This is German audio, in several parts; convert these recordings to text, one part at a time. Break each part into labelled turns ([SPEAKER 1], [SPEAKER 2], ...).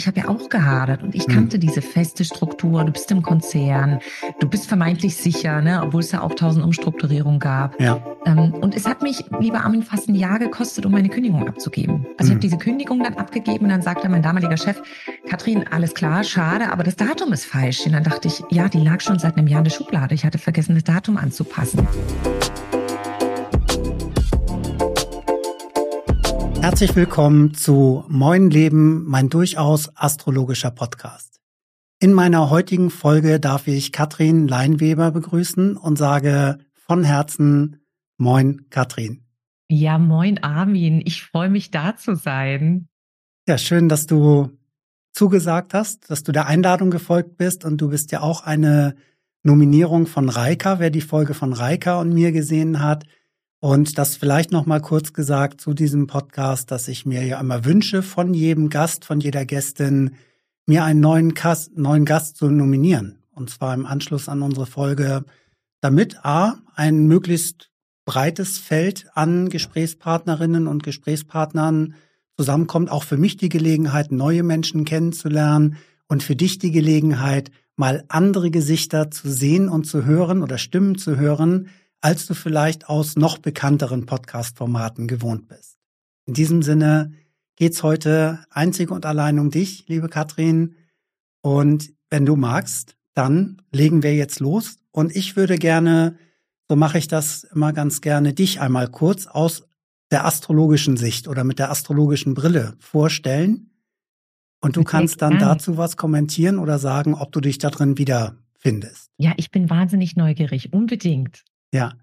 [SPEAKER 1] ich habe ja auch gehadert und ich hm. kannte diese feste Struktur. Du bist im Konzern, du bist vermeintlich sicher, ne? obwohl es ja auch tausend Umstrukturierungen gab. Ja. Ähm, und es hat mich, lieber Armin, fast ein Jahr gekostet, um meine Kündigung abzugeben. Also hm. ich habe diese Kündigung dann abgegeben und dann sagte mein damaliger Chef, Katrin, alles klar, schade, aber das Datum ist falsch. Und dann dachte ich, ja, die lag schon seit einem Jahr in der Schublade. Ich hatte vergessen, das Datum anzupassen.
[SPEAKER 2] Herzlich willkommen zu Moin Leben, mein durchaus astrologischer Podcast. In meiner heutigen Folge darf ich Katrin Leinweber begrüßen und sage von Herzen Moin Katrin.
[SPEAKER 1] Ja, moin Armin, ich freue mich da zu sein.
[SPEAKER 2] Ja, schön, dass du zugesagt hast, dass du der Einladung gefolgt bist und du bist ja auch eine Nominierung von Reika, wer die Folge von Reika und mir gesehen hat, und das vielleicht noch mal kurz gesagt zu diesem Podcast, dass ich mir ja immer wünsche, von jedem Gast, von jeder Gästin, mir einen neuen, Gast, neuen Gast zu nominieren. Und zwar im Anschluss an unsere Folge, damit A, ein möglichst breites Feld an Gesprächspartnerinnen und Gesprächspartnern zusammenkommt. Auch für mich die Gelegenheit, neue Menschen kennenzulernen und für dich die Gelegenheit, mal andere Gesichter zu sehen und zu hören oder Stimmen zu hören, als du vielleicht aus noch bekannteren Podcast-Formaten gewohnt bist. In diesem Sinne geht's heute einzig und allein um dich, liebe Katrin. Und wenn du magst, dann legen wir jetzt los. Und ich würde gerne, so mache ich das immer ganz gerne, dich einmal kurz aus der astrologischen Sicht oder mit der astrologischen Brille vorstellen. Und du kannst dann dazu was kommentieren oder sagen, ob du dich da drin wiederfindest.
[SPEAKER 1] Ja, ich bin wahnsinnig neugierig, unbedingt.
[SPEAKER 2] Ja.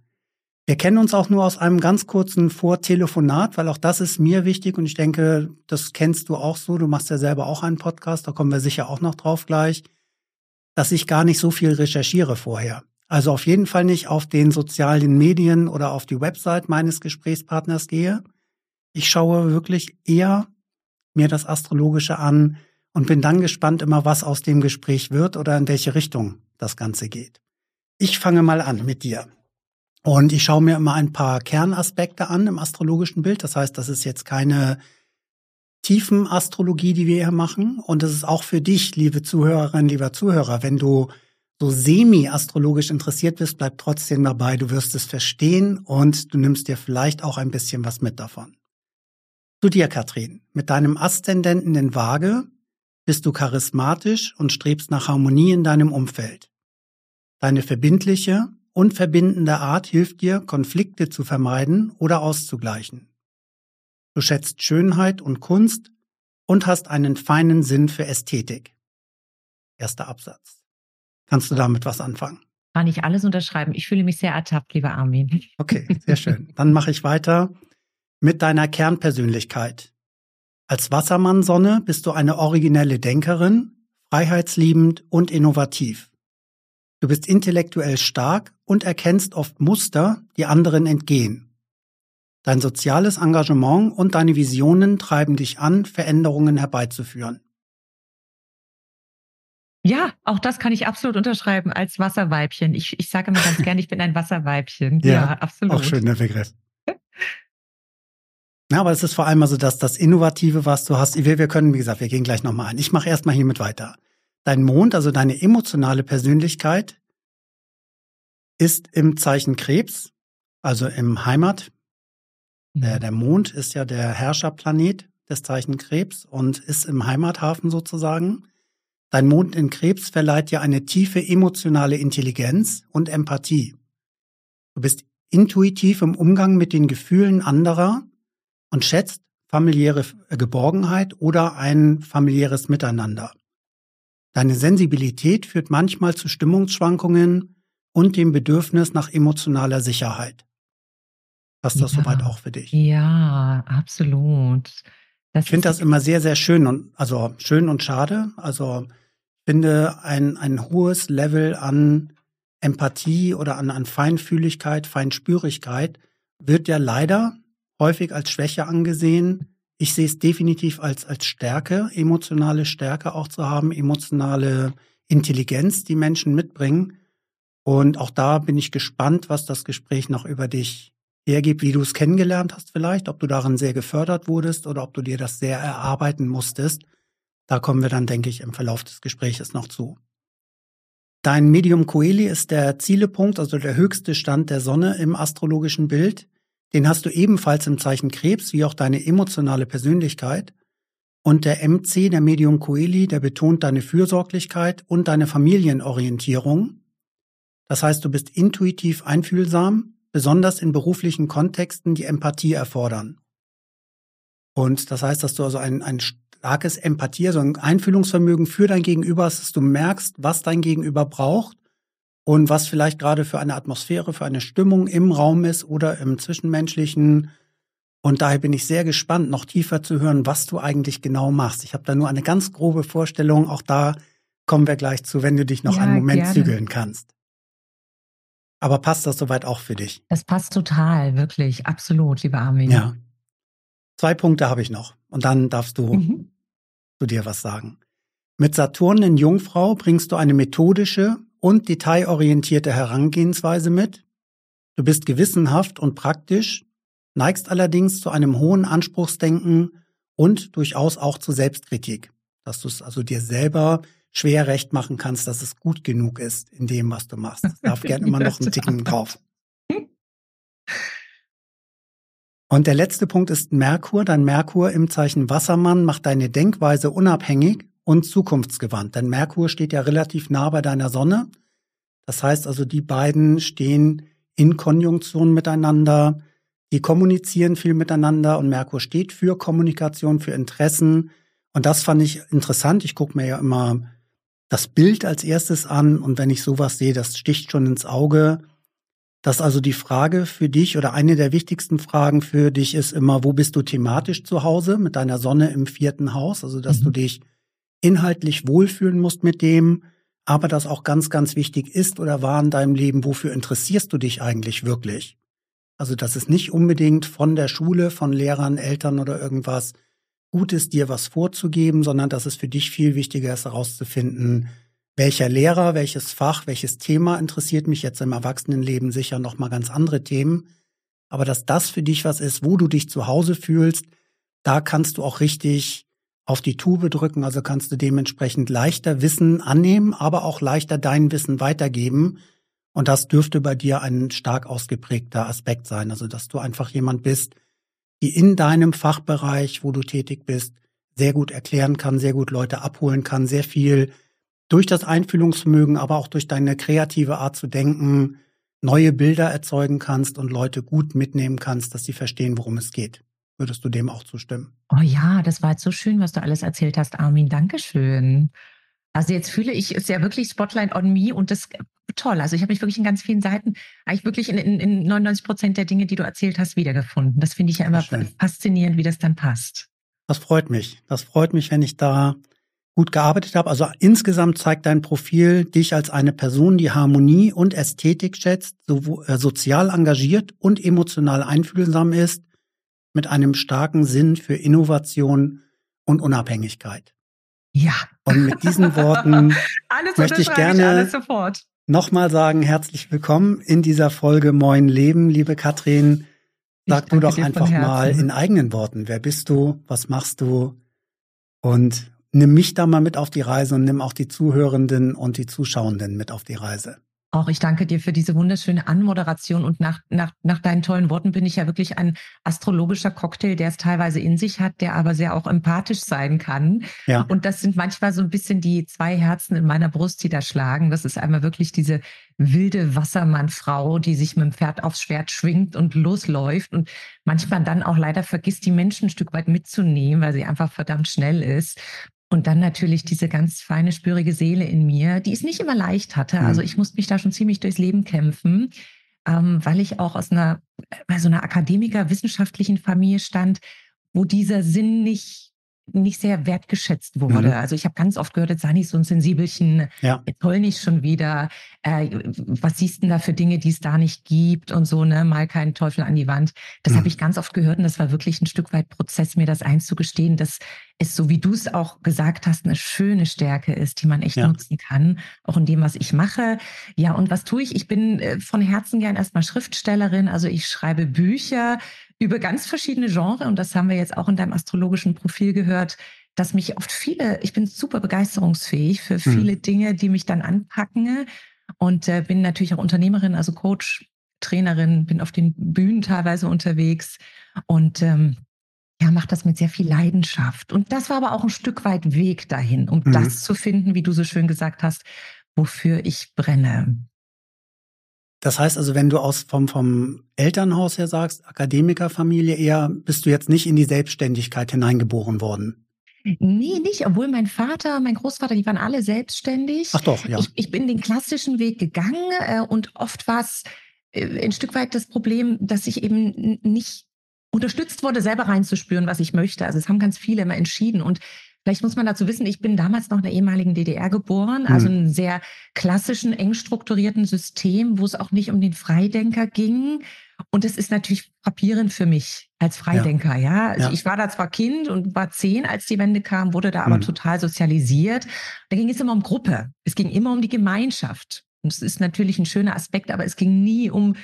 [SPEAKER 2] Wir kennen uns auch nur aus einem ganz kurzen Vortelefonat, weil auch das ist mir wichtig und ich denke, das kennst du auch so. Du machst ja selber auch einen Podcast, da kommen wir sicher auch noch drauf gleich, dass ich gar nicht so viel recherchiere vorher. Also auf jeden Fall nicht auf den sozialen Medien oder auf die Website meines Gesprächspartners gehe. Ich schaue wirklich eher mir das Astrologische an und bin dann gespannt immer, was aus dem Gespräch wird oder in welche Richtung das Ganze geht. Ich fange mal an mit dir. Und ich schaue mir immer ein paar Kernaspekte an im astrologischen Bild. Das heißt, das ist jetzt keine tiefen Astrologie, die wir hier machen. Und das ist auch für dich, liebe Zuhörerin, lieber Zuhörer, wenn du so semi-astrologisch interessiert bist, bleib trotzdem dabei. Du wirst es verstehen und du nimmst dir vielleicht auch ein bisschen was mit davon. Zu dir, Katrin. Mit deinem Aszendenten in Waage bist du charismatisch und strebst nach Harmonie in deinem Umfeld. Deine verbindliche, Unverbindende Art hilft dir, Konflikte zu vermeiden oder auszugleichen. Du schätzt Schönheit und Kunst und hast einen feinen Sinn für Ästhetik. Erster Absatz. Kannst du damit was anfangen?
[SPEAKER 1] Kann ich alles unterschreiben. Ich fühle mich sehr ertappt, lieber Armin.
[SPEAKER 2] Okay, sehr schön. Dann mache ich weiter mit deiner Kernpersönlichkeit. Als Wassermann-Sonne bist du eine originelle Denkerin, freiheitsliebend und innovativ. Du bist intellektuell stark und erkennst oft Muster, die anderen entgehen. Dein soziales Engagement und deine Visionen treiben dich an, Veränderungen herbeizuführen.
[SPEAKER 1] Ja, auch das kann ich absolut unterschreiben als Wasserweibchen. Ich, ich sage immer ganz gerne, ich bin ein Wasserweibchen.
[SPEAKER 2] Ja, ja absolut. Auch schön der Begriff. Ja, aber es ist vor allem also das, das Innovative, was du hast. Wir, wir können, wie gesagt, wir gehen gleich nochmal ein. Ich mache erstmal hiermit weiter. Dein Mond, also deine emotionale Persönlichkeit, ist im Zeichen Krebs, also im Heimat. Der, mhm. der Mond ist ja der Herrscherplanet des Zeichen Krebs und ist im Heimathafen sozusagen. Dein Mond in Krebs verleiht dir eine tiefe emotionale Intelligenz und Empathie. Du bist intuitiv im Umgang mit den Gefühlen anderer und schätzt familiäre Geborgenheit oder ein familiäres Miteinander. Deine Sensibilität führt manchmal zu Stimmungsschwankungen und dem Bedürfnis nach emotionaler Sicherheit. Passt das ja. soweit auch für dich?
[SPEAKER 1] Ja, absolut.
[SPEAKER 2] Das ich finde das immer sehr, sehr schön und also schön und schade. Also finde ein, ein hohes Level an Empathie oder an, an Feinfühligkeit, Feinspürigkeit wird ja leider häufig als Schwäche angesehen, ich sehe es definitiv als, als Stärke, emotionale Stärke auch zu haben, emotionale Intelligenz, die Menschen mitbringen. Und auch da bin ich gespannt, was das Gespräch noch über dich hergibt, wie du es kennengelernt hast vielleicht, ob du darin sehr gefördert wurdest oder ob du dir das sehr erarbeiten musstest. Da kommen wir dann, denke ich, im Verlauf des Gespräches noch zu. Dein Medium Coeli ist der Zielepunkt, also der höchste Stand der Sonne im astrologischen Bild. Den hast du ebenfalls im Zeichen Krebs, wie auch deine emotionale Persönlichkeit. Und der MC, der Medium Coeli, der betont deine Fürsorglichkeit und deine Familienorientierung. Das heißt, du bist intuitiv einfühlsam, besonders in beruflichen Kontexten, die Empathie erfordern. Und das heißt, dass du also ein, ein starkes Empathie, also ein Einfühlungsvermögen für dein Gegenüber hast, dass du merkst, was dein Gegenüber braucht und was vielleicht gerade für eine Atmosphäre, für eine Stimmung im Raum ist oder im Zwischenmenschlichen. Und daher bin ich sehr gespannt, noch tiefer zu hören, was du eigentlich genau machst. Ich habe da nur eine ganz grobe Vorstellung. Auch da kommen wir gleich zu, wenn du dich noch ja, einen Moment gerne. zügeln kannst. Aber passt das soweit auch für dich?
[SPEAKER 1] Das passt total, wirklich, absolut, lieber Armin.
[SPEAKER 2] Ja. Zwei Punkte habe ich noch und dann darfst du mhm. zu dir was sagen. Mit Saturn in Jungfrau bringst du eine methodische und detailorientierte Herangehensweise mit. Du bist gewissenhaft und praktisch, neigst allerdings zu einem hohen Anspruchsdenken und durchaus auch zu Selbstkritik, dass du es also dir selber schwer recht machen kannst, dass es gut genug ist in dem, was du machst. Es darf gern immer noch einen Ticken drauf. Und der letzte Punkt ist Merkur. Dein Merkur im Zeichen Wassermann macht deine Denkweise unabhängig und zukunftsgewandt. Denn Merkur steht ja relativ nah bei deiner Sonne. Das heißt also, die beiden stehen in Konjunktion miteinander. Die kommunizieren viel miteinander und Merkur steht für Kommunikation, für Interessen. Und das fand ich interessant. Ich gucke mir ja immer das Bild als erstes an und wenn ich sowas sehe, das sticht schon ins Auge. Dass also die Frage für dich oder eine der wichtigsten Fragen für dich ist immer, wo bist du thematisch zu Hause mit deiner Sonne im vierten Haus? Also, dass mhm. du dich inhaltlich wohlfühlen musst mit dem, aber dass auch ganz, ganz wichtig ist oder war in deinem Leben, wofür interessierst du dich eigentlich wirklich? Also, dass es nicht unbedingt von der Schule, von Lehrern, Eltern oder irgendwas gut ist, dir was vorzugeben, sondern dass es für dich viel wichtiger ist, herauszufinden, welcher Lehrer, welches Fach, welches Thema interessiert mich jetzt im Erwachsenenleben sicher noch mal ganz andere Themen, aber dass das für dich was ist, wo du dich zu Hause fühlst, da kannst du auch richtig auf die Tube drücken, also kannst du dementsprechend leichter Wissen annehmen, aber auch leichter dein Wissen weitergeben. Und das dürfte bei dir ein stark ausgeprägter Aspekt sein, also dass du einfach jemand bist, die in deinem Fachbereich, wo du tätig bist, sehr gut erklären kann, sehr gut Leute abholen kann, sehr viel durch das Einfühlungsvermögen, aber auch durch deine kreative Art zu denken, neue Bilder erzeugen kannst und Leute gut mitnehmen kannst, dass sie verstehen, worum es geht. Würdest du dem auch zustimmen?
[SPEAKER 1] Oh ja, das war jetzt so schön, was du alles erzählt hast, Armin. Dankeschön. Also jetzt fühle ich, ist ja wirklich Spotlight on me und das toll. Also ich habe mich wirklich in ganz vielen Seiten, eigentlich wirklich in, in, in 99 Prozent der Dinge, die du erzählt hast, wiedergefunden. Das finde ich ja immer faszinierend, wie das dann passt.
[SPEAKER 2] Das freut mich. Das freut mich, wenn ich da gut gearbeitet habe. Also insgesamt zeigt dein Profil dich als eine Person, die Harmonie und Ästhetik schätzt, so, äh, sozial engagiert und emotional einfühlsam ist, mit einem starken Sinn für Innovation und Unabhängigkeit.
[SPEAKER 1] Ja.
[SPEAKER 2] Und mit diesen Worten möchte ich gerne
[SPEAKER 1] ich
[SPEAKER 2] nochmal sagen, herzlich willkommen in dieser Folge Moin Leben, liebe Katrin. Sag du doch einfach mal in eigenen Worten, wer bist du, was machst du und nimm mich da mal mit auf die Reise und nimm auch die Zuhörenden und die Zuschauenden mit auf die Reise.
[SPEAKER 1] Auch ich danke dir für diese wunderschöne Anmoderation und nach, nach, nach deinen tollen Worten bin ich ja wirklich ein astrologischer Cocktail, der es teilweise in sich hat, der aber sehr auch empathisch sein kann. Ja. Und das sind manchmal so ein bisschen die zwei Herzen in meiner Brust, die da schlagen. Das ist einmal wirklich diese wilde Wassermannfrau, die sich mit dem Pferd aufs Schwert schwingt und losläuft und manchmal dann auch leider vergisst, die Menschen ein Stück weit mitzunehmen, weil sie einfach verdammt schnell ist. Und dann natürlich diese ganz feine, spürige Seele in mir, die es nicht immer leicht hatte. Also mhm. ich musste mich da schon ziemlich durchs Leben kämpfen, ähm, weil ich auch aus einer, bei so einer Akademiker-wissenschaftlichen Familie stand, wo dieser Sinn nicht nicht sehr wertgeschätzt wurde. Mhm. Also ich habe ganz oft gehört, jetzt sei nicht so ein Sensibelchen, ja. jetzt heul nicht schon wieder. Äh, was siehst du denn da für Dinge, die es da nicht gibt und so, ne? Mal keinen Teufel an die Wand. Das mhm. habe ich ganz oft gehört und das war wirklich ein Stück weit Prozess, mir das einzugestehen, dass es, so wie du es auch gesagt hast, eine schöne Stärke ist, die man echt ja. nutzen kann, auch in dem, was ich mache. Ja, und was tue ich? Ich bin äh, von Herzen gern erstmal Schriftstellerin, also ich schreibe Bücher, über ganz verschiedene Genres, und das haben wir jetzt auch in deinem astrologischen Profil gehört, dass mich oft viele, ich bin super begeisterungsfähig für hm. viele mhm. Dinge, die mich dann anpacken und äh, bin natürlich auch Unternehmerin, also Coach, Trainerin, bin auf den Bühnen teilweise unterwegs und ähm, ja, macht das mit sehr viel Leidenschaft. Und das war aber auch ein Stück weit Weg dahin, um mhm. das zu finden, wie du so schön gesagt hast, wofür ich brenne.
[SPEAKER 2] Das heißt also, wenn du aus vom, vom Elternhaus her sagst, Akademikerfamilie eher, bist du jetzt nicht in die Selbstständigkeit hineingeboren worden?
[SPEAKER 1] Nee, nicht, obwohl mein Vater, mein Großvater, die waren alle selbstständig.
[SPEAKER 2] Ach doch, ja.
[SPEAKER 1] Ich, ich bin den klassischen Weg gegangen äh, und oft war es äh, ein Stück weit das Problem, dass ich eben nicht unterstützt wurde, selber reinzuspüren, was ich möchte. Also es haben ganz viele immer entschieden und Vielleicht muss man dazu wissen, ich bin damals noch in der ehemaligen DDR geboren, mhm. also einem sehr klassischen, eng strukturierten System, wo es auch nicht um den Freidenker ging. Und es ist natürlich frappierend für mich als Freidenker, ja. ja? Also ja. ich war da zwar Kind und war zehn, als die Wende kam, wurde da aber mhm. total sozialisiert. Da ging es immer um Gruppe. Es ging immer um die Gemeinschaft. Und es ist natürlich ein schöner Aspekt, aber es ging nie um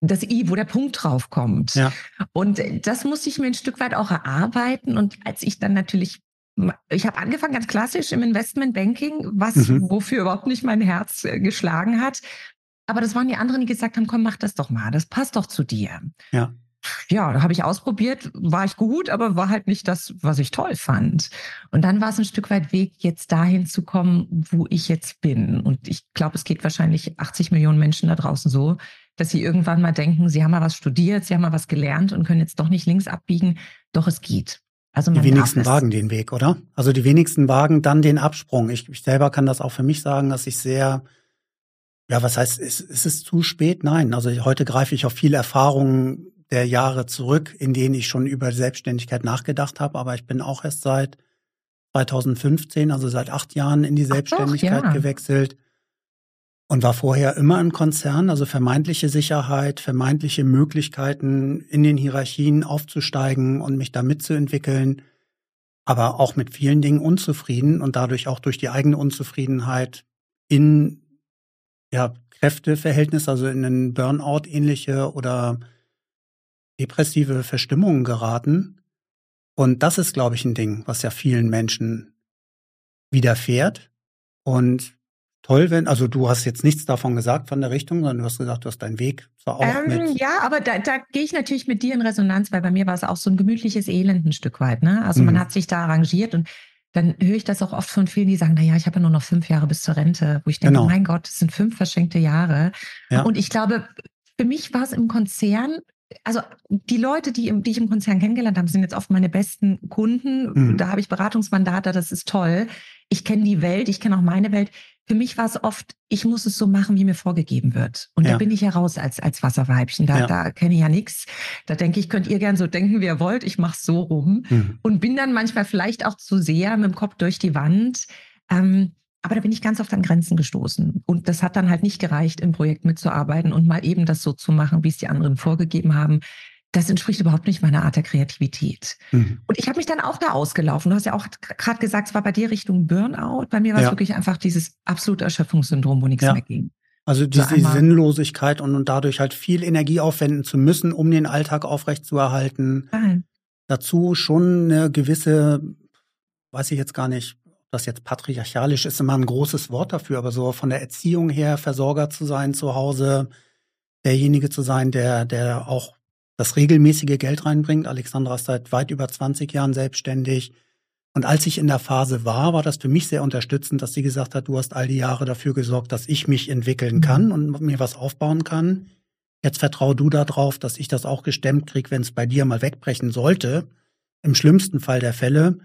[SPEAKER 1] das I, wo der Punkt drauf kommt. Ja. Und das musste ich mir ein Stück weit auch erarbeiten. Und als ich dann natürlich ich habe angefangen ganz klassisch im Investmentbanking, was mhm. wofür überhaupt nicht mein Herz äh, geschlagen hat. Aber das waren die anderen, die gesagt haben, komm, mach das doch mal, das passt doch zu dir.
[SPEAKER 2] Ja.
[SPEAKER 1] Ja, da habe ich ausprobiert, war ich gut, aber war halt nicht das, was ich toll fand. Und dann war es ein Stück weit Weg, jetzt dahin zu kommen, wo ich jetzt bin. Und ich glaube, es geht wahrscheinlich 80 Millionen Menschen da draußen so, dass sie irgendwann mal denken, sie haben mal was studiert, sie haben mal was gelernt und können jetzt doch nicht links abbiegen. Doch es geht.
[SPEAKER 2] Also die wenigsten wagen den Weg, oder? Also die wenigsten wagen dann den Absprung. Ich, ich selber kann das auch für mich sagen, dass ich sehr, ja, was heißt, ist, ist es zu spät? Nein. Also heute greife ich auf viele Erfahrungen der Jahre zurück, in denen ich schon über Selbstständigkeit nachgedacht habe. Aber ich bin auch erst seit 2015, also seit acht Jahren in die Selbstständigkeit doch, ja. gewechselt und war vorher immer im Konzern, also vermeintliche Sicherheit, vermeintliche Möglichkeiten in den Hierarchien aufzusteigen und mich da mitzuentwickeln, aber auch mit vielen Dingen unzufrieden und dadurch auch durch die eigene Unzufriedenheit in ja, Kräfteverhältnisse, also in einen Burnout ähnliche oder depressive Verstimmungen geraten. Und das ist, glaube ich, ein Ding, was ja vielen Menschen widerfährt. Und toll, wenn, also du hast jetzt nichts davon gesagt von der Richtung, sondern du hast gesagt, du hast deinen Weg zwar auch ähm,
[SPEAKER 1] mit. Ja, aber da, da gehe ich natürlich mit dir in Resonanz, weil bei mir war es auch so ein gemütliches Elend ein Stück weit. Ne? Also mhm. man hat sich da arrangiert und dann höre ich das auch oft von vielen, die sagen, na ja, ich habe ja nur noch fünf Jahre bis zur Rente, wo ich denke, genau. mein Gott, das sind fünf verschenkte Jahre. Ja. Und ich glaube, für mich war es im Konzern also die Leute, die, im, die ich im Konzern kennengelernt habe, sind jetzt oft meine besten Kunden. Mhm. Da habe ich Beratungsmandate, das ist toll. Ich kenne die Welt, ich kenne auch meine Welt. Für mich war es oft, ich muss es so machen, wie mir vorgegeben wird. Und ja. da bin ich ja raus als, als Wasserweibchen. Da, ja. da kenne ich ja nichts. Da denke ich, könnt ihr gern so denken, wie ihr wollt. Ich mache so rum. Mhm. Und bin dann manchmal vielleicht auch zu sehr mit dem Kopf durch die Wand. Ähm, aber da bin ich ganz oft an Grenzen gestoßen. Und das hat dann halt nicht gereicht, im Projekt mitzuarbeiten und mal eben das so zu machen, wie es die anderen vorgegeben haben das entspricht überhaupt nicht meiner Art der Kreativität. Mhm. Und ich habe mich dann auch da ausgelaufen. Du hast ja auch gerade gesagt, es war bei dir Richtung Burnout. Bei mir war es ja. wirklich einfach dieses absolute Erschöpfungssyndrom, wo nichts ja. mehr ging.
[SPEAKER 2] Also diese so Sinnlosigkeit und, und dadurch halt viel Energie aufwenden zu müssen, um den Alltag aufrechtzuerhalten. Nein. Dazu schon eine gewisse, weiß ich jetzt gar nicht, das jetzt patriarchalisch ist immer ein großes Wort dafür, aber so von der Erziehung her Versorger zu sein zu Hause, derjenige zu sein, der, der auch das regelmäßige Geld reinbringt. Alexandra ist seit weit über 20 Jahren selbstständig. Und als ich in der Phase war, war das für mich sehr unterstützend, dass sie gesagt hat, du hast all die Jahre dafür gesorgt, dass ich mich entwickeln mhm. kann und mir was aufbauen kann. Jetzt vertrau du darauf, dass ich das auch gestemmt krieg, wenn es bei dir mal wegbrechen sollte. Im schlimmsten Fall der Fälle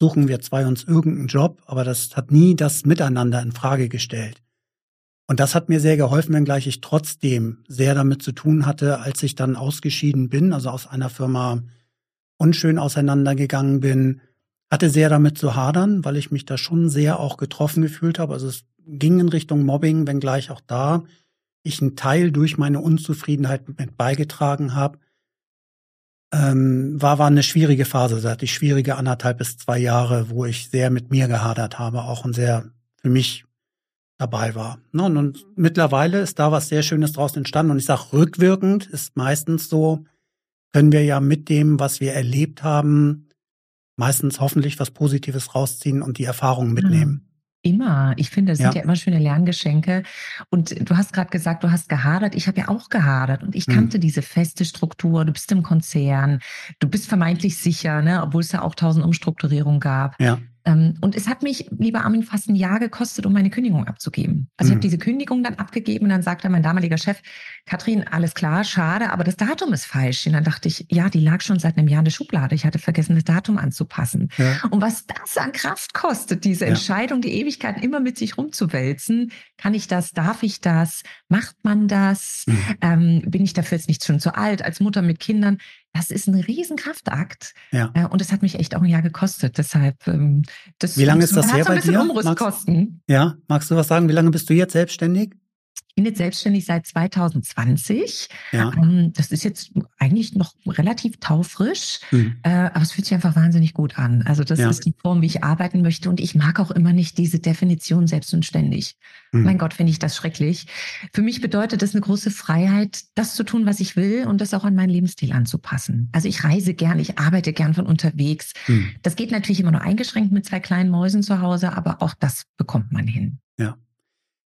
[SPEAKER 2] suchen wir zwei uns irgendeinen Job, aber das hat nie das Miteinander in Frage gestellt. Und das hat mir sehr geholfen, wenngleich ich trotzdem sehr damit zu tun hatte, als ich dann ausgeschieden bin, also aus einer Firma unschön auseinandergegangen bin, hatte sehr damit zu hadern, weil ich mich da schon sehr auch getroffen gefühlt habe. Also es ging in Richtung Mobbing, wenngleich auch da ich einen Teil durch meine Unzufriedenheit mit beigetragen habe. Ähm, war, war eine schwierige Phase, hatte ich schwierige anderthalb bis zwei Jahre, wo ich sehr mit mir gehadert habe, auch ein sehr für mich dabei war. Ne, und, und mittlerweile ist da was sehr Schönes draus entstanden. Und ich sage, rückwirkend ist meistens so, können wir ja mit dem, was wir erlebt haben, meistens hoffentlich was Positives rausziehen und die Erfahrungen mitnehmen. Mhm.
[SPEAKER 1] Immer. Ich finde, das ja. sind ja immer schöne Lerngeschenke. Und du hast gerade gesagt, du hast gehadert. Ich habe ja auch gehadert und ich kannte hm. diese feste Struktur. Du bist im Konzern, du bist vermeintlich sicher, ne, obwohl es ja auch tausend Umstrukturierungen gab. Ja. Ähm, und es hat mich, lieber Armin, fast ein Jahr gekostet, um meine Kündigung abzugeben. Also ich habe mhm. diese Kündigung dann abgegeben und dann sagte mein damaliger Chef, Katrin, alles klar, schade, aber das Datum ist falsch. Und dann dachte ich, ja, die lag schon seit einem Jahr in der Schublade. Ich hatte vergessen, das Datum anzupassen. Ja. Und was das an Kraft kostet, diese ja. Entscheidung, die Ewigkeiten immer mit sich rumzuwälzen, kann ich das, darf ich das, macht man das, mhm. ähm, bin ich dafür jetzt nicht schon zu alt, als Mutter mit Kindern, das ist ein Riesenkraftakt. Ja. Äh, und es hat mich echt auch ein Jahr gekostet. Deshalb, ähm,
[SPEAKER 2] das Wie lange ist das her bei dir? Magst, ja, magst du was sagen? Wie lange bist du jetzt selbstständig?
[SPEAKER 1] Ich bin jetzt selbstständig seit 2020. Ja. Ähm, das ist jetzt eigentlich noch relativ taufrisch, mhm. Äh, aber es fühlt sich einfach wahnsinnig gut an. Also das ja. ist die Form, wie ich arbeiten möchte. Und ich mag auch immer nicht diese Definition selbst und ständig. Mhm. Mein Gott, finde ich das schrecklich. Für mich bedeutet das eine große Freiheit, das zu tun, was ich will und das auch an meinen Lebensstil anzupassen. Also ich reise gern, ich arbeite gern von unterwegs. Mhm. Das geht natürlich immer nur eingeschränkt mit zwei kleinen Mäusen zu Hause, aber auch das bekommt man hin.
[SPEAKER 2] Ja.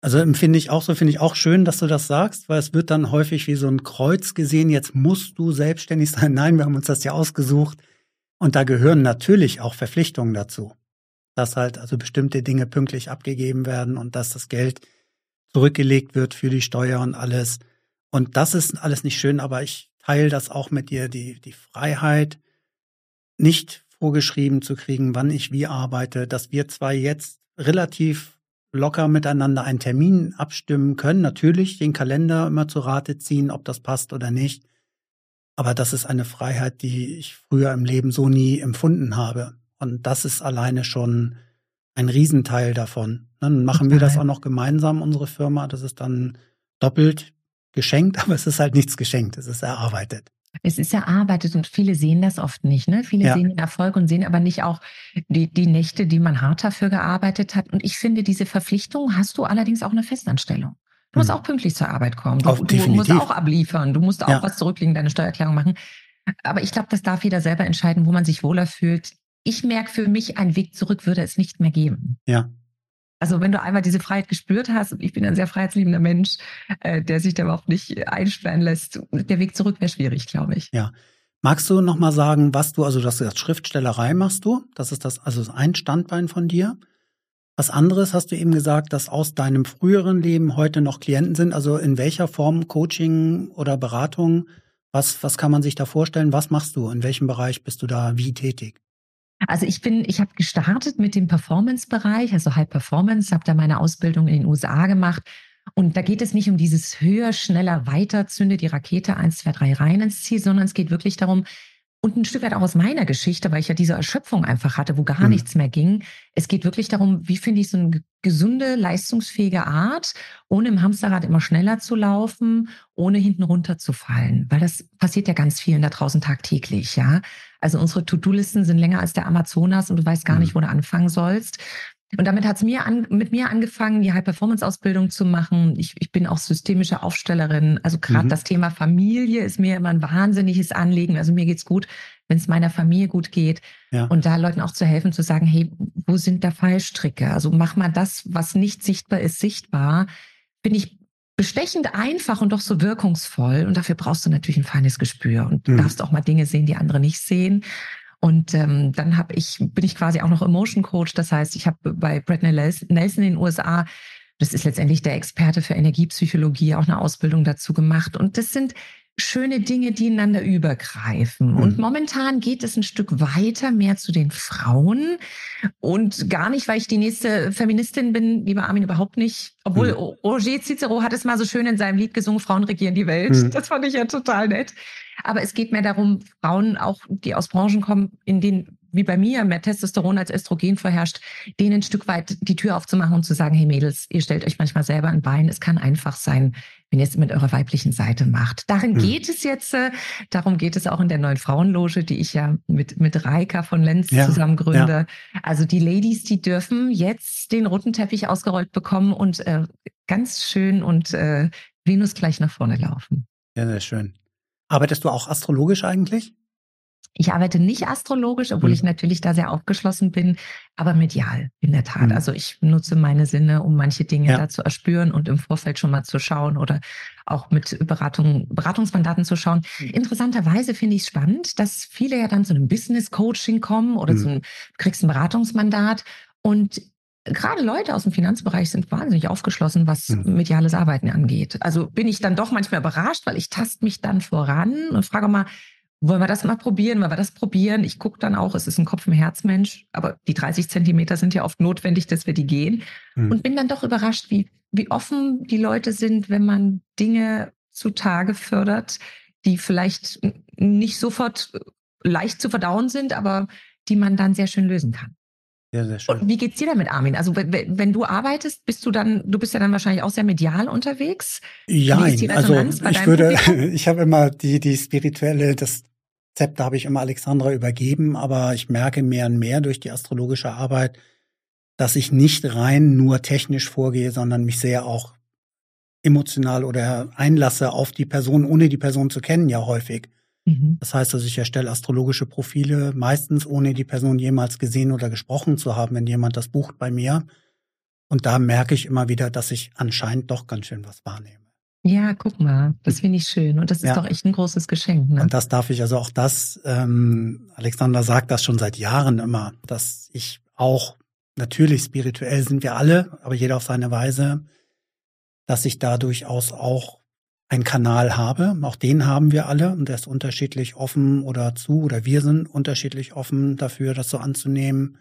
[SPEAKER 2] Also empfinde ich auch so, finde ich auch schön, dass du das sagst, weil es wird dann häufig wie so ein Kreuz gesehen, jetzt musst du selbstständig sein. Nein, wir haben uns das ja ausgesucht. Und da gehören natürlich auch Verpflichtungen dazu. Dass halt also bestimmte Dinge pünktlich abgegeben werden und dass das Geld zurückgelegt wird für die Steuer und alles. Und das ist alles nicht schön, aber ich teile das auch mit dir, die, die Freiheit, nicht vorgeschrieben zu kriegen, wann ich wie arbeite, dass wir zwar jetzt relativ locker miteinander einen Termin abstimmen können. Natürlich den Kalender immer zu Rate ziehen, ob das passt oder nicht. Aber das ist eine Freiheit, die ich früher im Leben so nie empfunden habe. Und das ist alleine schon ein Riesenteil davon. Dann machen wir das auch noch gemeinsam, unsere Firma. Das ist dann doppelt geschenkt, aber es ist halt nichts geschenkt. Es ist erarbeitet.
[SPEAKER 1] Es ist erarbeitet und viele sehen das oft nicht. Ne? Viele ja. sehen den Erfolg und sehen aber nicht auch die, die Nächte, die man hart dafür gearbeitet hat. Und ich finde, diese Verpflichtung hast du allerdings auch eine Festanstellung. Du musst hm. auch pünktlich zur Arbeit kommen. Du, auch, du musst auch abliefern. Du musst auch ja. was zurücklegen, deine Steuererklärung machen. Aber ich glaube, das darf jeder selber entscheiden, wo man sich wohler fühlt. Ich merke für mich, einen Weg zurück würde es nicht mehr geben.
[SPEAKER 2] Ja.
[SPEAKER 1] Also wenn du einmal diese Freiheit gespürt hast, und ich bin ein sehr freiheitsliebender Mensch, äh, der sich da überhaupt nicht einsperren lässt, der Weg zurück wäre schwierig, glaube ich.
[SPEAKER 2] Ja. Magst du noch mal sagen, was du, also das ist Schriftstellerei machst du, das ist das, also ein Standbein von dir. Was anderes hast du eben gesagt, dass aus deinem früheren Leben heute noch Klienten sind, also in welcher Form Coaching oder Beratung, was, was kann man sich da vorstellen, was machst du, in welchem Bereich bist du da wie tätig?
[SPEAKER 1] Also ich bin, ich habe gestartet mit dem Performance-Bereich, also High Performance, habe da meine Ausbildung in den USA gemacht. Und da geht es nicht um dieses höher, schneller, weiter, zünde die Rakete eins, zwei, drei rein ins Ziel, sondern es geht wirklich darum, und ein Stück weit auch aus meiner Geschichte, weil ich ja diese Erschöpfung einfach hatte, wo gar mhm. nichts mehr ging. Es geht wirklich darum, wie finde ich so eine gesunde, leistungsfähige Art, ohne im Hamsterrad immer schneller zu laufen, ohne hinten runterzufallen. Weil das passiert ja ganz vielen da draußen tagtäglich, ja. Also unsere To-Do-Listen sind länger als der Amazonas und du weißt gar nicht, mhm. wo du anfangen sollst. Und damit hat es mir an, mit mir angefangen, die High-Performance-Ausbildung zu machen. Ich, ich bin auch systemische Aufstellerin. Also gerade mhm. das Thema Familie ist mir immer ein wahnsinniges Anliegen. Also mir geht's gut, wenn es meiner Familie gut geht. Ja. Und da Leuten auch zu helfen, zu sagen, hey, wo sind da Fallstricke? Also mach mal das, was nicht sichtbar ist, sichtbar. Bin ich bestechend einfach und doch so wirkungsvoll. Und dafür brauchst du natürlich ein feines Gespür und mhm. darfst auch mal Dinge sehen, die andere nicht sehen. Und ähm, dann habe ich, bin ich quasi auch noch Emotion Coach. Das heißt, ich habe bei Brett Nelson in den USA, das ist letztendlich der Experte für Energiepsychologie, auch eine Ausbildung dazu gemacht. Und das sind schöne Dinge, die ineinander übergreifen. Mhm. Und momentan geht es ein Stück weiter, mehr zu den Frauen. Und gar nicht, weil ich die nächste Feministin bin, lieber Armin, überhaupt nicht. Obwohl mhm. Roger Cicero hat es mal so schön in seinem Lied gesungen, Frauen regieren die Welt. Mhm. Das fand ich ja total nett. Aber es geht mehr darum, Frauen auch, die aus Branchen kommen, in denen, wie bei mir, mehr Testosteron als Östrogen vorherrscht, denen ein Stück weit die Tür aufzumachen und zu sagen, hey Mädels, ihr stellt euch manchmal selber ein Bein. Es kann einfach sein, wenn ihr es mit eurer weiblichen Seite macht. Darin mhm. geht es jetzt, äh, darum geht es auch in der neuen Frauenloge, die ich ja mit, mit Reika von Lenz ja, zusammen gründe. Ja. Also die Ladies, die dürfen jetzt den roten Teppich ausgerollt bekommen und äh, ganz schön und äh, Venus gleich nach vorne laufen.
[SPEAKER 2] Ja, sehr schön. Arbeitest du auch astrologisch eigentlich?
[SPEAKER 1] Ich arbeite nicht astrologisch, obwohl mhm. ich natürlich da sehr aufgeschlossen bin, aber medial in der Tat. Mhm. Also ich nutze meine Sinne, um manche Dinge ja. da zu erspüren und im Vorfeld schon mal zu schauen oder auch mit Beratung, Beratungsmandaten zu schauen. Mhm. Interessanterweise finde ich es spannend, dass viele ja dann zu einem Business Coaching kommen oder zu einem, du kriegst ein Beratungsmandat und gerade Leute aus dem Finanzbereich sind wahnsinnig aufgeschlossen, was mhm. mediales Arbeiten angeht. Also bin ich dann doch manchmal überrascht, weil ich tast mich dann voran und frage mal, wollen wir das mal probieren? Wollen wir das probieren? Ich gucke dann auch, es ist ein Kopf- und Herzmensch, aber die 30 Zentimeter sind ja oft notwendig, dass wir die gehen. Mhm. Und bin dann doch überrascht, wie, wie offen die Leute sind, wenn man Dinge zutage fördert, die vielleicht nicht sofort leicht zu verdauen sind, aber die man dann sehr schön lösen kann.
[SPEAKER 2] Sehr, sehr schön.
[SPEAKER 1] Und wie geht's dir damit, Armin? Also wenn, du arbeitest, bist du dann, du bist ja dann wahrscheinlich auch sehr medial unterwegs.
[SPEAKER 2] Ja, also ich würde, ich habe immer die die spirituelle, das Zepter habe ich immer Alexandra übergeben, aber ich merke mehr und mehr durch die astrologische Arbeit, dass ich nicht rein nur technisch vorgehe, sondern mich sehr auch emotional oder einlasse auf die Person, ohne die Person zu kennen, ja häufig. Mhm. Das heißt also, ich erstelle astrologische Profile, meistens ohne die Person jemals gesehen oder gesprochen zu haben, wenn jemand das bucht bei mir. Und da merke ich immer wieder, dass ich anscheinend doch ganz schön was wahrnehme.
[SPEAKER 1] Ja, guck mal, das finde ich schön. Und das ist ja. doch echt ein großes Geschenk. Ne?
[SPEAKER 2] Und das darf ich, also auch das, ähm, Alexander sagt das schon seit Jahren immer, dass ich auch, natürlich spirituell sind wir alle, aber jeder auf seine Weise, dass ich da durchaus auch einen Kanal habe. Auch den haben wir alle und der ist unterschiedlich offen oder zu oder wir sind unterschiedlich offen dafür, das so anzunehmen.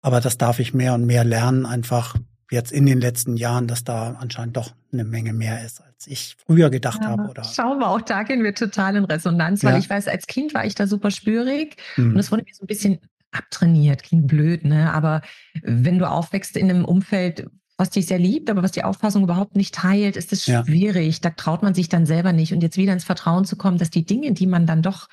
[SPEAKER 2] Aber das darf ich mehr und mehr lernen, einfach jetzt in den letzten Jahren, dass da anscheinend doch eine Menge mehr ist, als ich früher gedacht ja, habe. Oder?
[SPEAKER 1] Schauen wir, auch da gehen wir total in Resonanz, weil ja. ich weiß, als Kind war ich da super spürig mhm. und es wurde mir so ein bisschen abtrainiert, klingt blöd, ne? Aber wenn du aufwächst in einem Umfeld, was dich sehr liebt, aber was die Auffassung überhaupt nicht teilt, ist es schwierig. Ja. Da traut man sich dann selber nicht. Und jetzt wieder ins Vertrauen zu kommen, dass die Dinge, die man dann doch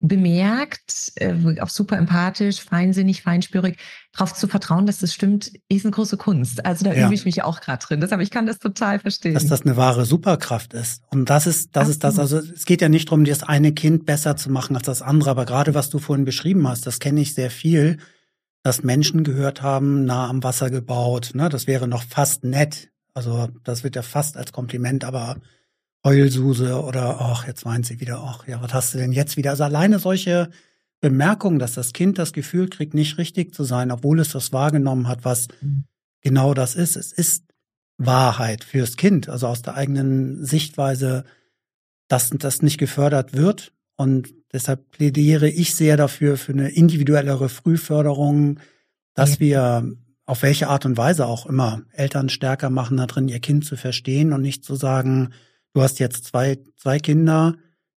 [SPEAKER 1] bemerkt, äh, auch super empathisch, feinsinnig, feinspürig, darauf zu vertrauen, dass das stimmt, ist eine große Kunst. Also da ja. übe ich mich auch gerade drin. Deshalb, ich kann das total verstehen.
[SPEAKER 2] Dass das eine wahre Superkraft ist. Und das ist, das Ach, ist das. Also es geht ja nicht darum, das eine Kind besser zu machen als das andere, aber gerade was du vorhin beschrieben hast, das kenne ich sehr viel, dass Menschen gehört haben, nah am Wasser gebaut. Ne? Das wäre noch fast nett. Also das wird ja fast als Kompliment, aber Heulsuse oder ach, jetzt weint sie wieder, ach ja, was hast du denn jetzt wieder? Also alleine solche Bemerkungen, dass das Kind das Gefühl kriegt, nicht richtig zu sein, obwohl es das wahrgenommen hat, was mhm. genau das ist. Es ist Wahrheit fürs Kind, also aus der eigenen Sichtweise, dass das nicht gefördert wird. Und deshalb plädiere ich sehr dafür, für eine individuellere Frühförderung, dass ja. wir auf welche Art und Weise auch immer Eltern stärker machen, da drin ihr Kind zu verstehen und nicht zu sagen, du hast jetzt zwei, zwei Kinder,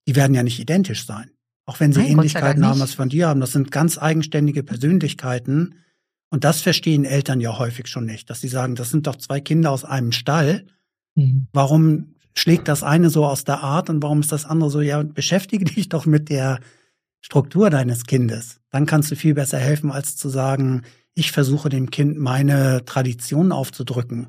[SPEAKER 2] die werden ja nicht identisch sein. Auch wenn sie Nein, Ähnlichkeiten haben, was von dir haben. Das sind ganz eigenständige Persönlichkeiten. Und das verstehen Eltern ja häufig schon nicht, dass sie sagen, das sind doch zwei Kinder aus einem Stall. Mhm. Warum schlägt das eine so aus der Art und warum ist das andere so? Ja, beschäftige dich doch mit der Struktur deines Kindes. Dann kannst du viel besser helfen, als zu sagen, ich versuche dem Kind meine Tradition aufzudrücken.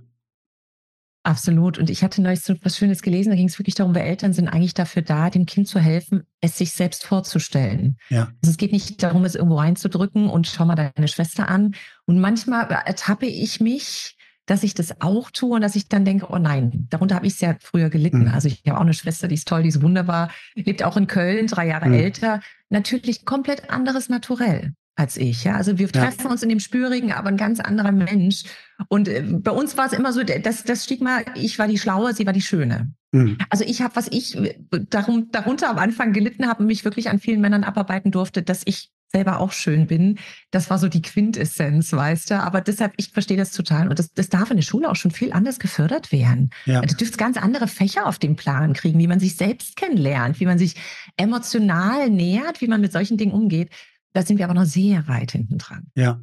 [SPEAKER 1] Absolut. Und ich hatte neulich so was Schönes gelesen, da ging es wirklich darum, wir Eltern sind eigentlich dafür da, dem Kind zu helfen, es sich selbst vorzustellen. Ja. Also es geht nicht darum, es irgendwo reinzudrücken und schau mal deine Schwester an. Und manchmal ertappe ich mich, dass ich das auch tue und dass ich dann denke, oh nein, darunter habe ich ja früher gelitten. Mhm. Also ich habe auch eine Schwester, die ist toll, die ist wunderbar, lebt auch in Köln, drei Jahre mhm. älter. Natürlich komplett anderes Naturell als ich. Ja? Also wir treffen ja. uns in dem Spürigen, aber ein ganz anderer Mensch. Und äh, bei uns war es immer so, das, das Stigma, ich war die Schlaue, sie war die Schöne. Mhm. Also ich habe, was ich äh, darum, darunter am Anfang gelitten habe und mich wirklich an vielen Männern abarbeiten durfte, dass ich selber auch schön bin. Das war so die Quintessenz, weißt du. Aber deshalb, ich verstehe das total. Und das, das darf in der Schule auch schon viel anders gefördert werden. Ja. Du dürfst ganz andere Fächer auf den Plan kriegen, wie man sich selbst kennenlernt, wie man sich emotional nähert, wie man mit solchen Dingen umgeht. Da sind wir aber noch sehr weit hinten dran.
[SPEAKER 2] Ja.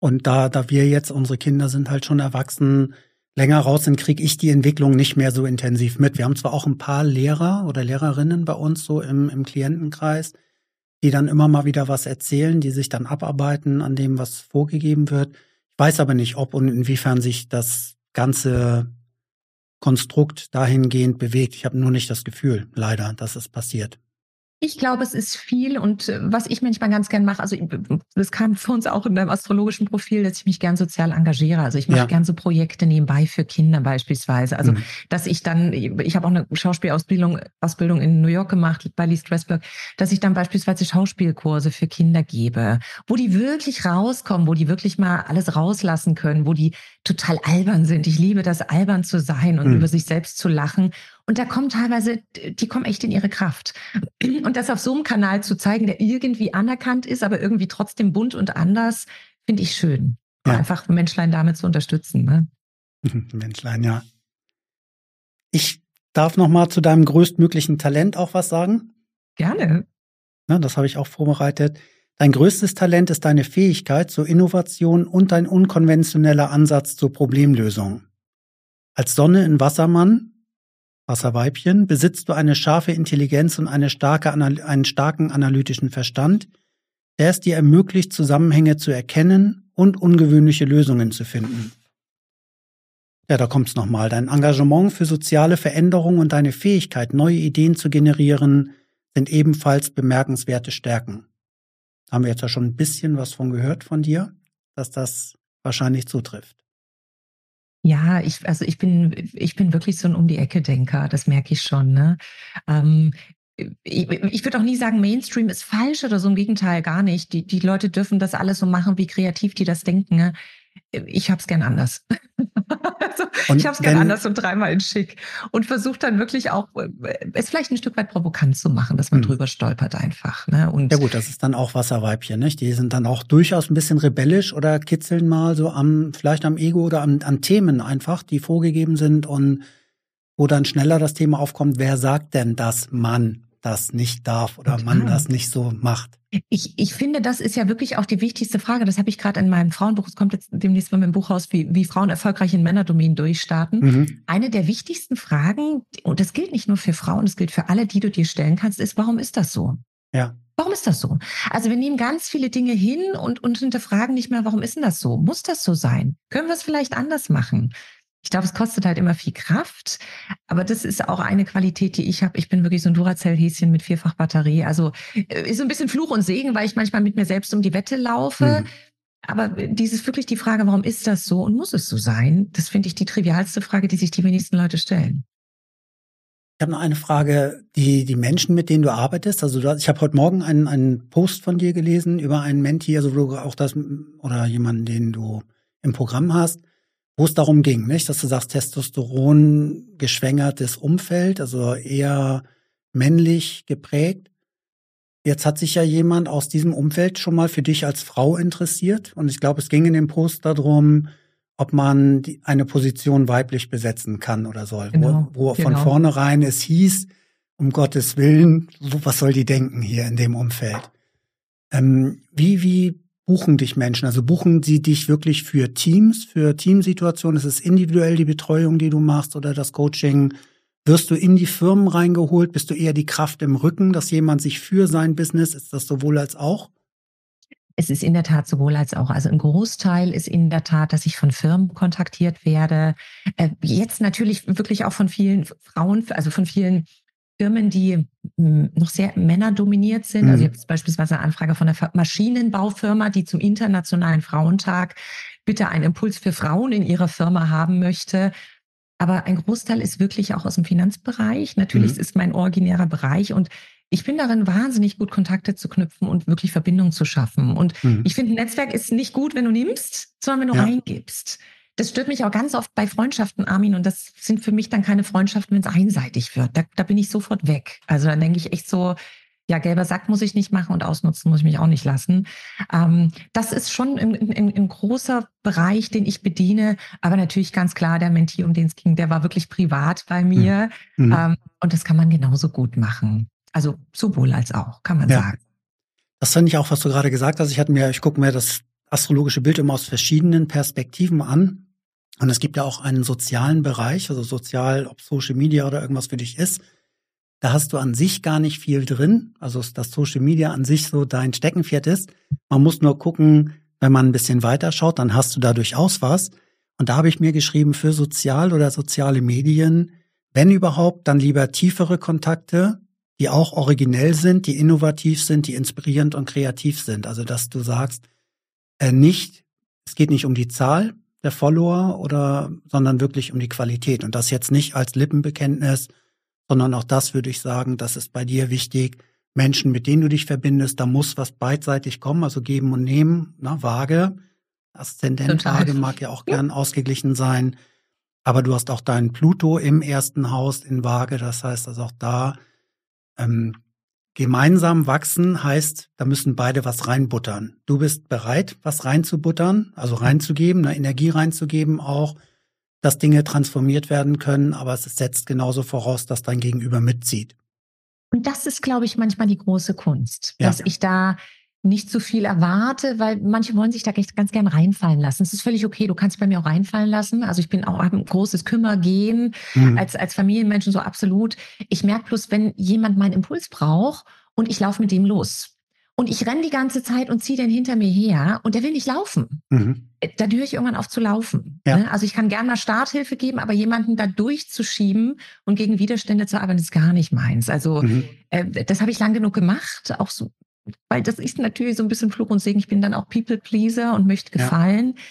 [SPEAKER 2] Und da, da wir jetzt, unsere Kinder sind halt schon erwachsen, länger raus sind, kriege ich die Entwicklung nicht mehr so intensiv mit. Wir haben zwar auch ein paar Lehrer oder Lehrerinnen bei uns so im, im Klientenkreis, die dann immer mal wieder was erzählen, die sich dann abarbeiten an dem, was vorgegeben wird. Ich weiß aber nicht, ob und inwiefern sich das ganze Konstrukt dahingehend bewegt. Ich habe nur nicht das Gefühl, leider, dass es passiert.
[SPEAKER 1] Ich glaube, es ist viel und äh, was ich manchmal ganz gern mache, also das kam für uns auch in deinem astrologischen Profil, dass ich mich gern sozial engagiere. Also ich mache ja. gern so Projekte nebenbei für Kinder beispielsweise. Also mhm. dass ich dann, ich habe auch eine Schauspielausbildung Ausbildung in New York gemacht bei Lee Strasberg, dass ich dann beispielsweise Schauspielkurse für Kinder gebe, wo die wirklich rauskommen, wo die wirklich mal alles rauslassen können, wo die total albern sind. Ich liebe das, albern zu sein und mhm. über sich selbst zu lachen und da kommen teilweise, die kommen echt in ihre Kraft. Und das auf so einem Kanal zu zeigen, der irgendwie anerkannt ist, aber irgendwie trotzdem bunt und anders, finde ich schön. Ja. Einfach Menschlein damit zu unterstützen. Ne?
[SPEAKER 2] Menschlein, ja. Ich darf noch mal zu deinem größtmöglichen Talent auch was sagen.
[SPEAKER 1] Gerne.
[SPEAKER 2] Ja, das habe ich auch vorbereitet. Dein größtes Talent ist deine Fähigkeit zur Innovation und dein unkonventioneller Ansatz zur Problemlösung. Als Sonne in Wassermann Wasserweibchen, besitzt du eine scharfe Intelligenz und eine starke, einen starken analytischen Verstand, der es dir ermöglicht, Zusammenhänge zu erkennen und ungewöhnliche Lösungen zu finden. Ja, da kommt's nochmal. Dein Engagement für soziale Veränderung und deine Fähigkeit, neue Ideen zu generieren, sind ebenfalls bemerkenswerte Stärken. Haben wir jetzt ja schon ein bisschen was von gehört von dir, dass das wahrscheinlich zutrifft.
[SPEAKER 1] Ja, ich, also ich bin, ich bin wirklich so ein um die Ecke Denker, das merke ich schon. Ne? Ähm, ich, ich würde auch nie sagen, Mainstream ist falsch oder so, im Gegenteil, gar nicht. Die, die Leute dürfen das alles so machen, wie kreativ die das denken. Ne? Ich habe es gern anders. also, ich habe es gern anders und dreimal in schick und versuche dann wirklich auch äh, es vielleicht ein Stück weit provokant zu machen, dass man hm. drüber stolpert einfach. Ne?
[SPEAKER 2] Und ja gut, das ist dann auch Wasserweibchen, nicht? Die sind dann auch durchaus ein bisschen rebellisch oder kitzeln mal so am vielleicht am Ego oder an, an Themen einfach, die vorgegeben sind und wo dann schneller das Thema aufkommt, wer sagt denn, dass man das nicht darf oder Total. man das nicht so macht?
[SPEAKER 1] Ich, ich finde, das ist ja wirklich auch die wichtigste Frage. Das habe ich gerade in meinem Frauenbuch, es kommt jetzt demnächst mal mit dem Buch raus, wie, wie Frauen erfolgreich in Männerdomänen durchstarten. Mhm. Eine der wichtigsten Fragen, und das gilt nicht nur für Frauen, das gilt für alle, die du dir stellen kannst, ist, warum ist das so?
[SPEAKER 2] Ja.
[SPEAKER 1] Warum ist das so? Also wir nehmen ganz viele Dinge hin und, und hinterfragen nicht mehr, warum ist denn das so? Muss das so sein? Können wir es vielleicht anders machen? Ich glaube, es kostet halt immer viel Kraft, aber das ist auch eine Qualität, die ich habe. Ich bin wirklich so ein Duracell-Häschen mit vierfach Batterie. Also äh, ist so ein bisschen Fluch und Segen, weil ich manchmal mit mir selbst um die Wette laufe. Mhm. Aber dieses wirklich die Frage, warum ist das so und muss es so sein? Das finde ich die trivialste Frage, die sich die wenigsten Leute stellen.
[SPEAKER 2] Ich habe noch eine Frage, die die Menschen, mit denen du arbeitest. Also du, ich habe heute Morgen einen, einen Post von dir gelesen über einen Menti, also wo du auch das oder jemanden, den du im Programm hast wo es darum ging, nicht, dass du sagst, Testosteron geschwängertes Umfeld, also eher männlich geprägt. Jetzt hat sich ja jemand aus diesem Umfeld schon mal für dich als Frau interessiert und ich glaube, es ging in dem Post darum, ob man die, eine Position weiblich besetzen kann oder soll, genau, wo, wo genau. von vornherein es hieß, um Gottes Willen, was soll die denken hier in dem Umfeld? Ähm, wie, wie buchen dich Menschen? Also buchen sie dich wirklich für Teams, für Teamsituationen? Ist es individuell die Betreuung, die du machst oder das Coaching? Wirst du in die Firmen reingeholt? Bist du eher die Kraft im Rücken, dass jemand sich für sein Business, ist das sowohl als auch?
[SPEAKER 1] Es ist in der Tat sowohl als auch. Also ein Großteil ist in der Tat, dass ich von Firmen kontaktiert werde. Äh, jetzt natürlich wirklich auch von vielen Frauen, also von vielen Firmen, die hm, noch sehr männerdominiert sind. Also mhm. Also ich habe beispielsweise eine Anfrage von einer Maschinenbaufirma, die zum Internationalen Frauentag bitte einen Impuls für Frauen in ihrer Firma haben möchte. Aber ein Großteil ist wirklich auch aus dem Finanzbereich. Natürlich mhm. ist mein originärer Bereich und ich bin darin wahnsinnig gut, Kontakte zu knüpfen und wirklich Verbindungen zu schaffen. Und mhm. ich finde, ein Netzwerk ist nicht gut, wenn du nimmst, sondern wenn du ja. reingibst. Das stört mich auch ganz oft bei Freundschaften, Armin. Und das sind für mich dann keine Freundschaften, wenn es einseitig wird. Da, da bin ich sofort weg. Also dann denke ich echt so, ja, gelber Sack muss ich nicht machen und ausnutzen muss ich mich auch nicht lassen. Ähm, das ist schon ein, großer Bereich, den ich bediene. Aber natürlich ganz klar, der Mentee, um den es ging, der war wirklich privat bei mir. Mhm. mhm. Ähm, und das kann man genauso gut machen. Also sowohl als auch, kann man ja. sagen.
[SPEAKER 2] Das fand ich auch, was du gerade gesagt hast. Ich hatte mir, ich gucke mir das astrologische Bild immer aus verschiedenen Perspektiven an. Und es gibt ja auch einen sozialen Bereich, also sozial, ob Social Media oder irgendwas für dich ist. Da hast du an sich gar nicht viel drin. Also dass Social Media an sich so dein Steckenpferd ist. Man muss nur gucken, wenn man ein bisschen weiter schaut, dann hast du da durchaus was. Und da habe ich mir geschrieben, für sozial oder soziale Medien, wenn überhaupt, dann lieber tiefere Kontakte, die auch originell sind, die innovativ sind, die inspirierend und kreativ sind. Also dass du sagst, äh, nicht, es geht nicht um die Zahl der Follower oder, sondern wirklich um die Qualität. Und das jetzt nicht als Lippenbekenntnis, sondern auch das würde ich sagen, das ist bei dir wichtig. Menschen, mit denen du dich verbindest, da muss was beidseitig kommen, also geben und nehmen, na, vage. Aszendentwaage mag ja auch gern ausgeglichen sein. Aber du hast auch deinen Pluto im ersten Haus in Waage. Das heißt also auch da ähm, gemeinsam wachsen heißt, da müssen beide was reinbuttern. Du bist bereit, was reinzubuttern, also reinzugeben, eine Energie reinzugeben auch, dass Dinge transformiert werden können, aber es setzt genauso voraus, dass dein Gegenüber mitzieht.
[SPEAKER 1] Und das ist, glaube ich, manchmal die große Kunst, ja. dass ich da nicht zu viel erwarte, weil manche wollen sich da ganz gern reinfallen lassen. Es ist völlig okay, du kannst bei mir auch reinfallen lassen. Also ich bin auch ein großes Kümmergehen mhm. als, als Familienmenschen so absolut. Ich merke bloß, wenn jemand meinen Impuls braucht und ich laufe mit dem los. Und ich renne die ganze Zeit und ziehe den hinter mir her und der will nicht laufen. Mhm. Äh, dann höre ich irgendwann auf zu laufen. Ja. Ne? Also ich kann gerne mal Starthilfe geben, aber jemanden da durchzuschieben und gegen Widerstände zu arbeiten, ist gar nicht meins. Also mhm. äh, das habe ich lang genug gemacht, auch so weil das ist natürlich so ein bisschen Fluch und Segen. Ich bin dann auch People-Pleaser und möchte gefallen. Ja.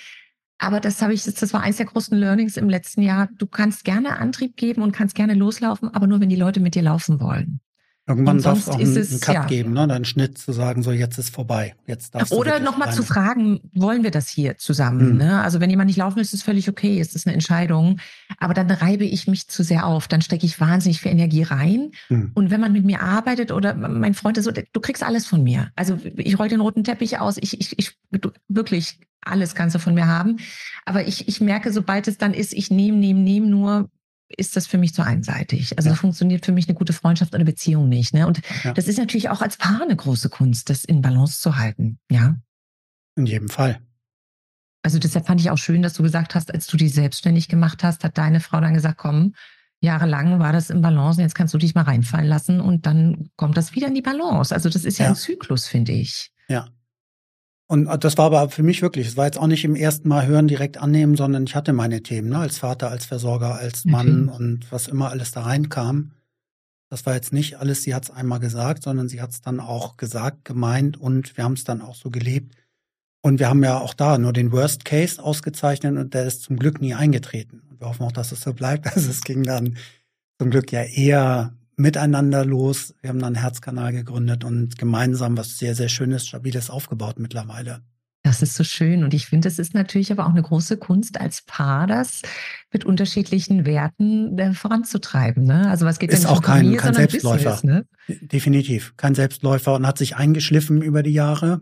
[SPEAKER 1] Aber das habe ich, das war eines der großen Learnings im letzten Jahr. Du kannst gerne Antrieb geben und kannst gerne loslaufen, aber nur wenn die Leute mit dir laufen wollen.
[SPEAKER 2] Irgendwann darf es auch einen, einen Cut ja. geben, ne? einen Schnitt zu sagen, so jetzt ist vorbei. Jetzt darfst
[SPEAKER 1] Oder nochmal zu fragen, wollen wir das hier zusammen? Mhm. Ne? Also wenn jemand nicht laufen will, ist es völlig okay, ist das eine Entscheidung. Aber dann reibe ich mich zu sehr auf, dann stecke ich wahnsinnig viel Energie rein. Mhm. Und wenn man mit mir arbeitet oder mein Freund ist so, du kriegst alles von mir. Also ich roll den roten Teppich aus, ich, ich, ich wirklich alles kannst du von mir haben. Aber ich, ich merke, sobald es dann ist, ich nehme, nehme, nehme nur, ist das für mich zu einseitig. Also ja. funktioniert für mich eine gute Freundschaft oder Beziehung nicht. Ne? Und ja. das ist natürlich auch als Paar eine große Kunst, das in Balance zu halten. Ja.
[SPEAKER 2] In jedem Fall.
[SPEAKER 1] Also deshalb fand ich auch schön, dass du gesagt hast, als du dich selbstständig gemacht hast, hat deine Frau dann gesagt, komm, jahrelang war das im Balance, jetzt kannst du dich mal reinfallen lassen und dann kommt das wieder in die Balance. Also das ist ja, ja. ein Zyklus, finde ich.
[SPEAKER 2] Ja. Und das war aber für mich wirklich, es war jetzt auch nicht im ersten Mal hören, direkt annehmen, sondern ich hatte meine Themen, ne, als Vater, als Versorger, als Mann okay. und was immer alles da reinkam. Das war jetzt nicht alles, sie hat es einmal gesagt, sondern sie hat es dann auch gesagt, gemeint und wir haben es dann auch so gelebt. Und wir haben ja auch da nur den Worst Case ausgezeichnet und der ist zum Glück nie eingetreten. Und wir hoffen auch, dass es so bleibt. Also es ging dann zum Glück ja eher miteinander los. Wir haben dann einen Herzkanal gegründet und gemeinsam was sehr, sehr Schönes, Stabiles aufgebaut mittlerweile.
[SPEAKER 1] Das ist so schön. Und ich finde, es ist natürlich aber auch eine große Kunst als Paar, das mit unterschiedlichen Werten äh, voranzutreiben. Ne? Also was geht
[SPEAKER 2] ist auch kein, Familie, kein Selbstläufer. Business, ne? Definitiv kein Selbstläufer und hat sich eingeschliffen über die Jahre.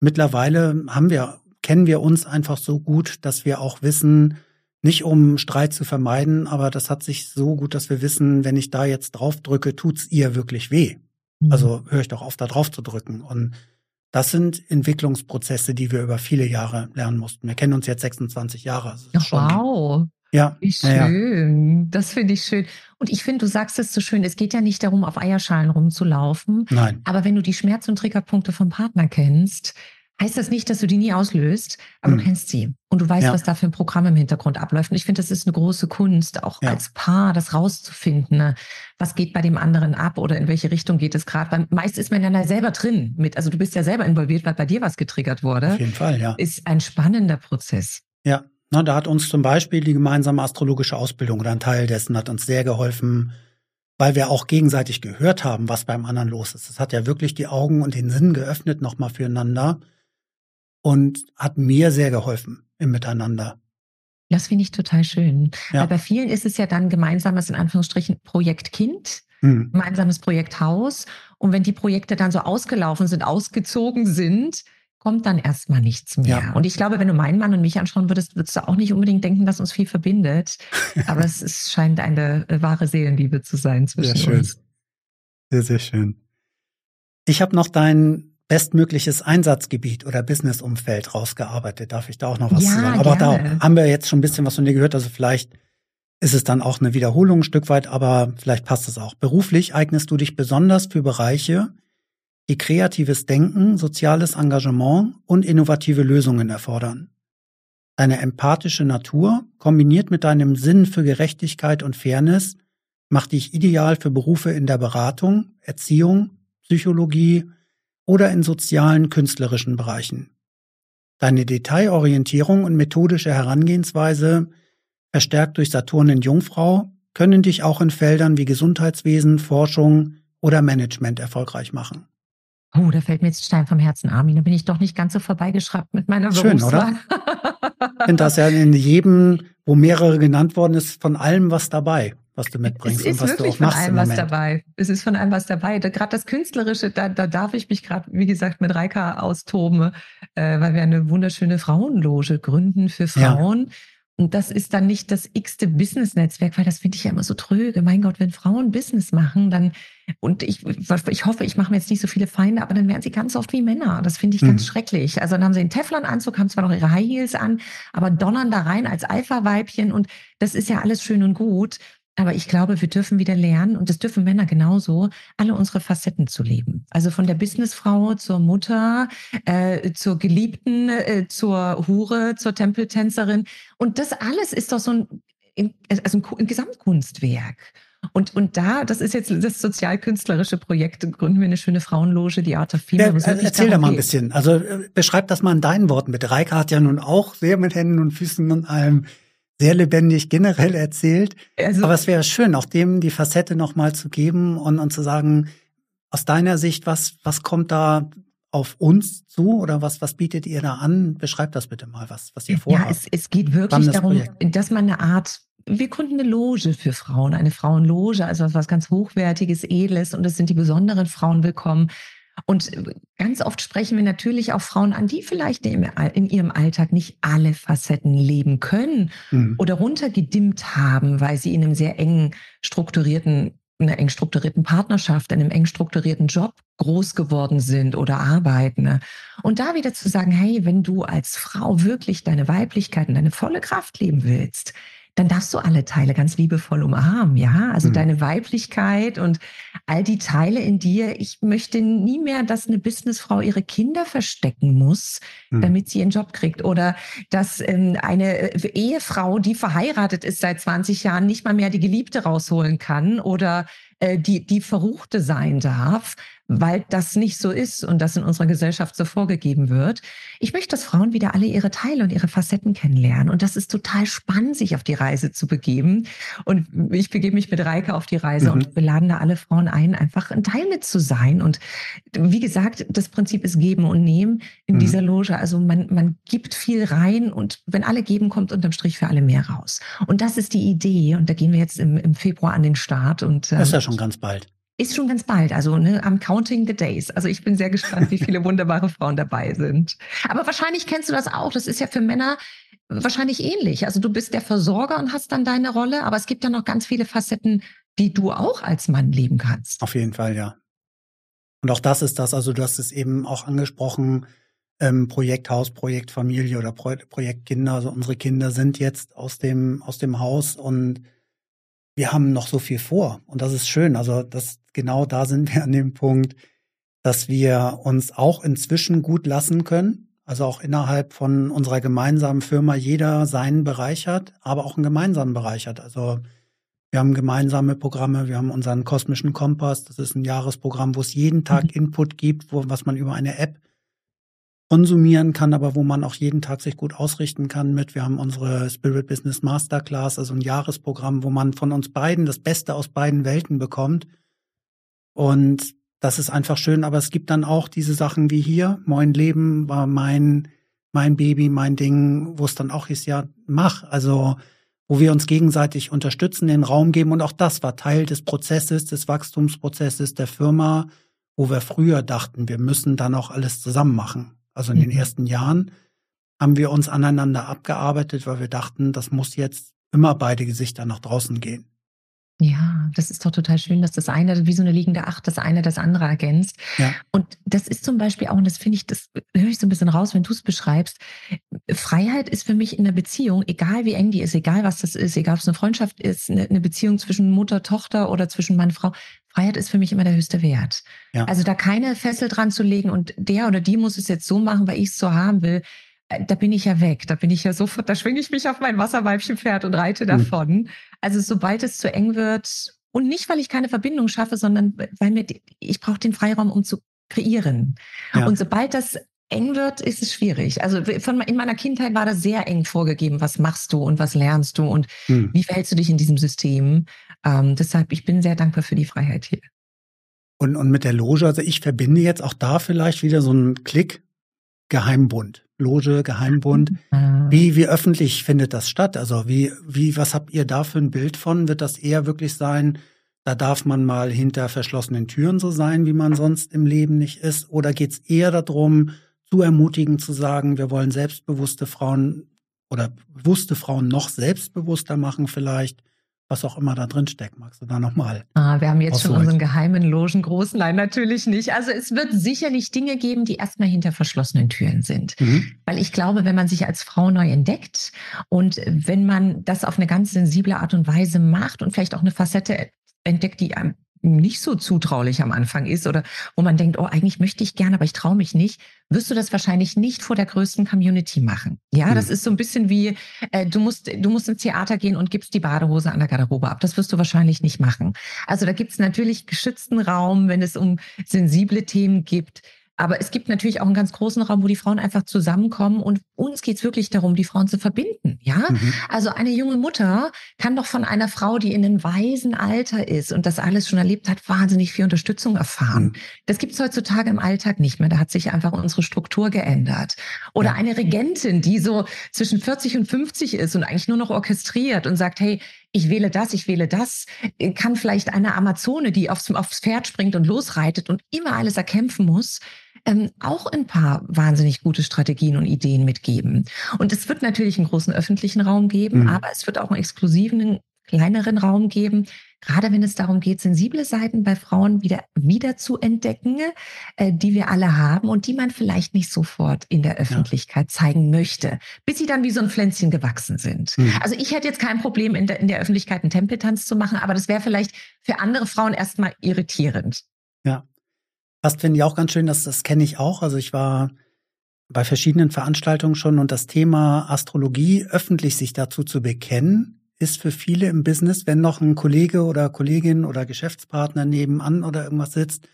[SPEAKER 2] Mittlerweile haben wir, kennen wir uns einfach so gut, dass wir auch wissen, nicht um Streit zu vermeiden, aber das hat sich so gut, dass wir wissen, wenn ich da jetzt drauf drücke, tut's ihr wirklich weh. Mhm. Also höre ich doch auf, da drauf zu drücken. Und das sind Entwicklungsprozesse, die wir über viele Jahre lernen mussten. Wir kennen uns jetzt 26 Jahre. Also
[SPEAKER 1] wow. Ja. Wie schön. Ja. Das finde ich schön. Und ich finde, du sagst es so schön, es geht ja nicht darum, auf Eierschalen rumzulaufen.
[SPEAKER 2] Nein.
[SPEAKER 1] Aber wenn du die Schmerz- und Triggerpunkte vom Partner kennst, heißt das nicht, dass du die nie auslöst, aber mhm. du kennst sie und du weißt, ja. was da für ein Programm im Hintergrund abläuft. Und ich finde, das ist eine große Kunst, auch ja. als Paar das rauszufinden. Ne? Was geht bei dem anderen ab oder in welche Richtung geht es gerade? Weil meist ist man ja da selber drin mit. Also du bist ja selber involviert, weil bei dir was getriggert wurde.
[SPEAKER 2] Auf jeden Fall, ja.
[SPEAKER 1] Ist ein spannender Prozess.
[SPEAKER 2] Ja, Na, da hat uns zum Beispiel die gemeinsame astrologische Ausbildung oder ein Teil dessen hat uns sehr geholfen, weil wir auch gegenseitig gehört haben, was beim anderen los ist. Es hat ja wirklich die Augen und den Sinn geöffnet nochmal füreinander und hat mir sehr geholfen im Miteinander.
[SPEAKER 1] Das finde ich total schön. Ja. Weil bei vielen ist es ja dann gemeinsames, in Anführungsstrichen, Projekt Kind, mhm. gemeinsames Projekt Haus. Und wenn die Projekte dann so ausgelaufen sind, ausgezogen sind, kommt dann erstmal nichts mehr. Ja. Und ich glaube, wenn du meinen Mann und mich anschauen würdest, würdest du auch nicht unbedingt denken, dass uns viel verbindet. Aber es ist, scheint eine wahre Seelenliebe zu sein zwischen
[SPEAKER 2] sehr schön.
[SPEAKER 1] uns.
[SPEAKER 2] Sehr, sehr schön. Ich habe noch deinen bestmögliches Einsatzgebiet oder Businessumfeld rausgearbeitet. Darf ich da auch noch was
[SPEAKER 1] ja,
[SPEAKER 2] zu sagen? Aber gerne. da haben wir jetzt schon ein bisschen was von dir gehört. Also vielleicht ist es dann auch eine Wiederholung ein Stück weit, aber vielleicht passt es auch. Beruflich eignest du dich besonders für Bereiche, die kreatives Denken, soziales Engagement und innovative Lösungen erfordern. Deine empathische Natur, kombiniert mit deinem Sinn für Gerechtigkeit und Fairness, macht dich ideal für Berufe in der Beratung, Erziehung, Psychologie oder in sozialen, künstlerischen Bereichen. Deine Detailorientierung und methodische Herangehensweise, verstärkt durch Saturn in Jungfrau, können dich auch in Feldern wie Gesundheitswesen, Forschung oder Management erfolgreich machen.
[SPEAKER 1] Oh, da fällt mir jetzt Stein vom Herzen, Armin. Da bin ich doch nicht ganz so vorbeigeschraubt mit meiner Schön,
[SPEAKER 2] oder? Ich finde das ja in jedem, wo mehrere genannt worden ist, von allem was dabei, was du mitbringst.
[SPEAKER 1] Es ist
[SPEAKER 2] und
[SPEAKER 1] was wirklich
[SPEAKER 2] du auch
[SPEAKER 1] von allem was dabei. Es ist von allem was dabei. Gerade das Künstlerische, da, da darf ich mich gerade, wie gesagt, mit Reika austoben, äh, weil wir eine wunderschöne Frauenloge gründen für Frauen. Ja und das ist dann nicht das x-te Business-Netzwerk, weil das finde ich ja immer so tröge. Mein Gott, wenn Frauen Business machen, dann, und ich, ich hoffe, ich mache mir jetzt nicht so viele Feinde, aber dann werden sie ganz oft wie Männer. Das finde ich ganz mhm. schrecklich. Also dann haben sie einen Teflon-Anzug, haben zwar noch ihre High Heels an, aber donnern da rein als Alpha-Weibchen und das ist ja alles schön und gut. Aber ich glaube, wir dürfen wieder lernen, und das dürfen Männer genauso, alle unsere Facetten zu leben. Also von der Businessfrau zur Mutter, äh, zur Geliebten, äh, zur Hure, zur Tempeltänzerin. Und das alles ist doch so ein, also ein, Gesamtkunstwerk. Und, und da, das ist jetzt das sozialkünstlerische Projekt, gründen wir eine schöne Frauenloge, die Art of Female.
[SPEAKER 2] Ja, erzähl da mal ein bisschen. Also äh, beschreib das mal in deinen Worten bitte. Reika hat ja nun auch sehr mit Händen und Füßen und allem sehr lebendig generell erzählt. Also, Aber es wäre schön, auch dem die Facette nochmal zu geben und, und zu sagen, aus deiner Sicht, was, was kommt da auf uns zu oder was, was bietet ihr da an? Beschreibt das bitte mal, was, was ihr vorhabt.
[SPEAKER 1] Ja, es, es geht wirklich darum, Projekt. dass man eine Art wir gründen eine Loge für Frauen, eine Frauenloge, also was ganz Hochwertiges, Edles und es sind die besonderen Frauen willkommen, und ganz oft sprechen wir natürlich auch Frauen an, die vielleicht in ihrem Alltag nicht alle Facetten leben können mhm. oder runtergedimmt haben, weil sie in einem sehr engen strukturierten, einer eng strukturierten Partnerschaft, in einem eng strukturierten Job groß geworden sind oder arbeiten. Ne? Und da wieder zu sagen, hey, wenn du als Frau wirklich deine Weiblichkeit und deine volle Kraft leben willst, dann darfst du alle Teile ganz liebevoll umarmen, ja? Also mhm. deine Weiblichkeit und all die Teile in dir. Ich möchte nie mehr, dass eine Businessfrau ihre Kinder verstecken muss, mhm. damit sie ihren Job kriegt. Oder dass ähm, eine äh, Ehefrau, die verheiratet ist seit 20 Jahren, nicht mal mehr die Geliebte rausholen kann oder äh, die, die Verruchte sein darf, weil das nicht so ist und das in unserer Gesellschaft so vorgegeben wird. Ich möchte, dass Frauen wieder alle ihre Teile und ihre Facetten kennenlernen. Und das ist total spannend, sich auf die Reise zu begeben. Und ich begebe mich mit Reike auf die Reise mhm. und wir laden da alle Frauen ein, einfach ein Teil mit zu sein. Und wie gesagt, das Prinzip ist geben und nehmen in mhm. dieser Loge. Also man, man gibt viel rein und wenn alle geben, kommt unterm Strich für alle mehr raus. Und das ist die Idee. Und da gehen wir jetzt im, im Februar an den Start. Und,
[SPEAKER 2] ähm, das ist ja schon ganz bald.
[SPEAKER 1] Ist schon ganz bald, also ne, am Counting the Days. Also ich bin sehr gespannt, wie viele wunderbare Frauen dabei sind. Aber wahrscheinlich kennst du das auch. Das ist ja für Männer wahrscheinlich ähnlich. Also du bist der Versorger und hast dann deine Rolle, aber es gibt ja noch ganz viele Facetten, die du auch als Mann leben kannst.
[SPEAKER 2] Auf jeden Fall, ja. Und auch das ist das, also du hast es eben auch angesprochen, ähm, Projekt Haus, Projekt Familie oder Pro Projekt Kinder. Also unsere Kinder sind jetzt aus dem, aus dem Haus und wir haben noch so viel vor. Und das ist schön. Also das, genau da sind wir an dem Punkt, dass wir uns auch inzwischen gut lassen können. Also auch innerhalb von unserer gemeinsamen Firma jeder seinen Bereich hat, aber auch einen gemeinsamen Bereich hat. Also wir haben gemeinsame Programme, wir haben unseren kosmischen Kompass, das ist ein Jahresprogramm, wo es jeden Tag mhm. Input gibt, wo, was man über eine App konsumieren kann, aber wo man auch jeden Tag sich gut ausrichten kann mit. Wir haben unsere Spirit Business Masterclass, also ein Jahresprogramm, wo man von uns beiden das Beste aus beiden Welten bekommt. Und das ist einfach schön, aber es gibt dann auch diese Sachen wie hier, Moin Leben war mein, mein Baby, mein Ding, wo es dann auch ist, ja, mach. Also, wo wir uns gegenseitig unterstützen, den Raum geben. Und auch das war Teil des Prozesses, des Wachstumsprozesses der Firma, wo wir früher dachten, wir müssen dann auch alles zusammen machen. Also in mhm. den ersten Jahren haben wir uns aneinander abgearbeitet, weil wir dachten, das muss jetzt immer beide Gesichter nach draußen gehen.
[SPEAKER 1] Ja, das ist doch total schön, dass das eine wie so eine liegende Acht, das eine das andere ergänzt. Ja. Und das ist zum Beispiel auch, und das finde ich, das höre ich so ein bisschen raus, wenn du es beschreibst. Freiheit ist für mich in der Beziehung, egal wie eng die ist, egal was das ist, egal ob es eine Freundschaft ist, eine, eine Beziehung zwischen Mutter, Tochter oder zwischen Mann, Frau. Freiheit ist für mich immer der höchste Wert. Ja. Also da keine Fessel dran zu legen und der oder die muss es jetzt so machen, weil ich es so haben will. Äh, da bin ich ja weg. Da bin ich ja sofort, da schwinge ich mich auf mein Wasserweibchenpferd und reite hm. davon. Mhm. Also sobald es zu eng wird, Und nicht, weil ich keine Verbindung schaffe, sondern weil mir, ich brauche den Freiraum, um zu kreieren. Ja. Und sobald das eng wird, ist es schwierig. Also von, in meiner Kindheit war das sehr eng vorgegeben, was machst du und was lernst du und hm. wie verhältst du dich in diesem System. Ähm, deshalb, ich bin sehr dankbar für die Freiheit hier.
[SPEAKER 2] Und, und mit der Loge, also ich verbinde jetzt auch da vielleicht wieder so einen Klick, Geheimbund. Loge, Geheimbund. Mhm. Wie, wie öffentlich findet das statt? Also wie, wie, was habt ihr da für ein Bild von? Wird das eher wirklich sein, da darf man mal hinter verschlossenen Türen so sein, wie man sonst im Leben nicht ist? Oder geht es eher darum, zu ermutigen, zu sagen, wir wollen selbstbewusste Frauen oder bewusste Frauen noch selbstbewusster machen vielleicht? Was auch immer da drin steckt. Magst du da nochmal?
[SPEAKER 1] Ah, wir haben jetzt schon unseren geheimen Logen groß. Nein, natürlich nicht. Also es wird sicherlich Dinge geben, die erstmal hinter verschlossenen Türen sind. Mhm. Weil ich glaube, wenn man sich als Frau neu entdeckt und wenn man das auf eine ganz sensible Art und Weise macht und vielleicht auch eine Facette entdeckt, die einem nicht so zutraulich am Anfang ist oder wo man denkt, oh, eigentlich möchte ich gerne, aber ich traue mich nicht, wirst du das wahrscheinlich nicht vor der größten Community machen. Ja, mhm. das ist so ein bisschen wie, äh, du musst, du musst ins Theater gehen und gibst die Badehose an der Garderobe ab. Das wirst du wahrscheinlich nicht machen. Also da gibt es natürlich geschützten Raum, wenn es um sensible Themen gibt. Aber es gibt natürlich auch einen ganz großen Raum, wo die Frauen einfach zusammenkommen und uns geht's wirklich darum, die Frauen zu verbinden. Ja, mhm. also eine junge Mutter kann doch von einer Frau, die in einem weisen Alter ist und das alles schon erlebt hat, wahnsinnig viel Unterstützung erfahren. Mhm. Das gibt's heutzutage im Alltag nicht mehr. Da hat sich einfach unsere Struktur geändert. Oder ja. eine Regentin, die so zwischen 40 und 50 ist und eigentlich nur noch orchestriert und sagt, hey, ich wähle das, ich wähle das, kann vielleicht eine Amazone, die aufs, aufs Pferd springt und losreitet und immer alles erkämpfen muss, ähm, auch ein paar wahnsinnig gute Strategien und Ideen mitgeben. Und es wird natürlich einen großen öffentlichen Raum geben, mhm. aber es wird auch einen exklusiven, kleineren Raum geben, gerade wenn es darum geht, sensible Seiten bei Frauen wieder, wieder zu entdecken, äh, die wir alle haben und die man vielleicht nicht sofort in der Öffentlichkeit ja. zeigen möchte, bis sie dann wie so ein Pflänzchen gewachsen sind. Mhm. Also ich hätte jetzt kein Problem, in der, in der Öffentlichkeit einen Tempeltanz zu machen, aber das wäre vielleicht für andere Frauen erstmal irritierend.
[SPEAKER 2] Ja, das finde ich auch ganz schön, das, das kenne ich auch. Also ich war bei verschiedenen Veranstaltungen schon und das Thema Astrologie öffentlich sich dazu zu bekennen, ist für viele im Business, wenn noch ein Kollege oder Kollegin oder Geschäftspartner nebenan oder irgendwas sitzt,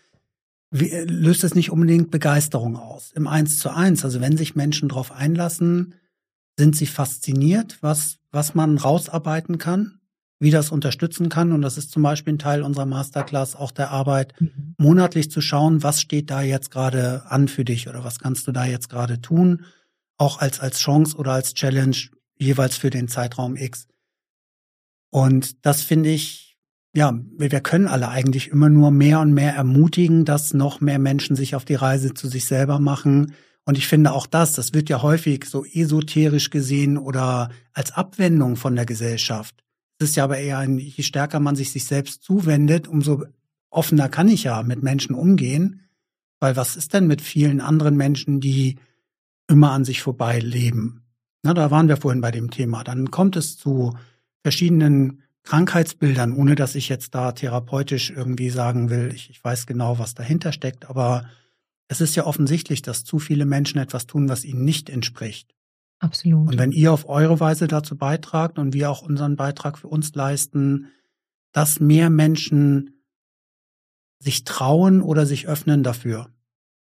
[SPEAKER 2] löst es nicht unbedingt Begeisterung aus. Im Eins zu eins, also wenn sich Menschen darauf einlassen, sind sie fasziniert, was, was man rausarbeiten kann wie das unterstützen kann. Und das ist zum Beispiel ein Teil unserer Masterclass auch der Arbeit, mhm. monatlich zu schauen, was steht da jetzt gerade an für dich oder was kannst du da jetzt gerade tun, auch als, als Chance oder als Challenge jeweils für den Zeitraum X. Und das finde ich, ja, wir können alle eigentlich immer nur mehr und mehr ermutigen, dass noch mehr Menschen sich auf die Reise zu sich selber machen. Und ich finde auch das, das wird ja häufig so esoterisch gesehen oder als Abwendung von der Gesellschaft. Es ist ja aber eher ein, je stärker man sich sich selbst zuwendet, umso offener kann ich ja mit Menschen umgehen. Weil was ist denn mit vielen anderen Menschen, die immer an sich vorbei leben? Na, da waren wir vorhin bei dem Thema. Dann kommt es zu verschiedenen Krankheitsbildern, ohne dass ich jetzt da therapeutisch irgendwie sagen will, ich, ich weiß genau, was dahinter steckt, aber es ist ja offensichtlich, dass zu viele Menschen etwas tun, was ihnen nicht entspricht.
[SPEAKER 1] Absolut.
[SPEAKER 2] Und wenn ihr auf eure Weise dazu beitragt und wir auch unseren Beitrag für uns leisten, dass mehr Menschen sich trauen oder sich öffnen dafür,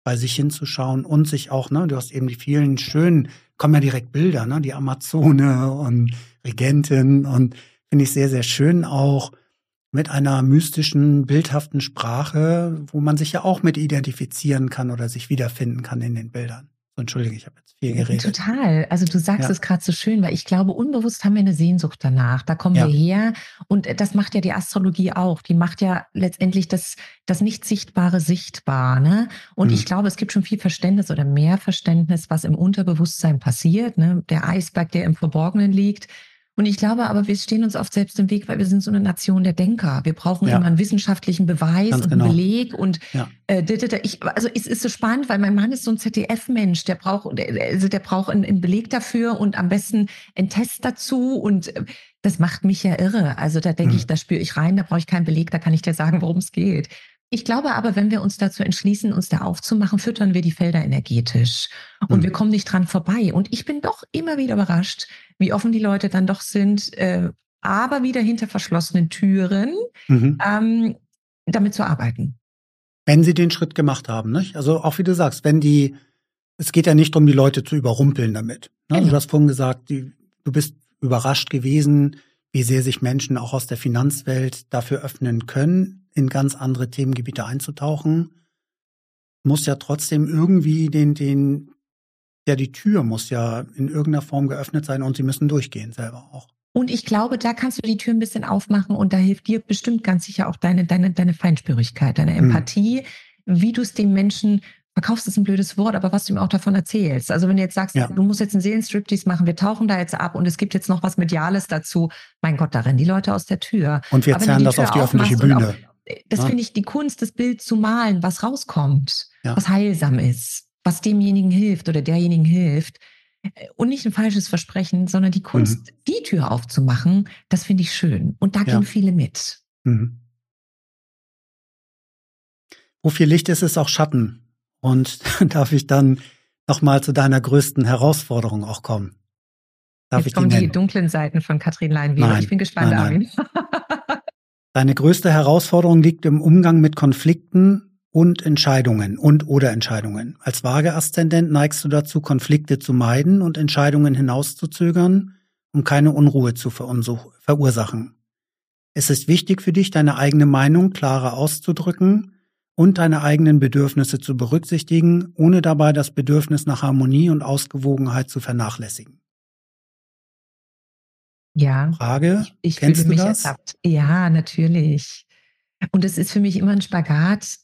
[SPEAKER 2] bei sich hinzuschauen und sich auch, ne, du hast eben die vielen schönen, kommen ja direkt Bilder, ne, die Amazone und Regentin und finde ich sehr, sehr schön auch mit einer mystischen, bildhaften Sprache, wo man sich ja auch mit identifizieren kann oder sich wiederfinden kann in den Bildern. Entschuldige, ich habe jetzt viel geredet.
[SPEAKER 1] Total. Also du sagst ja. es gerade so schön, weil ich glaube, unbewusst haben wir eine Sehnsucht danach. Da kommen ja. wir her. Und das macht ja die Astrologie auch. Die macht ja letztendlich das, das Nicht-Sichtbare sichtbar. Ne? Und hm. ich glaube, es gibt schon viel Verständnis oder mehr Verständnis, was im Unterbewusstsein passiert. Ne? Der Eisberg, der im Verborgenen liegt, und ich glaube aber, wir stehen uns oft selbst im Weg, weil wir sind so eine Nation der Denker. Wir brauchen ja. immer einen wissenschaftlichen Beweis Ganz und genau. Beleg und ja. äh, ich, also es ist so spannend, weil mein Mann ist so ein ZDF-Mensch, der braucht, also der braucht einen, einen Beleg dafür und am besten einen Test dazu und äh, das macht mich ja irre. Also da denke hm. ich, da spüre ich rein, da brauche ich keinen Beleg, da kann ich dir sagen, worum es geht. Ich glaube aber, wenn wir uns dazu entschließen, uns da aufzumachen, füttern wir die Felder energetisch und mhm. wir kommen nicht dran vorbei. Und ich bin doch immer wieder überrascht, wie offen die Leute dann doch sind, äh, aber wieder hinter verschlossenen Türen mhm. ähm, damit zu arbeiten.
[SPEAKER 2] Wenn sie den Schritt gemacht haben, nicht? Also auch wie du sagst, wenn die, es geht ja nicht darum, die Leute zu überrumpeln damit. Ne? Genau. Du hast vorhin gesagt, die, du bist überrascht gewesen, wie sehr sich Menschen auch aus der Finanzwelt dafür öffnen können, in ganz andere Themengebiete einzutauchen. Muss ja trotzdem irgendwie den, den, ja, die Tür muss ja in irgendeiner Form geöffnet sein und sie müssen durchgehen selber auch.
[SPEAKER 1] Und ich glaube, da kannst du die Tür ein bisschen aufmachen und da hilft dir bestimmt ganz sicher auch deine, deine, deine Feinspürigkeit, deine hm. Empathie, mhm. wie du es dem Menschen verkaufst ist ein blödes Wort, aber was du ihm auch davon erzählst. Also wenn du jetzt sagst, ja. du musst jetzt einen Seelenstriptease machen, wir tauchen da jetzt ab und es gibt jetzt noch was Mediales dazu, mein Gott, da rennen die Leute aus der Tür.
[SPEAKER 2] Und wir zerren das auf die öffentliche Bühne.
[SPEAKER 1] Das ja. finde ich die Kunst, das Bild zu malen, was rauskommt, ja. was heilsam ist, was demjenigen hilft oder derjenigen hilft. Und nicht ein falsches Versprechen, sondern die Kunst, mhm. die Tür aufzumachen, das finde ich schön. Und da gehen viele mit. Mhm.
[SPEAKER 2] Wo viel Licht ist, ist auch Schatten. Und darf ich dann nochmal zu deiner größten Herausforderung auch kommen?
[SPEAKER 1] Darf Jetzt kommen die, die, dunklen Seiten von Katrin Leinweber. Ich bin gespannt, nein, Armin.
[SPEAKER 2] Deine größte Herausforderung liegt im Umgang mit Konflikten und Entscheidungen und oder Entscheidungen. Als Waage-Aszendent neigst du dazu, Konflikte zu meiden und Entscheidungen hinauszuzögern, um keine Unruhe zu verursachen. Es ist wichtig für dich, deine eigene Meinung klarer auszudrücken und deine eigenen Bedürfnisse zu berücksichtigen, ohne dabei das Bedürfnis nach Harmonie und Ausgewogenheit zu vernachlässigen.
[SPEAKER 1] Ja.
[SPEAKER 2] Frage,
[SPEAKER 1] ich, ich kennst du mich das? Ertappt. Ja, natürlich. Und es ist für mich immer ein Spagat.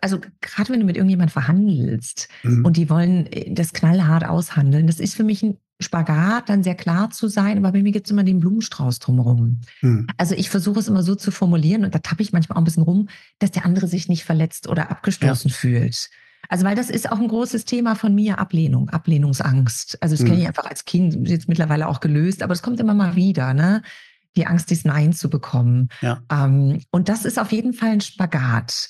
[SPEAKER 1] Also gerade wenn du mit irgendjemand verhandelst mhm. und die wollen äh, das knallhart aushandeln, das ist für mich ein Spagat, dann sehr klar zu sein, aber bei mir gibt es immer den Blumenstrauß drumherum. Hm. Also ich versuche es immer so zu formulieren und da tappe ich manchmal auch ein bisschen rum, dass der andere sich nicht verletzt oder abgestoßen ja. fühlt. Also weil das ist auch ein großes Thema von mir, Ablehnung, Ablehnungsangst. Also das hm. kenne ich einfach als Kind, jetzt mittlerweile auch gelöst, aber es kommt immer mal wieder, ne? die Angst, dieses Nein zu bekommen. Ja. Ähm, und das ist auf jeden Fall ein Spagat.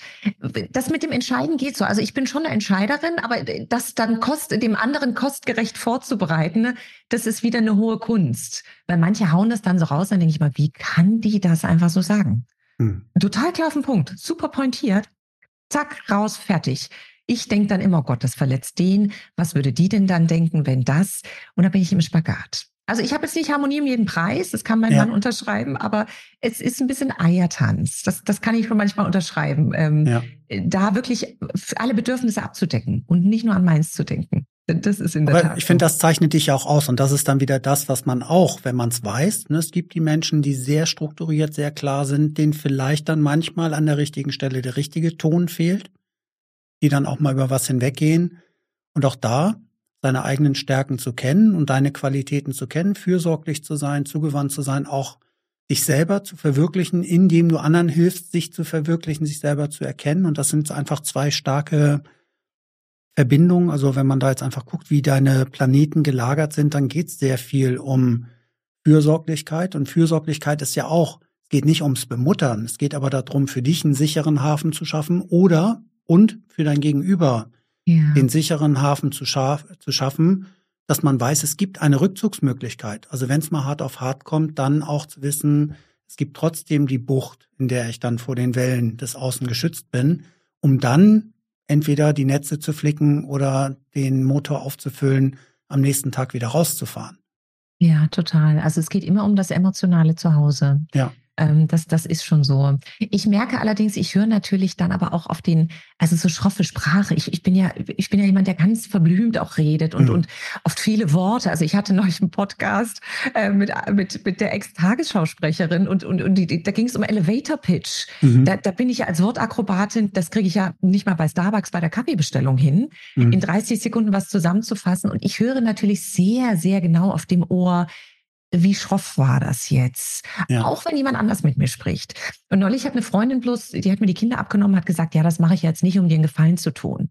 [SPEAKER 1] Das mit dem Entscheiden geht so. Also ich bin schon eine Entscheiderin, aber das dann kost, dem anderen kostgerecht vorzubereiten, das ist wieder eine hohe Kunst. Weil manche hauen das dann so raus, dann denke ich mal, wie kann die das einfach so sagen? Hm. Total klar auf den Punkt, super pointiert. Zack, raus, fertig. Ich denke dann immer, oh Gott, das verletzt den. Was würde die denn dann denken, wenn das? Und da bin ich im Spagat. Also ich habe jetzt nicht Harmonie um jeden Preis, das kann mein ja. Mann unterschreiben, aber es ist ein bisschen Eiertanz. Das, das kann ich schon manchmal unterschreiben. Ähm, ja. Da wirklich alle Bedürfnisse abzudecken und nicht nur an meins zu denken. Das ist in der aber Tat.
[SPEAKER 2] Ich finde, das zeichnet dich ja auch aus und das ist dann wieder das, was man auch, wenn man es weiß. Ne, es gibt die Menschen, die sehr strukturiert, sehr klar sind, denen vielleicht dann manchmal an der richtigen Stelle der richtige Ton fehlt, die dann auch mal über was hinweggehen. Und auch da deine eigenen Stärken zu kennen und deine Qualitäten zu kennen, fürsorglich zu sein, zugewandt zu sein, auch dich selber zu verwirklichen, indem du anderen hilfst, sich zu verwirklichen, sich selber zu erkennen. Und das sind einfach zwei starke Verbindungen. Also wenn man da jetzt einfach guckt, wie deine Planeten gelagert sind, dann geht es sehr viel um Fürsorglichkeit. Und Fürsorglichkeit ist ja auch, es geht nicht ums Bemuttern, es geht aber darum, für dich einen sicheren Hafen zu schaffen oder und für dein Gegenüber ja. den sicheren Hafen zu, schaff, zu schaffen, dass man weiß, es gibt eine Rückzugsmöglichkeit. Also wenn es mal hart auf hart kommt, dann auch zu wissen, es gibt trotzdem die Bucht, in der ich dann vor den Wellen des Außen geschützt bin, um dann entweder die Netze zu flicken oder den Motor aufzufüllen, am nächsten Tag wieder rauszufahren.
[SPEAKER 1] Ja, total. Also es geht immer um das emotionale Zuhause. Ja. Ähm, das, das ist schon so. Ich merke allerdings, ich höre natürlich dann aber auch auf den, also so schroffe Sprache. Ich, ich bin ja, ich bin ja jemand, der ganz verblümt auch redet und, mhm. und oft viele Worte. Also ich hatte neulich einen Podcast äh, mit, mit, mit der Ex-Tagesschausprecherin und, und, und die, da ging es um Elevator Pitch. Mhm. Da, da bin ich ja als Wortakrobatin, das kriege ich ja nicht mal bei Starbucks bei der Kaffeebestellung hin, mhm. in 30 Sekunden was zusammenzufassen. Und ich höre natürlich sehr, sehr genau auf dem Ohr, wie schroff war das jetzt? Ja. Auch wenn jemand anders mit mir spricht. Und neulich hat eine Freundin bloß, die hat mir die Kinder abgenommen, hat gesagt, ja, das mache ich jetzt nicht, um dir einen Gefallen zu tun.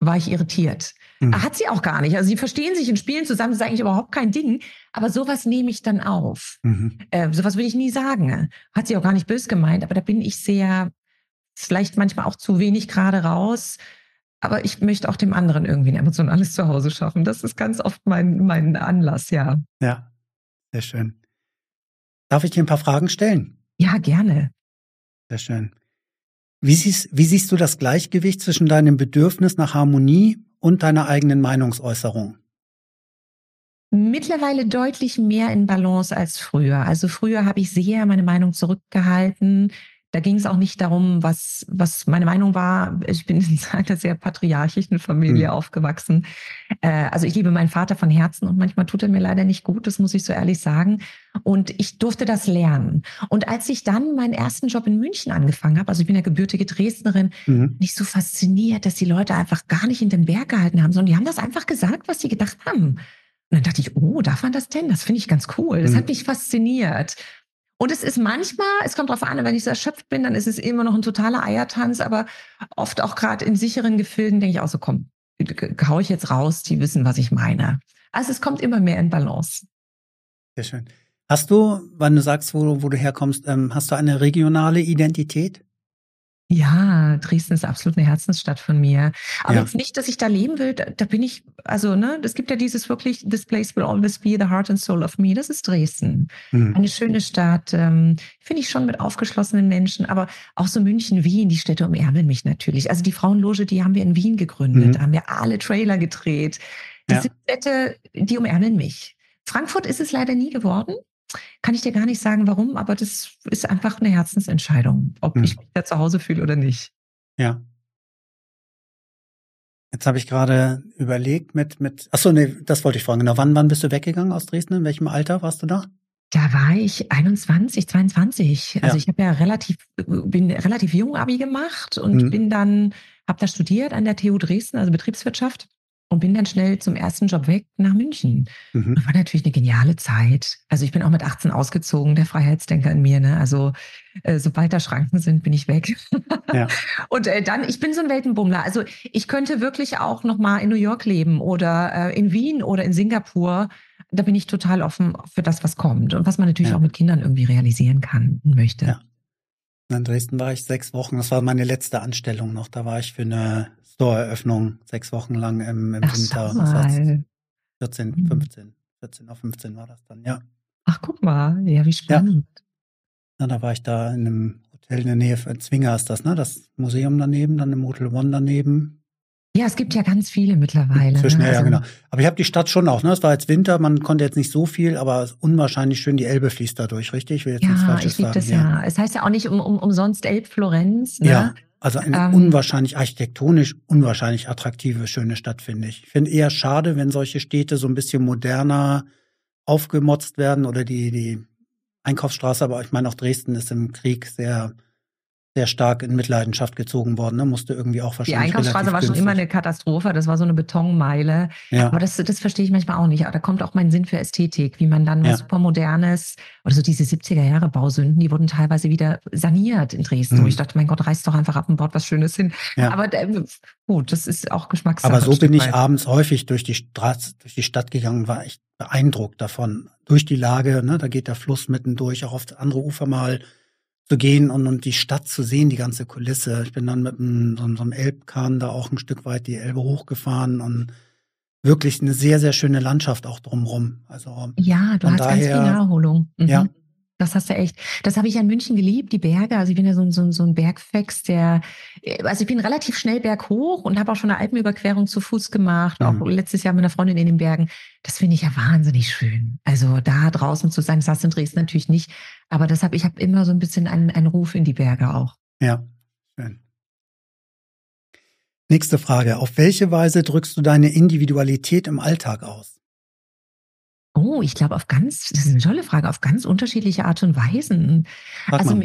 [SPEAKER 1] War ich irritiert. Mhm. Hat sie auch gar nicht. Also sie verstehen sich in Spielen zusammen, das ist eigentlich überhaupt kein Ding. Aber sowas nehme ich dann auf. Mhm. Äh, sowas würde ich nie sagen. Hat sie auch gar nicht bös gemeint, aber da bin ich sehr, vielleicht manchmal auch zu wenig gerade raus. Aber ich möchte auch dem anderen irgendwie ein emotionales Zuhause schaffen. Das ist ganz oft mein, mein Anlass, ja.
[SPEAKER 2] Ja, sehr schön. Darf ich dir ein paar Fragen stellen?
[SPEAKER 1] Ja, gerne.
[SPEAKER 2] Sehr schön. Wie siehst, wie siehst du das Gleichgewicht zwischen deinem Bedürfnis nach Harmonie und deiner eigenen Meinungsäußerung?
[SPEAKER 1] Mittlerweile deutlich mehr in Balance als früher. Also früher habe ich sehr meine Meinung zurückgehalten, da ging es auch nicht darum, was, was meine Meinung war. Ich bin in einer sehr patriarchischen Familie mhm. aufgewachsen. Äh, also ich liebe meinen Vater von Herzen und manchmal tut er mir leider nicht gut, das muss ich so ehrlich sagen. Und ich durfte das lernen. Und als ich dann meinen ersten Job in München angefangen habe, also ich bin ja gebürtige Dresdnerin, mhm. nicht so fasziniert, dass die Leute einfach gar nicht in den Berg gehalten haben, sondern die haben das einfach gesagt, was sie gedacht haben. Und dann dachte ich, oh, darf man das denn? Das finde ich ganz cool. Das mhm. hat mich fasziniert. Und es ist manchmal, es kommt darauf an, wenn ich so erschöpft bin, dann ist es immer noch ein totaler Eiertanz, aber oft auch gerade in sicheren Gefilden denke ich auch so, komm, hau ich jetzt raus, die wissen, was ich meine. Also es kommt immer mehr in Balance.
[SPEAKER 2] Sehr schön. Hast du, wenn du sagst, wo, wo du herkommst, ähm, hast du eine regionale Identität?
[SPEAKER 1] Ja, Dresden ist absolut eine Herzensstadt von mir. Aber ja. jetzt nicht, dass ich da leben will. Da, da, bin ich, also, ne, es gibt ja dieses wirklich, this place will always be the heart and soul of me. Das ist Dresden. Mhm. Eine schöne Stadt, ähm, finde ich schon mit aufgeschlossenen Menschen, aber auch so München, Wien, die Städte umärmeln mich natürlich. Also die Frauenloge, die haben wir in Wien gegründet, mhm. da haben wir alle Trailer gedreht. Diese ja. Städte, die umärmeln mich. Frankfurt ist es leider nie geworden. Kann ich dir gar nicht sagen, warum, aber das ist einfach eine Herzensentscheidung, ob hm. ich mich da zu Hause fühle oder nicht.
[SPEAKER 2] Ja. Jetzt habe ich gerade überlegt mit, mit, ach so, nee, das wollte ich fragen. Genau, wann, wann bist du weggegangen aus Dresden? In welchem Alter warst du da?
[SPEAKER 1] Da war ich 21, 22. Also ja. ich habe ja relativ, bin relativ jung Abi gemacht und mhm. bin dann, habe da studiert an der TU Dresden, also Betriebswirtschaft und bin dann schnell zum ersten Job weg nach München. Mhm. Das war natürlich eine geniale Zeit. Also ich bin auch mit 18 ausgezogen, der Freiheitsdenker in mir. Ne? Also äh, sobald da Schranken sind, bin ich weg. Ja. und äh, dann, ich bin so ein Weltenbummler. Also ich könnte wirklich auch noch mal in New York leben oder äh, in Wien oder in Singapur. Da bin ich total offen für das, was kommt und was man natürlich ja. auch mit Kindern irgendwie realisieren kann und möchte. Ja.
[SPEAKER 2] In Dresden war ich sechs Wochen. Das war meine letzte Anstellung noch. Da war ich für eine Store-Eröffnung sechs Wochen lang im, im Ach, Winter. Das heißt 14, 15, 14 auf 15 war das dann, ja.
[SPEAKER 1] Ach, guck mal, ja, wie spannend. Ja.
[SPEAKER 2] ja da war ich da in einem Hotel in der Nähe, von Zwinger ist das, ne? Das Museum daneben, dann im Hotel One daneben.
[SPEAKER 1] Ja, es gibt ja ganz viele mittlerweile.
[SPEAKER 2] Zwischen, ne? ja, also, genau. Aber ich habe die Stadt schon auch, ne? Es war jetzt Winter, man konnte jetzt nicht so viel, aber unwahrscheinlich schön, die Elbe fließt da durch, richtig? Ich
[SPEAKER 1] will jetzt ja, nichts Falsches ich liebe das ja. ja. Es heißt ja auch nicht um, um, umsonst Elbflorenz, ne?
[SPEAKER 2] Ja. Also eine ähm, unwahrscheinlich architektonisch unwahrscheinlich attraktive, schöne Stadt, finde ich. Ich finde eher schade, wenn solche Städte so ein bisschen moderner aufgemotzt werden oder die, die Einkaufsstraße, aber ich meine auch Dresden ist im Krieg sehr sehr stark in Mitleidenschaft gezogen worden. Ne? Musste irgendwie auch wahrscheinlich.
[SPEAKER 1] Die Einkaufsstraße war schon immer eine Katastrophe. Das war so eine Betonmeile. Ja. Aber das, das verstehe ich manchmal auch nicht. Aber da kommt auch mein Sinn für Ästhetik, wie man dann was ja. super modernes oder so diese 70er Jahre Bausünden, die wurden teilweise wieder saniert in Dresden. Mhm. Wo ich dachte, mein Gott, reißt doch einfach ab und baut was Schönes hin. Ja. Aber äh, gut, das ist auch Geschmackssache.
[SPEAKER 2] Aber so bin ich weit. abends häufig durch die Straße, durch die Stadt gegangen, war echt beeindruckt davon. Durch die Lage, ne, da geht der Fluss mittendurch, auch auf andere Ufer mal zu gehen und, und die Stadt zu sehen, die ganze Kulisse. Ich bin dann mit einem, so, so einem Elbkahn da auch ein Stück weit die Elbe hochgefahren und wirklich eine sehr, sehr schöne Landschaft auch drumrum. Also
[SPEAKER 1] ja, du hast daher, ganz viel Naherholung. Mhm. Ja, das hast du echt. Das habe ich in München geliebt, die Berge. Also ich bin ja so, so, so ein Bergfex, der, also ich bin relativ schnell berghoch und habe auch schon eine Alpenüberquerung zu Fuß gemacht, mhm. auch letztes Jahr mit einer Freundin in den Bergen. Das finde ich ja wahnsinnig schön. Also da draußen zu sein, das hast du in Dresden natürlich nicht, aber das habe ich habe immer so ein bisschen einen, einen Ruf in die Berge auch.
[SPEAKER 2] Ja, schön. Nächste Frage. Auf welche Weise drückst du deine Individualität im Alltag aus?
[SPEAKER 1] Oh, ich glaube auf ganz, das ist eine tolle Frage, auf ganz unterschiedliche Art und Weisen. Frag also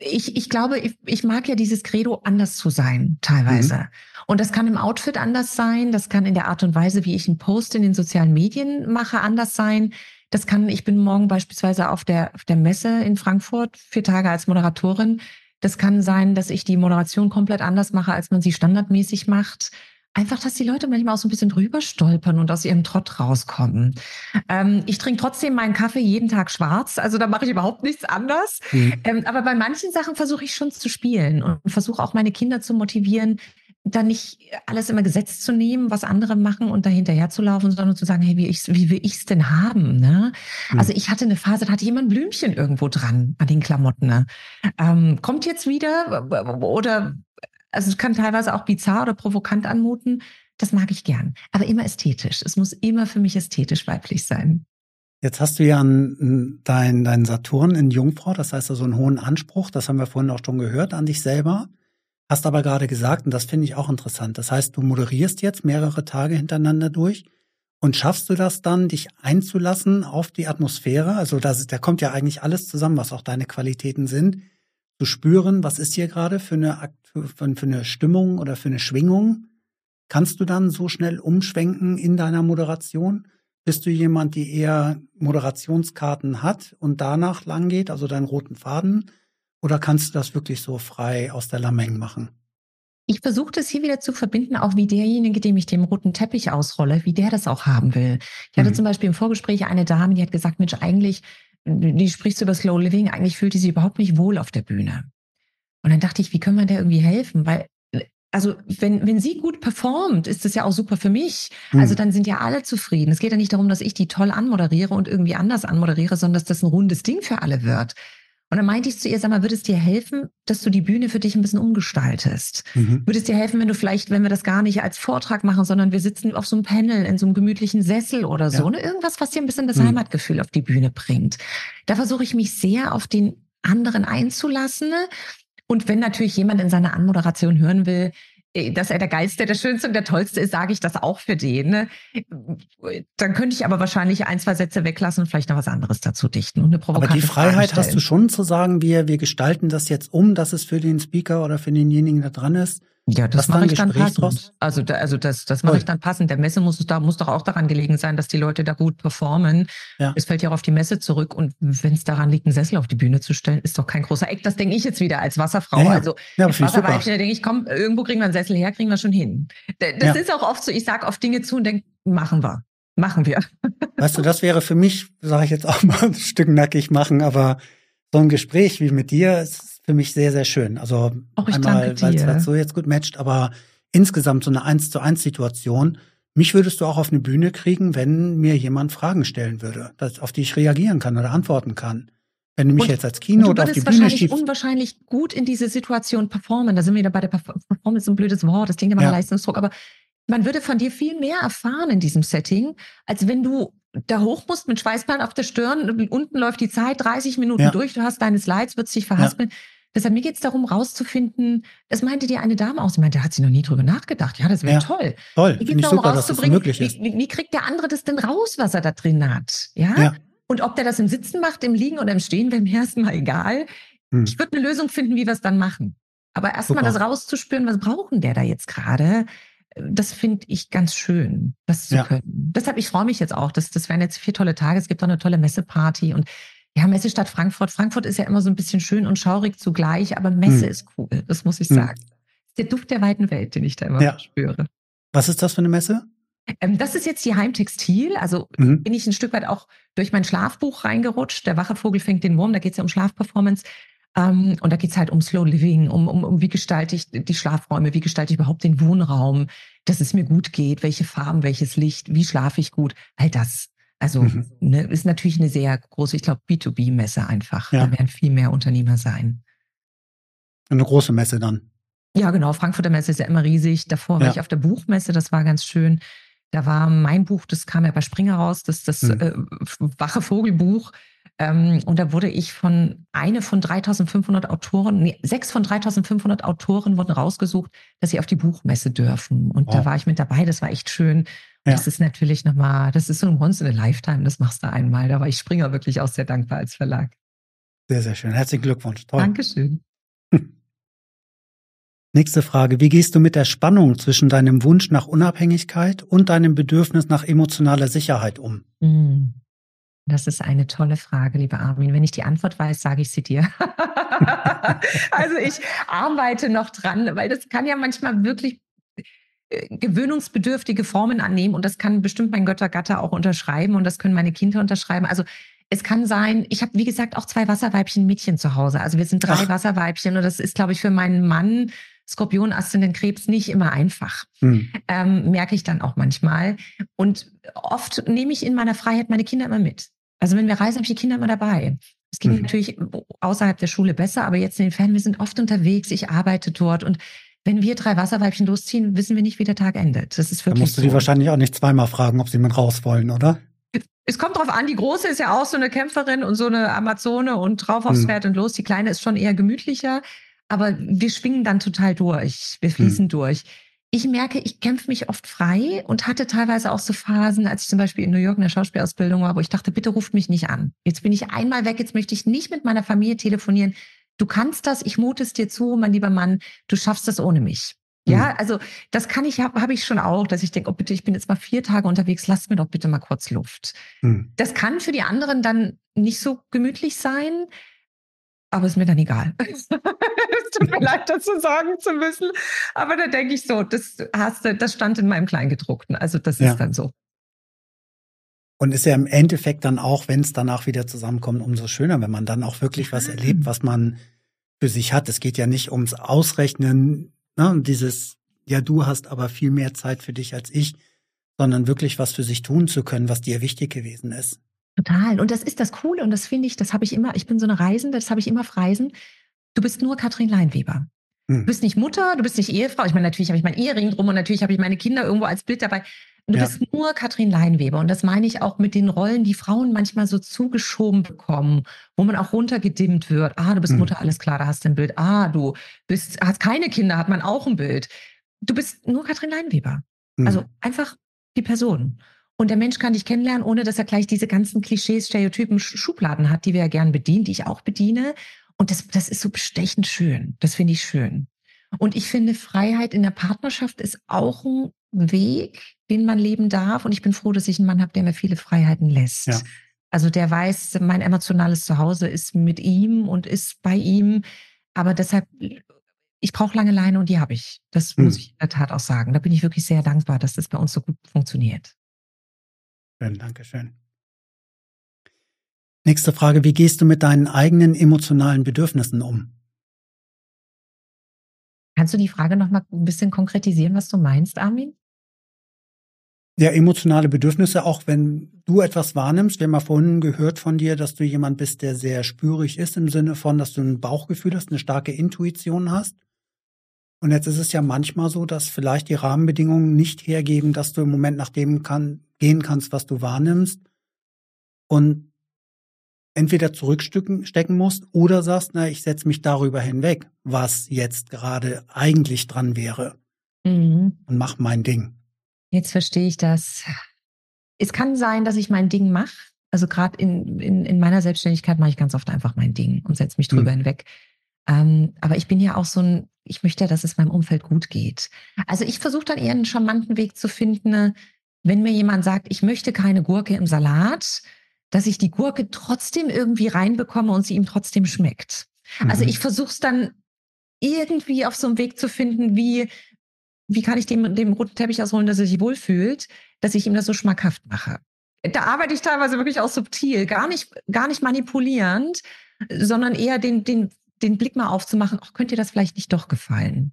[SPEAKER 1] ich, ich glaube, ich, ich mag ja dieses Credo, anders zu sein, teilweise. Mhm. Und das kann im Outfit anders sein, das kann in der Art und Weise, wie ich einen Post in den sozialen Medien mache, anders sein. Das kann, ich bin morgen beispielsweise auf der, auf der Messe in Frankfurt, vier Tage als Moderatorin. Das kann sein, dass ich die Moderation komplett anders mache, als man sie standardmäßig macht einfach, dass die Leute manchmal auch so ein bisschen drüber stolpern und aus ihrem Trott rauskommen. Ähm, ich trinke trotzdem meinen Kaffee jeden Tag schwarz, also da mache ich überhaupt nichts anders. Mhm. Ähm, aber bei manchen Sachen versuche ich schon zu spielen und versuche auch meine Kinder zu motivieren, dann nicht alles immer gesetzt zu nehmen, was andere machen und dahinterher zu laufen, sondern zu sagen, hey, wie, ich, wie will ich's denn haben? Ne? Mhm. Also ich hatte eine Phase, da hatte jemand ein Blümchen irgendwo dran an den Klamotten. Ne? Ähm, kommt jetzt wieder oder also es kann teilweise auch bizarr oder provokant anmuten. Das mag ich gern, aber immer ästhetisch. Es muss immer für mich ästhetisch weiblich sein.
[SPEAKER 2] Jetzt hast du ja deinen dein Saturn in Jungfrau, das heißt also einen hohen Anspruch, das haben wir vorhin auch schon gehört, an dich selber. Hast aber gerade gesagt, und das finde ich auch interessant, das heißt, du moderierst jetzt mehrere Tage hintereinander durch und schaffst du das dann, dich einzulassen auf die Atmosphäre? Also da, da kommt ja eigentlich alles zusammen, was auch deine Qualitäten sind. Zu spüren, was ist hier gerade für eine, für eine Stimmung oder für eine Schwingung? Kannst du dann so schnell umschwenken in deiner Moderation? Bist du jemand, die eher Moderationskarten hat und danach lang geht, also deinen roten Faden? Oder kannst du das wirklich so frei aus der Lameng machen?
[SPEAKER 1] Ich versuche das hier wieder zu verbinden, auch wie derjenige, dem ich den roten Teppich ausrolle, wie der das auch haben will. Ich hatte mhm. zum Beispiel im Vorgespräch eine Dame, die hat gesagt, Mensch, eigentlich, die sprichst über Slow Living, eigentlich fühlt die sich überhaupt nicht wohl auf der Bühne. Und dann dachte ich, wie können wir der irgendwie helfen? Weil also wenn, wenn sie gut performt, ist das ja auch super für mich. Mhm. Also dann sind ja alle zufrieden. Es geht ja nicht darum, dass ich die toll anmoderiere und irgendwie anders anmoderiere, sondern dass das ein rundes Ding für alle wird. Und dann meinte ich zu ihr, sag mal, würde es dir helfen, dass du die Bühne für dich ein bisschen umgestaltest? Mhm. Würde es dir helfen, wenn du vielleicht, wenn wir das gar nicht als Vortrag machen, sondern wir sitzen auf so einem Panel in so einem gemütlichen Sessel oder so, ja. ne? irgendwas, was dir ein bisschen das mhm. Heimatgefühl auf die Bühne bringt. Da versuche ich mich sehr auf den anderen einzulassen. Und wenn natürlich jemand in seiner Anmoderation hören will, dass er der Geilste, der Schönste und der Tollste ist, sage ich das auch für den. Ne? Dann könnte ich aber wahrscheinlich ein, zwei Sätze weglassen und vielleicht noch was anderes dazu dichten und eine
[SPEAKER 2] Aber die Freiheit hast du schon zu sagen, wir, wir gestalten das jetzt um, dass es für den Speaker oder für denjenigen, der dran ist,
[SPEAKER 1] ja, das mache ich dann passend. Draus? Also, da, also das, das mache ich dann passend. Der Messe muss, da, muss doch auch daran gelegen sein, dass die Leute da gut performen. Ja. Es fällt ja auch auf die Messe zurück. Und wenn es daran liegt, einen Sessel auf die Bühne zu stellen, ist doch kein großer Eck. Das denke ich jetzt wieder als Wasserfrau. Ja, Also ja, als Wasserweibchen, da denke ich, komm, irgendwo kriegen wir einen Sessel her, kriegen wir schon hin. Das ist auch oft so, ich sage oft Dinge zu und denke, machen wir. Machen wir.
[SPEAKER 2] Weißt du, das wäre für mich, sage ich jetzt auch mal, ein Stück nackig machen, aber so ein Gespräch wie mit dir ist für mich sehr, sehr schön. Also
[SPEAKER 1] Auch einmal, weil
[SPEAKER 2] es so jetzt gut matcht, aber insgesamt so eine eins zu eins Situation. Mich würdest du auch auf eine Bühne kriegen, wenn mir jemand Fragen stellen würde, auf die ich reagieren kann oder antworten kann. Wenn du mich und, jetzt als Kino oder auf die Bühne
[SPEAKER 1] schiebst. unwahrscheinlich gut in diese Situation performen. Da sind wir wieder bei der Performance, ein blödes Wort, das klingt immer ja. Leistungsdruck, aber man würde von dir viel mehr erfahren in diesem Setting, als wenn du da hoch musst mit Schweißperlen auf der Stirn, unten läuft die Zeit, 30 Minuten ja. durch, du hast deine Slides, wird sich verhaspeln. Ja. Deshalb mir geht es darum, rauszufinden, das meinte dir eine Dame auch, sie meinte, da hat sie noch nie drüber nachgedacht. Ja, das wäre ja, toll.
[SPEAKER 2] Toll, mir geht darum, super, rauszubringen,
[SPEAKER 1] das wie, wie, kriegt der andere das denn raus, was er da drin hat? Ja? ja. Und ob der das im Sitzen macht, im Liegen oder im Stehen, wäre mir erstmal egal. Hm. Ich würde eine Lösung finden, wie wir es dann machen. Aber erstmal das rauszuspüren, was brauchen der da jetzt gerade? Das finde ich ganz schön, das zu ja. können. Deshalb, ich freue mich jetzt auch. Das, das wären jetzt vier tolle Tage. Es gibt auch eine tolle Messeparty und ja, Messestadt Frankfurt. Frankfurt ist ja immer so ein bisschen schön und schaurig zugleich, aber Messe hm. ist cool, das muss ich hm. sagen. Das ist der Duft der weiten Welt, den ich da immer ja. spüre.
[SPEAKER 2] Was ist das für eine Messe?
[SPEAKER 1] Ähm, das ist jetzt die Heimtextil. Also mhm. bin ich ein Stück weit auch durch mein Schlafbuch reingerutscht. Der wache Vogel fängt den Wurm, da geht es ja um Schlafperformance. Ähm, und da geht es halt um Slow Living, um, um, um wie gestalte ich die Schlafräume, wie gestalte ich überhaupt den Wohnraum, dass es mir gut geht, welche Farben, welches Licht, wie schlafe ich gut. All das. Also mhm. ne, ist natürlich eine sehr große, ich glaube, B2B-Messe einfach. Ja. Da werden viel mehr Unternehmer sein.
[SPEAKER 2] Eine große Messe dann.
[SPEAKER 1] Ja, genau. Frankfurter Messe ist ja immer riesig. Davor ja. war ich auf der Buchmesse, das war ganz schön. Da war mein Buch, das kam ja bei Springer raus, das das mhm. äh, Wache Vogelbuch. Ähm, und da wurde ich von eine von 3500 Autoren, nee, sechs von 3500 Autoren wurden rausgesucht, dass sie auf die Buchmesse dürfen. Und oh. da war ich mit dabei. Das war echt schön. Ja. Das ist natürlich nochmal, das ist so ein Once in a Lifetime, das machst du einmal. Da war ich Springer wirklich auch sehr dankbar als Verlag.
[SPEAKER 2] Sehr, sehr schön. Herzlichen Glückwunsch.
[SPEAKER 1] Toll. Dankeschön.
[SPEAKER 2] Nächste Frage. Wie gehst du mit der Spannung zwischen deinem Wunsch nach Unabhängigkeit und deinem Bedürfnis nach emotionaler Sicherheit um?
[SPEAKER 1] Hm. Das ist eine tolle Frage, lieber Armin. Wenn ich die Antwort weiß, sage ich sie dir. also ich arbeite noch dran, weil das kann ja manchmal wirklich gewöhnungsbedürftige Formen annehmen und das kann bestimmt mein Göttergatter auch unterschreiben und das können meine Kinder unterschreiben. Also es kann sein, ich habe wie gesagt auch zwei Wasserweibchen Mädchen zu Hause. Also wir sind drei Ach. Wasserweibchen und das ist glaube ich für meinen Mann Skorpion, Aszendent, Krebs nicht immer einfach. Hm. Ähm, merke ich dann auch manchmal. Und oft nehme ich in meiner Freiheit meine Kinder immer mit. Also wenn wir reisen, habe ich die Kinder immer dabei. Es ging mhm. natürlich außerhalb der Schule besser, aber jetzt in den Ferien, wir sind oft unterwegs, ich arbeite dort und wenn wir drei Wasserweibchen losziehen, wissen wir nicht, wie der Tag endet. Das ist wirklich.
[SPEAKER 2] Da musst du so. die wahrscheinlich auch nicht zweimal fragen, ob sie mit raus wollen, oder?
[SPEAKER 1] Es kommt drauf an, die Große ist ja auch so eine Kämpferin und so eine Amazone und drauf aufs hm. Pferd und los. Die Kleine ist schon eher gemütlicher, aber wir schwingen dann total durch. Wir fließen hm. durch. Ich merke, ich kämpfe mich oft frei und hatte teilweise auch so Phasen, als ich zum Beispiel in New York in der Schauspielausbildung war, wo ich dachte, bitte ruft mich nicht an. Jetzt bin ich einmal weg, jetzt möchte ich nicht mit meiner Familie telefonieren. Du kannst das, ich mute es dir zu, mein lieber Mann, du schaffst das ohne mich. Ja, mhm. also das kann ich, habe hab ich schon auch, dass ich denke, oh bitte, ich bin jetzt mal vier Tage unterwegs, lass mir doch bitte mal kurz Luft. Mhm. Das kann für die anderen dann nicht so gemütlich sein, aber ist mir dann egal. es tut mir leid, das so sagen zu müssen, aber da denke ich so, das hast du, das stand in meinem Kleingedruckten, also das ja. ist dann so.
[SPEAKER 2] Und ist ja im Endeffekt dann auch, wenn es danach wieder zusammenkommt, umso schöner, wenn man dann auch wirklich was erlebt, was man für sich hat. Es geht ja nicht ums Ausrechnen, ne, dieses, ja, du hast aber viel mehr Zeit für dich als ich, sondern wirklich was für sich tun zu können, was dir wichtig gewesen ist.
[SPEAKER 1] Total. Und das ist das Coole und das finde ich, das habe ich immer, ich bin so eine Reisende, das habe ich immer auf Reisen. Du bist nur Katrin Leinweber. Hm. Du bist nicht Mutter, du bist nicht Ehefrau. Ich meine, natürlich habe ich meinen Ehering drum und natürlich habe ich meine Kinder irgendwo als Bild dabei. Du ja. bist nur Katrin Leinweber. Und das meine ich auch mit den Rollen, die Frauen manchmal so zugeschoben bekommen, wo man auch runtergedimmt wird. Ah, du bist hm. Mutter, alles klar, da hast du ein Bild. Ah, du bist, hast keine Kinder, hat man auch ein Bild. Du bist nur Katrin Leinweber. Hm. Also einfach die Person. Und der Mensch kann dich kennenlernen, ohne dass er gleich diese ganzen Klischees, Stereotypen, Schubladen hat, die wir ja gern bedienen, die ich auch bediene. Und das, das ist so bestechend schön. Das finde ich schön. Und ich finde, Freiheit in der Partnerschaft ist auch ein Weg, den man leben darf. Und ich bin froh, dass ich einen Mann habe, der mir viele Freiheiten lässt. Ja. Also der weiß, mein emotionales Zuhause ist mit ihm und ist bei ihm. Aber deshalb, ich brauche lange Leine und die habe ich. Das hm. muss ich in der Tat auch sagen. Da bin ich wirklich sehr dankbar, dass das bei uns so gut funktioniert.
[SPEAKER 2] Schön, danke schön. Nächste Frage, wie gehst du mit deinen eigenen emotionalen Bedürfnissen um?
[SPEAKER 1] Kannst du die Frage noch mal ein bisschen konkretisieren, was du meinst, Armin?
[SPEAKER 2] Ja, emotionale Bedürfnisse, auch wenn du etwas wahrnimmst. Wir haben ja vorhin gehört von dir, dass du jemand bist, der sehr spürig ist, im Sinne von, dass du ein Bauchgefühl hast, eine starke Intuition hast. Und jetzt ist es ja manchmal so, dass vielleicht die Rahmenbedingungen nicht hergeben, dass du im Moment nach dem kann, gehen kannst, was du wahrnimmst. Und entweder zurückstecken musst oder sagst, na, ich setze mich darüber hinweg, was jetzt gerade eigentlich dran wäre. Mhm. Und mach mein Ding.
[SPEAKER 1] Jetzt verstehe ich das. Es kann sein, dass ich mein Ding mache. Also gerade in, in, in meiner Selbstständigkeit mache ich ganz oft einfach mein Ding und setze mich drüber mhm. hinweg. Ähm, aber ich bin ja auch so ein, ich möchte ja, dass es meinem Umfeld gut geht. Also ich versuche dann eher einen charmanten Weg zu finden, wenn mir jemand sagt, ich möchte keine Gurke im Salat, dass ich die Gurke trotzdem irgendwie reinbekomme und sie ihm trotzdem schmeckt. Also mhm. Also ich versuche es dann irgendwie auf so einem Weg zu finden, wie, wie kann ich dem, dem roten Teppich ausholen, dass er sich wohlfühlt, dass ich ihm das so schmackhaft mache. Da arbeite ich teilweise wirklich auch subtil, gar nicht, gar nicht manipulierend, sondern eher den, den, den Blick mal aufzumachen, ach, könnte dir das vielleicht nicht doch gefallen?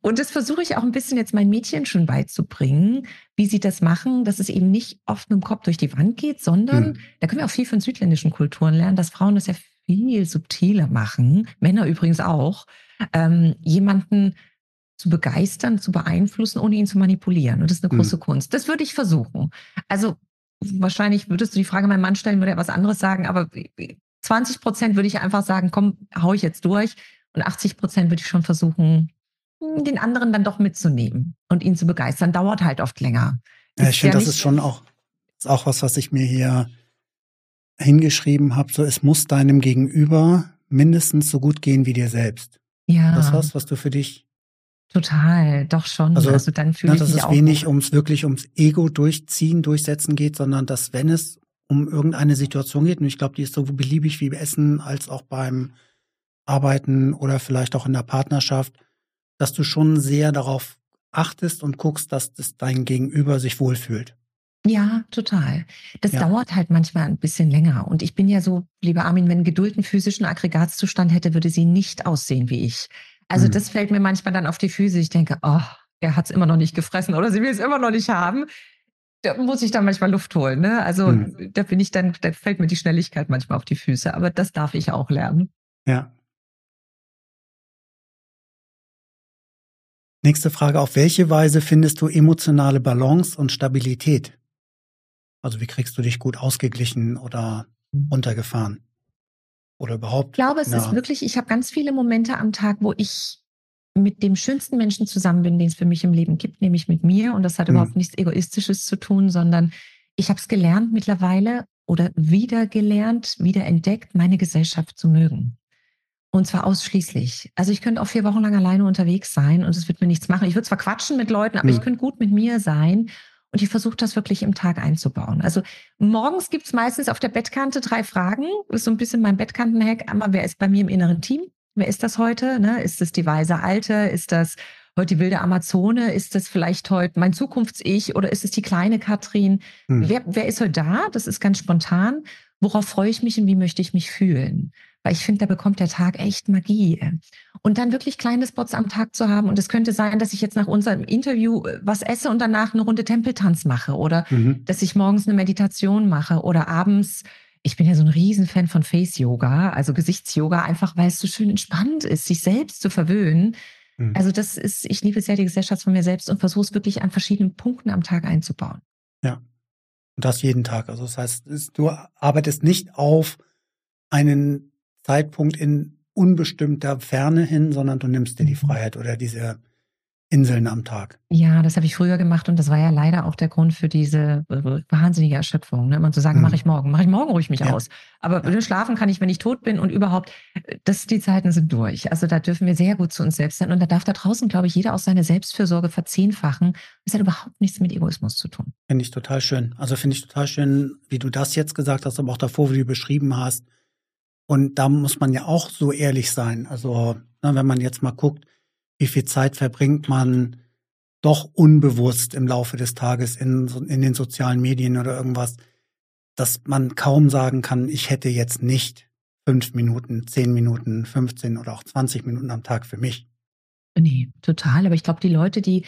[SPEAKER 1] Und das versuche ich auch ein bisschen jetzt mein Mädchen schon beizubringen, wie sie das machen, dass es eben nicht oft mit dem Kopf durch die Wand geht, sondern hm. da können wir auch viel von südländischen Kulturen lernen, dass Frauen das ja viel subtiler machen, Männer übrigens auch, ähm, jemanden zu begeistern, zu beeinflussen, ohne ihn zu manipulieren. Und das ist eine hm. große Kunst. Das würde ich versuchen. Also wahrscheinlich würdest du die Frage meinem Mann stellen, würde er was anderes sagen, aber 20 Prozent würde ich einfach sagen, komm, hau ich jetzt durch. Und 80 Prozent würde ich schon versuchen, den anderen dann doch mitzunehmen und ihn zu begeistern, dauert halt oft länger.
[SPEAKER 2] Ja, ich finde, ja das ist schon auch, ist auch was, was ich mir hier hingeschrieben habe. So, es muss deinem Gegenüber mindestens so gut gehen wie dir selbst. Ja. Das was, was du für dich
[SPEAKER 1] Total, doch schon.
[SPEAKER 2] Also, also dann fühle ich dass es wenig ums wirklich ums Ego durchziehen, durchsetzen geht, sondern dass wenn es um irgendeine Situation geht, und ich glaube, die ist so beliebig wie Essen als auch beim Arbeiten oder vielleicht auch in der Partnerschaft, dass du schon sehr darauf achtest und guckst, dass das dein Gegenüber sich wohlfühlt.
[SPEAKER 1] Ja, total. Das ja. dauert halt manchmal ein bisschen länger. Und ich bin ja so, lieber Armin, wenn Geduld einen physischen Aggregatzustand hätte, würde sie nicht aussehen wie ich. Also hm. das fällt mir manchmal dann auf die Füße. Ich denke, oh, er hat es immer noch nicht gefressen oder sie will es immer noch nicht haben. Da muss ich dann manchmal Luft holen. Ne? Also hm. da bin ich dann, da fällt mir die Schnelligkeit manchmal auf die Füße. Aber das darf ich auch lernen.
[SPEAKER 2] Ja. Nächste Frage. Auf welche Weise findest du emotionale Balance und Stabilität? Also wie kriegst du dich gut ausgeglichen oder runtergefahren? Oder überhaupt?
[SPEAKER 1] Ich glaube, es ist wirklich, ich habe ganz viele Momente am Tag, wo ich mit dem schönsten Menschen zusammen bin, den es für mich im Leben gibt, nämlich mit mir. Und das hat mhm. überhaupt nichts Egoistisches zu tun, sondern ich habe es gelernt mittlerweile oder wieder gelernt, wieder entdeckt, meine Gesellschaft zu mögen. Und zwar ausschließlich. Also ich könnte auch vier Wochen lang alleine unterwegs sein und es wird mir nichts machen. Ich würde zwar quatschen mit Leuten, aber mhm. ich könnte gut mit mir sein. Und ich versuche das wirklich im Tag einzubauen. Also morgens gibt's meistens auf der Bettkante drei Fragen. Das ist so ein bisschen mein Bettkantenhack. Einmal, wer ist bei mir im inneren Team? Wer ist das heute? Ne? Ist das die weise Alte? Ist das heute die wilde Amazone? Ist das vielleicht heute mein Zukunfts-Ich oder ist es die kleine Katrin? Hm. Wer, wer ist heute da? Das ist ganz spontan. Worauf freue ich mich und wie möchte ich mich fühlen? Weil ich finde, da bekommt der Tag echt Magie. Und dann wirklich kleine Spots am Tag zu haben. Und es könnte sein, dass ich jetzt nach unserem Interview äh, was esse und danach eine Runde Tempeltanz mache oder mhm. dass ich morgens eine Meditation mache oder abends ich bin ja so ein Riesenfan von Face-Yoga, also Gesichtsyoga, einfach weil es so schön entspannt ist, sich selbst zu verwöhnen. Mhm. Also das ist, ich liebe sehr die Gesellschaft von mir selbst und versuche es wirklich an verschiedenen Punkten am Tag einzubauen.
[SPEAKER 2] Ja. Und das jeden Tag. Also das heißt, du arbeitest nicht auf einen Zeitpunkt in unbestimmter Ferne hin, sondern du nimmst dir die mhm. Freiheit oder diese Inseln am Tag.
[SPEAKER 1] Ja, das habe ich früher gemacht und das war ja leider auch der Grund für diese wahnsinnige Erschöpfung. Ne? Immer zu sagen, mhm. mache ich morgen, mache ich morgen ruhig mich ja. aus. Aber ja. schlafen kann ich, wenn ich tot bin und überhaupt, das, die Zeiten sind durch. Also da dürfen wir sehr gut zu uns selbst sein und da darf da draußen, glaube ich, jeder auch seine Selbstfürsorge verzehnfachen. Das hat überhaupt nichts mit Egoismus zu tun.
[SPEAKER 2] Finde ich total schön. Also finde ich total schön, wie du das jetzt gesagt hast, aber auch davor, wie du beschrieben hast. Und da muss man ja auch so ehrlich sein. Also, ne, wenn man jetzt mal guckt, wie viel Zeit verbringt man doch unbewusst im Laufe des Tages in, in den sozialen Medien oder irgendwas, dass man kaum sagen kann, ich hätte jetzt nicht fünf Minuten, zehn Minuten, 15 oder auch 20 Minuten am Tag für mich.
[SPEAKER 1] Nee, total. Aber ich glaube, die Leute, die,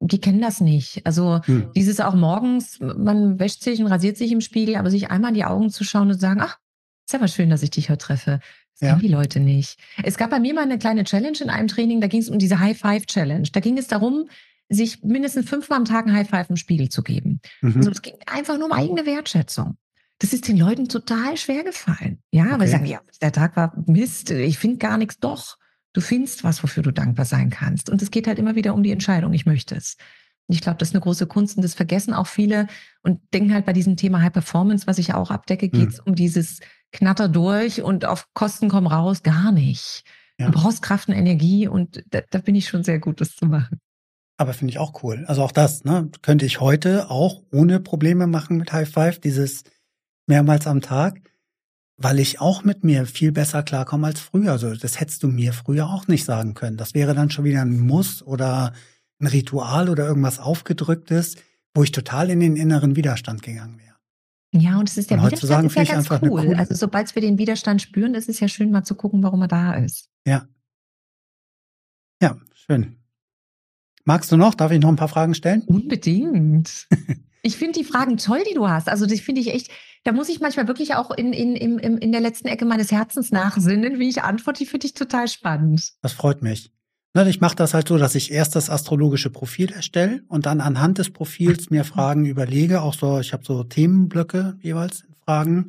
[SPEAKER 1] die kennen das nicht. Also hm. dieses auch morgens, man wäscht sich und rasiert sich im Spiegel, aber sich einmal in die Augen zu schauen und zu sagen, ach, ist aber schön, dass ich dich heute treffe. Das ja. kennen die Leute nicht. Es gab bei mir mal eine kleine Challenge in einem Training, da ging es um diese High Five Challenge. Da ging es darum, sich mindestens fünfmal am Tag ein High Five im Spiegel zu geben. Mhm. Also es ging einfach nur um eigene Wertschätzung. Das ist den Leuten total schwer gefallen. Ja, okay. weil sie sagen, ja, der Tag war Mist, ich finde gar nichts. Doch, du findest was, wofür du dankbar sein kannst. Und es geht halt immer wieder um die Entscheidung, ich möchte es. Ich glaube, das ist eine große Kunst und das vergessen auch viele und denken halt bei diesem Thema High Performance, was ich auch abdecke, geht es mhm. um dieses Knatter durch und auf Kosten komm raus, gar nicht. Ja. Du brauchst Kraft und Energie und da, da bin ich schon sehr gut, das zu machen.
[SPEAKER 2] Aber finde ich auch cool. Also auch das, ne, könnte ich heute auch ohne Probleme machen mit High Five, dieses mehrmals am Tag, weil ich auch mit mir viel besser klarkomme als früher. Also das hättest du mir früher auch nicht sagen können. Das wäre dann schon wieder ein Muss oder ein Ritual oder irgendwas aufgedrücktes, wo ich total in den inneren Widerstand gegangen wäre.
[SPEAKER 1] Ja, und es ist der und Widerstand ist ja ganz cool. Also sobald wir den Widerstand spüren, ist es ja schön, mal zu gucken, warum er da ist.
[SPEAKER 2] Ja. Ja, schön. Magst du noch? Darf ich noch ein paar Fragen stellen?
[SPEAKER 1] Unbedingt. ich finde die Fragen toll, die du hast. Also das finde ich echt, da muss ich manchmal wirklich auch in, in, in, in der letzten Ecke meines Herzens nachsinnen, wie ich antworte. Die finde ich total spannend.
[SPEAKER 2] Das freut mich. Ich mache das halt so, dass ich erst das astrologische Profil erstelle und dann anhand des Profils mir Fragen überlege. Auch so, ich habe so Themenblöcke jeweils in Fragen,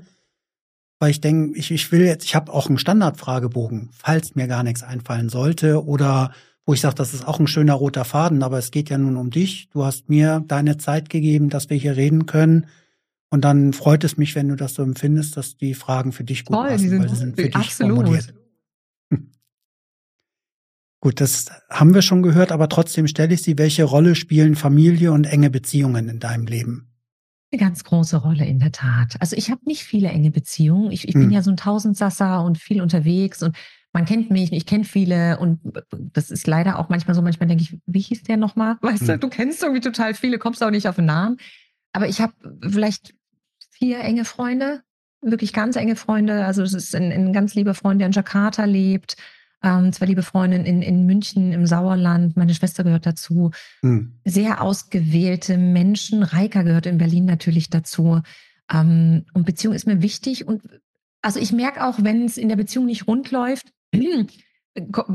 [SPEAKER 2] weil ich denke, ich, ich will jetzt, ich habe auch einen Standardfragebogen, falls mir gar nichts einfallen sollte oder wo ich sage, das ist auch ein schöner roter Faden, aber es geht ja nun um dich. Du hast mir deine Zeit gegeben, dass wir hier reden können. Und dann freut es mich, wenn du das so empfindest, dass die Fragen für dich gut
[SPEAKER 1] Toll, passen, sind, weil sie sind für dich absolut. formuliert.
[SPEAKER 2] Gut, das haben wir schon gehört, aber trotzdem stelle ich sie, welche Rolle spielen Familie und enge Beziehungen in deinem Leben?
[SPEAKER 1] Eine ganz große Rolle in der Tat. Also ich habe nicht viele enge Beziehungen. Ich, ich hm. bin ja so ein Tausendsasser und viel unterwegs und man kennt mich, ich kenne viele und das ist leider auch manchmal so, manchmal denke ich, wie hieß der nochmal? Weißt hm. du, du kennst irgendwie total viele, kommst auch nicht auf den Namen. Aber ich habe vielleicht vier enge Freunde, wirklich ganz enge Freunde. Also es ist ein, ein ganz lieber Freund, der in Jakarta lebt ähm, zwei liebe Freundinnen in, in München im Sauerland, meine Schwester gehört dazu. Hm. Sehr ausgewählte Menschen. Reika gehört in Berlin natürlich dazu. Ähm, und Beziehung ist mir wichtig. Und also ich merke auch, wenn es in der Beziehung nicht rund läuft,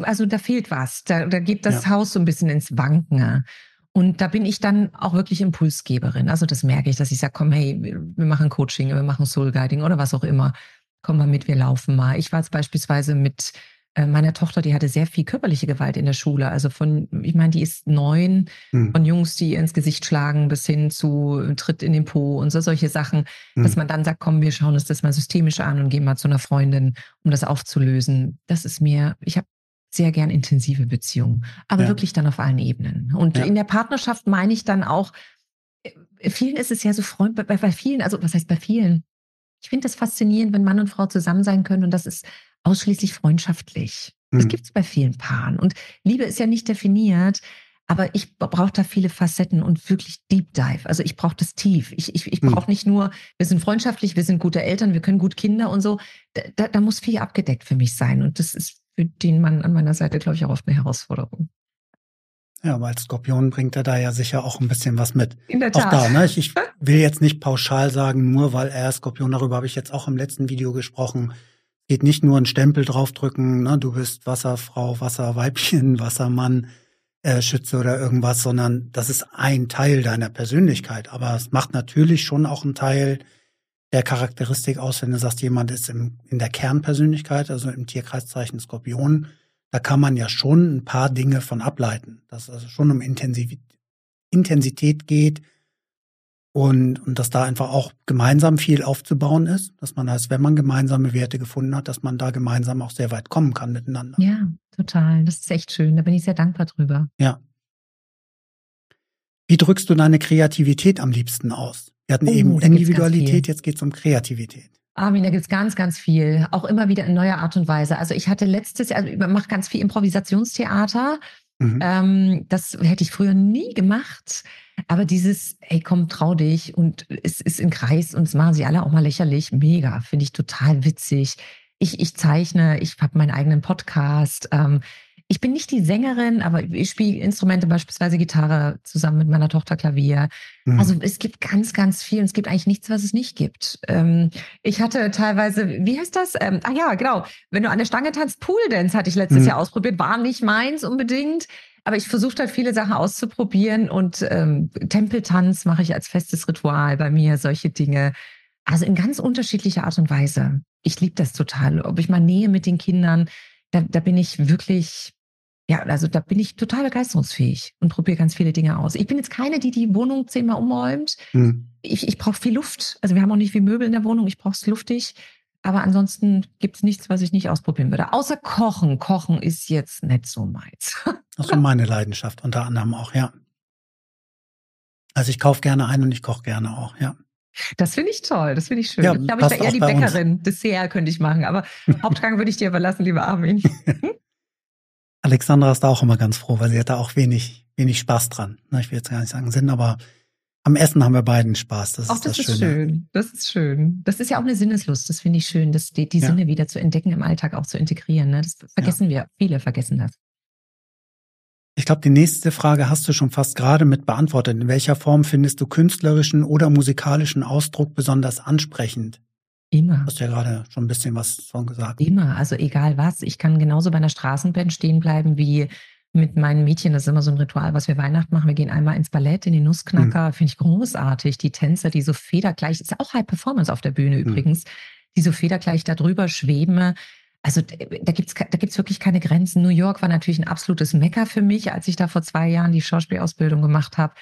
[SPEAKER 1] also da fehlt was. Da, da geht das ja. Haus so ein bisschen ins Wanken. Und da bin ich dann auch wirklich Impulsgeberin. Also das merke ich, dass ich sage, komm, hey, wir machen Coaching, wir machen Soul Guiding oder was auch immer. Komm mal mit, wir laufen mal. Ich war jetzt beispielsweise mit meiner Tochter, die hatte sehr viel körperliche Gewalt in der Schule. Also von, ich meine, die ist neun, hm. von Jungs, die ins Gesicht schlagen, bis hin zu Tritt in den Po und so solche Sachen, hm. dass man dann sagt, komm, wir schauen uns das mal systemisch an und gehen mal zu einer Freundin, um das aufzulösen. Das ist mir, ich habe sehr gern intensive Beziehungen, aber ja. wirklich dann auf allen Ebenen. Und ja. in der Partnerschaft meine ich dann auch, äh, vielen ist es ja so Freund, bei, bei vielen, also was heißt bei vielen? Ich finde das faszinierend, wenn Mann und Frau zusammen sein können und das ist ausschließlich freundschaftlich. Das mhm. gibt es bei vielen Paaren. Und Liebe ist ja nicht definiert, aber ich brauche da viele Facetten und wirklich Deep Dive. Also ich brauche das tief. Ich, ich, ich brauche mhm. nicht nur, wir sind freundschaftlich, wir sind gute Eltern, wir können gut Kinder und so. Da, da muss viel abgedeckt für mich sein. Und das ist für den Mann an meiner Seite, glaube ich, auch oft eine Herausforderung.
[SPEAKER 2] Ja, aber als Skorpion bringt er da ja sicher auch ein bisschen was mit.
[SPEAKER 1] In der Tat.
[SPEAKER 2] Auch da, ne? Ich, ich will jetzt nicht pauschal sagen, nur weil er Skorpion, darüber habe ich jetzt auch im letzten Video gesprochen, geht nicht nur ein Stempel draufdrücken, ne? du bist Wasserfrau, Wasserweibchen, Wassermann, äh, Schütze oder irgendwas, sondern das ist ein Teil deiner Persönlichkeit. Aber es macht natürlich schon auch einen Teil der Charakteristik aus, wenn du sagst, jemand ist im, in der Kernpersönlichkeit, also im Tierkreiszeichen Skorpion, da kann man ja schon ein paar Dinge von ableiten, dass es also schon um Intensität geht und, und dass da einfach auch gemeinsam viel aufzubauen ist, dass man heißt, wenn man gemeinsame Werte gefunden hat, dass man da gemeinsam auch sehr weit kommen kann miteinander.
[SPEAKER 1] Ja, total. Das ist echt schön. Da bin ich sehr dankbar drüber.
[SPEAKER 2] Ja. Wie drückst du deine Kreativität am liebsten aus? Wir hatten oh, eben Individualität, jetzt geht es um Kreativität.
[SPEAKER 1] Armin, da gibt es ganz, ganz viel. Auch immer wieder in neuer Art und Weise. Also ich hatte letztes Jahr, also ich mache ganz viel Improvisationstheater. Mhm. Ähm, das hätte ich früher nie gemacht. Aber dieses, hey, komm, trau dich und es ist im Kreis und es machen sie alle auch mal lächerlich. Mega, finde ich total witzig. Ich, ich zeichne, ich habe meinen eigenen Podcast. Ähm, ich bin nicht die Sängerin, aber ich spiele Instrumente, beispielsweise Gitarre, zusammen mit meiner Tochter Klavier. Mhm. Also es gibt ganz, ganz viel und es gibt eigentlich nichts, was es nicht gibt. Ähm, ich hatte teilweise, wie heißt das? Ähm, ah ja, genau. Wenn du an der Stange tanzt, Pool Dance hatte ich letztes mhm. Jahr ausprobiert, war nicht meins unbedingt. Aber ich versuche halt viele Sachen auszuprobieren und ähm, Tempeltanz mache ich als festes Ritual bei mir, solche Dinge. Also in ganz unterschiedlicher Art und Weise. Ich liebe das total. Ob ich mal nähe mit den Kindern, da, da bin ich wirklich ja, also da bin ich total begeisterungsfähig und probiere ganz viele Dinge aus. Ich bin jetzt keine, die die Wohnung zehnmal umräumt. Hm. Ich, ich brauche viel Luft. Also wir haben auch nicht viel Möbel in der Wohnung. Ich brauche es luftig. Aber ansonsten gibt es nichts, was ich nicht ausprobieren würde. Außer Kochen. Kochen ist jetzt nicht so meins.
[SPEAKER 2] Das ist meine Leidenschaft, unter anderem auch, ja. Also ich kaufe gerne ein und ich koche gerne auch, ja.
[SPEAKER 1] Das finde ich toll, das finde ich schön. Ja, ich glaube, ich wäre eher die Bäckerin. Uns. Dessert könnte ich machen, aber Hauptgang würde ich dir überlassen, lieber Armin.
[SPEAKER 2] Alexandra ist da auch immer ganz froh, weil sie hat da auch wenig, wenig Spaß dran. Ich will jetzt gar nicht sagen Sinn, aber am Essen haben wir beiden Spaß. Das
[SPEAKER 1] auch
[SPEAKER 2] ist
[SPEAKER 1] das,
[SPEAKER 2] das
[SPEAKER 1] ist
[SPEAKER 2] Schöne.
[SPEAKER 1] schön. Das ist schön. Das ist ja auch eine Sinneslust. Das finde ich schön, dass die, die ja. Sinne wieder zu entdecken, im Alltag auch zu integrieren. Ne? Das vergessen ja. wir. Viele vergessen das.
[SPEAKER 2] Ich glaube, die nächste Frage hast du schon fast gerade mit beantwortet. In welcher Form findest du künstlerischen oder musikalischen Ausdruck besonders ansprechend?
[SPEAKER 1] Immer.
[SPEAKER 2] Hast ja gerade schon ein bisschen was von gesagt.
[SPEAKER 1] Immer, also egal was. Ich kann genauso bei einer Straßenband stehen bleiben wie mit meinen Mädchen. Das ist immer so ein Ritual, was wir Weihnachten machen. Wir gehen einmal ins Ballett, in die Nussknacker. Mhm. Finde ich großartig. Die Tänzer, die so federgleich, ist auch High Performance auf der Bühne mhm. übrigens, die so federgleich da drüber schweben. Also da gibt's da gibt's wirklich keine Grenzen. New York war natürlich ein absolutes Mecker für mich, als ich da vor zwei Jahren die Schauspielausbildung gemacht habe.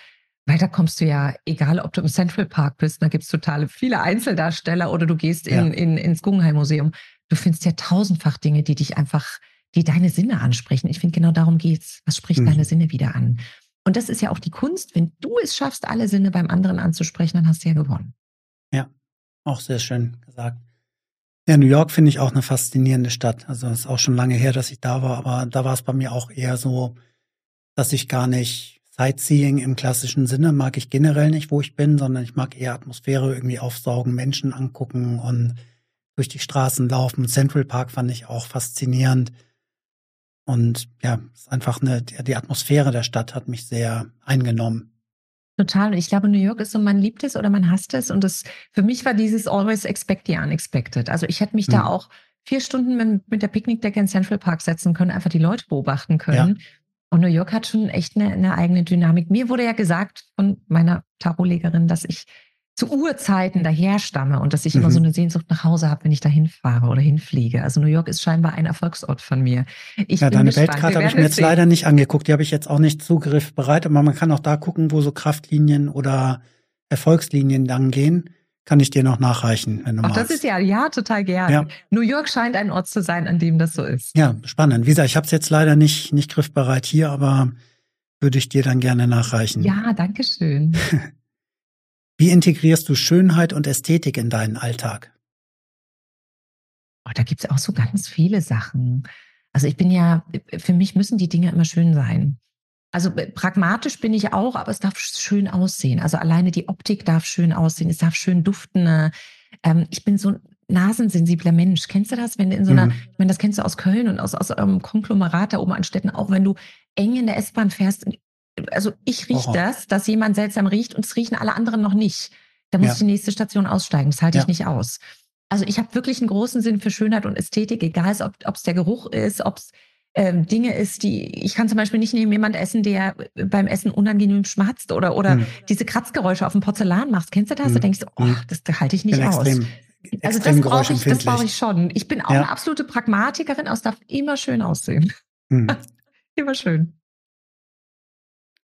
[SPEAKER 1] Weil da kommst du ja, egal ob du im Central Park bist, da gibt's total viele Einzeldarsteller oder du gehst in, ja. in, ins Guggenheim Museum. Du findest ja tausendfach Dinge, die dich einfach, die deine Sinne ansprechen. Ich finde, genau darum geht's. Was spricht mhm. deine Sinne wieder an? Und das ist ja auch die Kunst. Wenn du es schaffst, alle Sinne beim anderen anzusprechen, dann hast du ja gewonnen.
[SPEAKER 2] Ja, auch sehr schön gesagt. Ja, New York finde ich auch eine faszinierende Stadt. Also es ist auch schon lange her, dass ich da war, aber da war es bei mir auch eher so, dass ich gar nicht Sightseeing im klassischen Sinne mag ich generell nicht, wo ich bin, sondern ich mag eher Atmosphäre irgendwie aufsaugen, Menschen angucken und durch die Straßen laufen. Central Park fand ich auch faszinierend. Und ja, es ist einfach eine, die Atmosphäre der Stadt hat mich sehr eingenommen.
[SPEAKER 1] Total. Und ich glaube, New York ist so, man liebt es oder man hasst es. Und das, für mich war dieses always expect the unexpected. Also ich hätte mich mhm. da auch vier Stunden mit, mit der Picknickdecke in Central Park setzen können, einfach die Leute beobachten können. Ja. Und New York hat schon echt eine, eine eigene Dynamik. Mir wurde ja gesagt von meiner Tarotlegerin, dass ich zu Urzeiten daher stamme und dass ich mhm. immer so eine Sehnsucht nach Hause habe, wenn ich da hinfahre oder hinfliege. Also New York ist scheinbar ein Erfolgsort von mir.
[SPEAKER 2] Ich ja, deine Weltkarte habe ich mir jetzt sehen. leider nicht angeguckt. Die habe ich jetzt auch nicht zugriffbereit, aber man kann auch da gucken, wo so Kraftlinien oder Erfolgslinien lang gehen. Kann ich dir noch nachreichen, wenn du
[SPEAKER 1] Ach,
[SPEAKER 2] magst.
[SPEAKER 1] das ist ja, ja, total gerne. Ja. New York scheint ein Ort zu sein, an dem das so ist.
[SPEAKER 2] Ja, spannend. Wie gesagt, ich habe es jetzt leider nicht, nicht griffbereit hier, aber würde ich dir dann gerne nachreichen.
[SPEAKER 1] Ja, danke schön.
[SPEAKER 2] Wie integrierst du Schönheit und Ästhetik in deinen Alltag?
[SPEAKER 1] Oh, da gibt's auch so ganz viele Sachen. Also ich bin ja, für mich müssen die Dinge immer schön sein. Also äh, pragmatisch bin ich auch, aber es darf schön aussehen. Also alleine die Optik darf schön aussehen, es darf schön duften. Ähm, ich bin so ein nasensensibler Mensch. Kennst du das, wenn in so einer, mhm. ich meine, das kennst du aus Köln und aus, aus eurem Konglomerat da oben an Städten, auch wenn du eng in der S-Bahn fährst, also ich rieche das, dass jemand seltsam riecht und es riechen alle anderen noch nicht. Da muss ja. ich die nächste Station aussteigen. Das halte ja. ich nicht aus. Also ich habe wirklich einen großen Sinn für Schönheit und Ästhetik, egal ob es der Geruch ist, ob es Dinge ist, die ich kann zum Beispiel nicht neben jemand essen, der beim Essen unangenehm schmatzt oder oder hm. diese Kratzgeräusche auf dem Porzellan macht. Kennst du das? Hm. Da denkst du, oh, das, halte ich nicht aus. Extrem, also das brauche ich, das brauche ich schon. Ich bin auch ja. eine absolute Pragmatikerin, aber es darf immer schön aussehen. Hm. immer schön.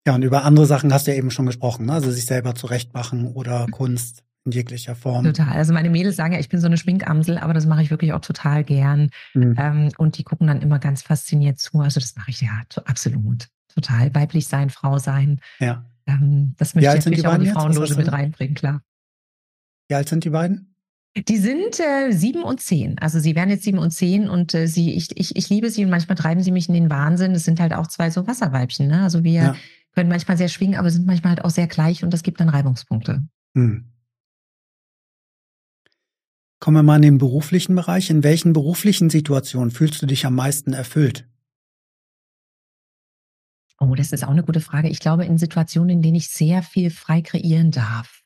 [SPEAKER 2] Ja, und über andere Sachen hast du ja eben schon gesprochen, ne? also sich selber zurechtmachen oder Kunst in jeglicher Form.
[SPEAKER 1] Total. Also meine Mädels sagen ja, ich bin so eine Schminkamsel, aber das mache ich wirklich auch total gern. Mhm. Ähm, und die gucken dann immer ganz fasziniert zu. Also das mache ich ja absolut. Total. Weiblich sein, Frau sein.
[SPEAKER 2] Ja.
[SPEAKER 1] Ähm, das möchte ich natürlich auch in die Frauenloge mit reinbringen, klar.
[SPEAKER 2] Wie alt sind die beiden?
[SPEAKER 1] Die sind äh, sieben und zehn. Also sie werden jetzt sieben und zehn und äh, sie, ich, ich, ich liebe sie und manchmal treiben sie mich in den Wahnsinn. Es sind halt auch zwei so Wasserweibchen. Ne? Also wir ja können manchmal sehr schwingen, aber sind manchmal halt auch sehr gleich und das gibt dann Reibungspunkte. Hm.
[SPEAKER 2] Kommen wir mal in den beruflichen Bereich. In welchen beruflichen Situationen fühlst du dich am meisten erfüllt?
[SPEAKER 1] Oh, das ist auch eine gute Frage. Ich glaube, in Situationen, in denen ich sehr viel frei kreieren darf.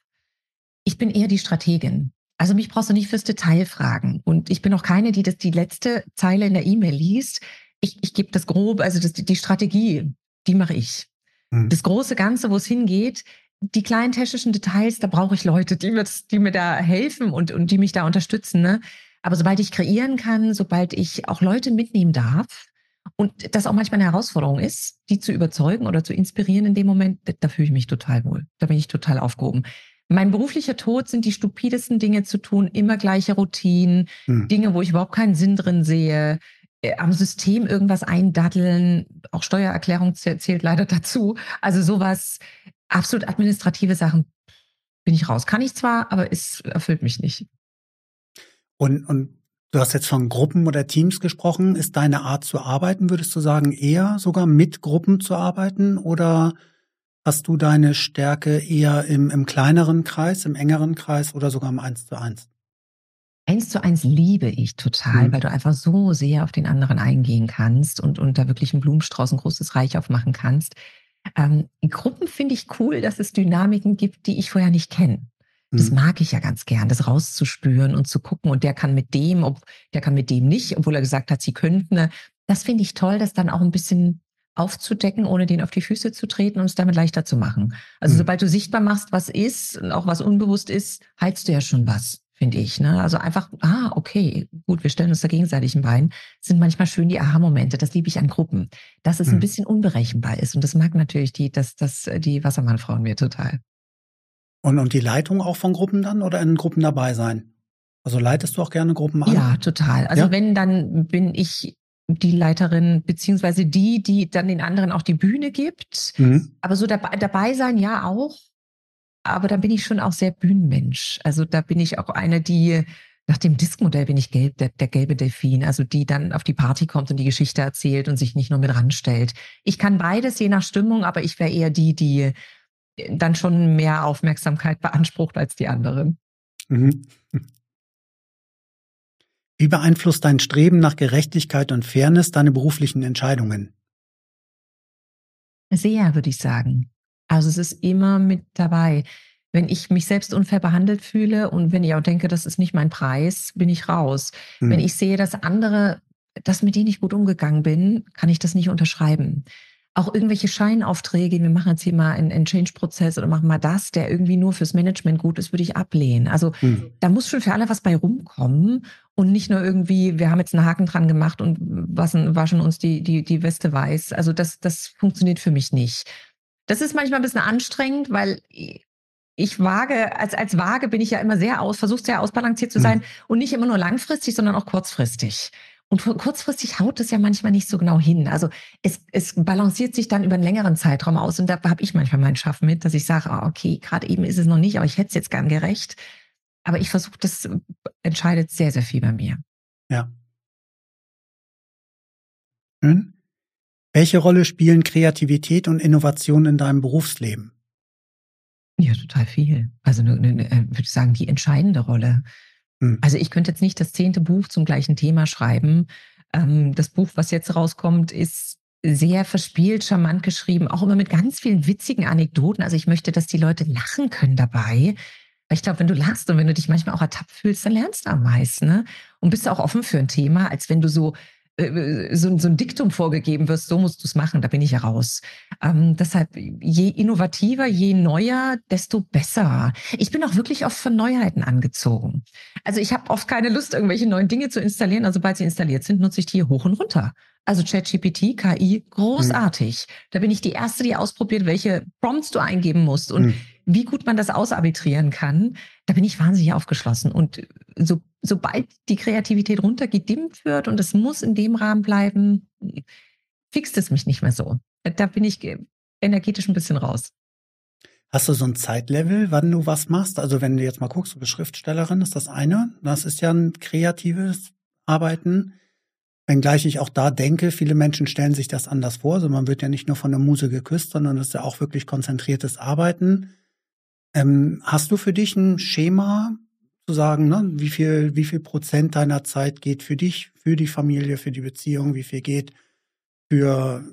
[SPEAKER 1] Ich bin eher die Strategin. Also mich brauchst du nicht fürs Detail fragen. Und ich bin auch keine, die das die letzte Zeile in der E-Mail liest. Ich, ich gebe das grob, also das, die Strategie, die mache ich. Mhm. Das große Ganze, wo es hingeht, die kleinen technischen Details, da brauche ich Leute, die mir, die mir da helfen und, und die mich da unterstützen. Ne? Aber sobald ich kreieren kann, sobald ich auch Leute mitnehmen darf und das auch manchmal eine Herausforderung ist, die zu überzeugen oder zu inspirieren in dem Moment, da fühle ich mich total wohl. Da bin ich total aufgehoben. Mein beruflicher Tod sind die stupidesten Dinge zu tun, immer gleiche Routinen, hm. Dinge, wo ich überhaupt keinen Sinn drin sehe, äh, am System irgendwas eindaddeln. Auch Steuererklärung zählt leider dazu. Also sowas, absolut administrative Sachen bin ich raus. Kann ich zwar, aber es erfüllt mich nicht.
[SPEAKER 2] Und, und du hast jetzt von Gruppen oder Teams gesprochen. Ist deine Art zu arbeiten, würdest du sagen, eher sogar mit Gruppen zu arbeiten oder hast du deine Stärke eher im, im kleineren Kreis, im engeren Kreis oder sogar im Eins zu eins?
[SPEAKER 1] Eins zu eins liebe ich total, mhm. weil du einfach so sehr auf den anderen eingehen kannst und, und da wirklich einen Blumenstrauß, ein großes Reich aufmachen kannst. Ähm, in Gruppen finde ich cool, dass es Dynamiken gibt, die ich vorher nicht kenne. Das mhm. mag ich ja ganz gern, das rauszuspüren und zu gucken. Und der kann mit dem, ob, der kann mit dem nicht, obwohl er gesagt hat, sie könnten. Das finde ich toll, das dann auch ein bisschen aufzudecken, ohne den auf die Füße zu treten und es damit leichter zu machen. Also mhm. sobald du sichtbar machst, was ist und auch was unbewusst ist, heilst du ja schon was finde ich. Ne? Also einfach, ah, okay, gut, wir stellen uns da gegenseitig ein Bein. sind manchmal schön die Aha-Momente. Das liebe ich an Gruppen, dass es hm. ein bisschen unberechenbar ist. Und das mag natürlich die, das, das, die Wassermannfrauen mir total.
[SPEAKER 2] Und, und die Leitung auch von Gruppen dann oder in Gruppen dabei sein? Also leitest du auch gerne Gruppen an?
[SPEAKER 1] Ja, total. Also ja? wenn, dann bin ich die Leiterin, beziehungsweise die, die dann den anderen auch die Bühne gibt. Mhm. Aber so dabei, dabei sein, ja auch aber da bin ich schon auch sehr Bühnenmensch. Also da bin ich auch eine, die nach dem Diskmodell bin ich gelb, der, der gelbe Delfin, also die dann auf die Party kommt und die Geschichte erzählt und sich nicht nur mit ranstellt. Ich kann beides je nach Stimmung, aber ich wäre eher die, die dann schon mehr Aufmerksamkeit beansprucht als die anderen. Mhm.
[SPEAKER 2] Wie beeinflusst dein Streben nach Gerechtigkeit und Fairness deine beruflichen Entscheidungen?
[SPEAKER 1] Sehr, würde ich sagen. Also es ist immer mit dabei. Wenn ich mich selbst unfair behandelt fühle und wenn ich auch denke, das ist nicht mein Preis, bin ich raus. Hm. Wenn ich sehe, dass andere, dass mit denen ich gut umgegangen bin, kann ich das nicht unterschreiben auch irgendwelche Scheinaufträge, wir machen jetzt hier mal einen, einen Change-Prozess oder machen mal das, der irgendwie nur fürs Management gut ist, würde ich ablehnen. Also hm. da muss schon für alle was bei rumkommen und nicht nur irgendwie, wir haben jetzt einen Haken dran gemacht und waschen, waschen uns die, die, die Weste weiß. Also das, das funktioniert für mich nicht. Das ist manchmal ein bisschen anstrengend, weil ich wage, als, als vage bin ich ja immer sehr aus, versuche sehr ausbalanciert zu sein hm. und nicht immer nur langfristig, sondern auch kurzfristig. Und kurzfristig haut es ja manchmal nicht so genau hin. Also es, es balanciert sich dann über einen längeren Zeitraum aus. Und da habe ich manchmal meinen Schaffen mit, dass ich sage, oh, okay, gerade eben ist es noch nicht, aber ich hätte es jetzt gern gerecht. Aber ich versuche, das entscheidet sehr, sehr viel bei mir.
[SPEAKER 2] Ja. Schön. Welche Rolle spielen Kreativität und Innovation in deinem Berufsleben?
[SPEAKER 1] Ja, total viel. Also ne, ne, würde ich sagen, die entscheidende Rolle. Hm. Also ich könnte jetzt nicht das zehnte Buch zum gleichen Thema schreiben. Ähm, das Buch, was jetzt rauskommt, ist sehr verspielt, charmant geschrieben, auch immer mit ganz vielen witzigen Anekdoten. Also ich möchte, dass die Leute lachen können dabei. Weil ich glaube, wenn du lachst und wenn du dich manchmal auch ertappt fühlst, dann lernst du am meisten. Ne? Und bist du auch offen für ein Thema, als wenn du so äh, so, so ein Diktum vorgegeben wirst, so musst du es machen, da bin ich ja raus. Ähm, deshalb, je innovativer, je neuer, desto besser. Ich bin auch wirklich oft von Neuheiten angezogen. Also ich habe oft keine Lust, irgendwelche neuen Dinge zu installieren. Also sobald sie installiert sind, nutze ich die hoch und runter. Also ChatGPT, KI, großartig. Mhm. Da bin ich die Erste, die ausprobiert, welche Prompts du eingeben musst und mhm. Wie gut man das ausarbitrieren kann. Da bin ich wahnsinnig aufgeschlossen. Und so, sobald die Kreativität runtergedimmt wird und es muss in dem Rahmen bleiben, fixt es mich nicht mehr so. Da bin ich energetisch ein bisschen raus.
[SPEAKER 2] Hast du so ein Zeitlevel, wann du was machst? Also wenn du jetzt mal guckst, du bist Schriftstellerin, ist das eine. Das ist ja ein kreatives Arbeiten. Wenngleich ich auch da denke, viele Menschen stellen sich das anders vor. Also man wird ja nicht nur von der Muse geküsst, sondern es ist ja auch wirklich konzentriertes Arbeiten. Ähm, hast du für dich ein Schema, zu sagen, ne, wie viel, wie viel Prozent deiner Zeit geht für dich, für die Familie, für die Beziehung, wie viel geht für,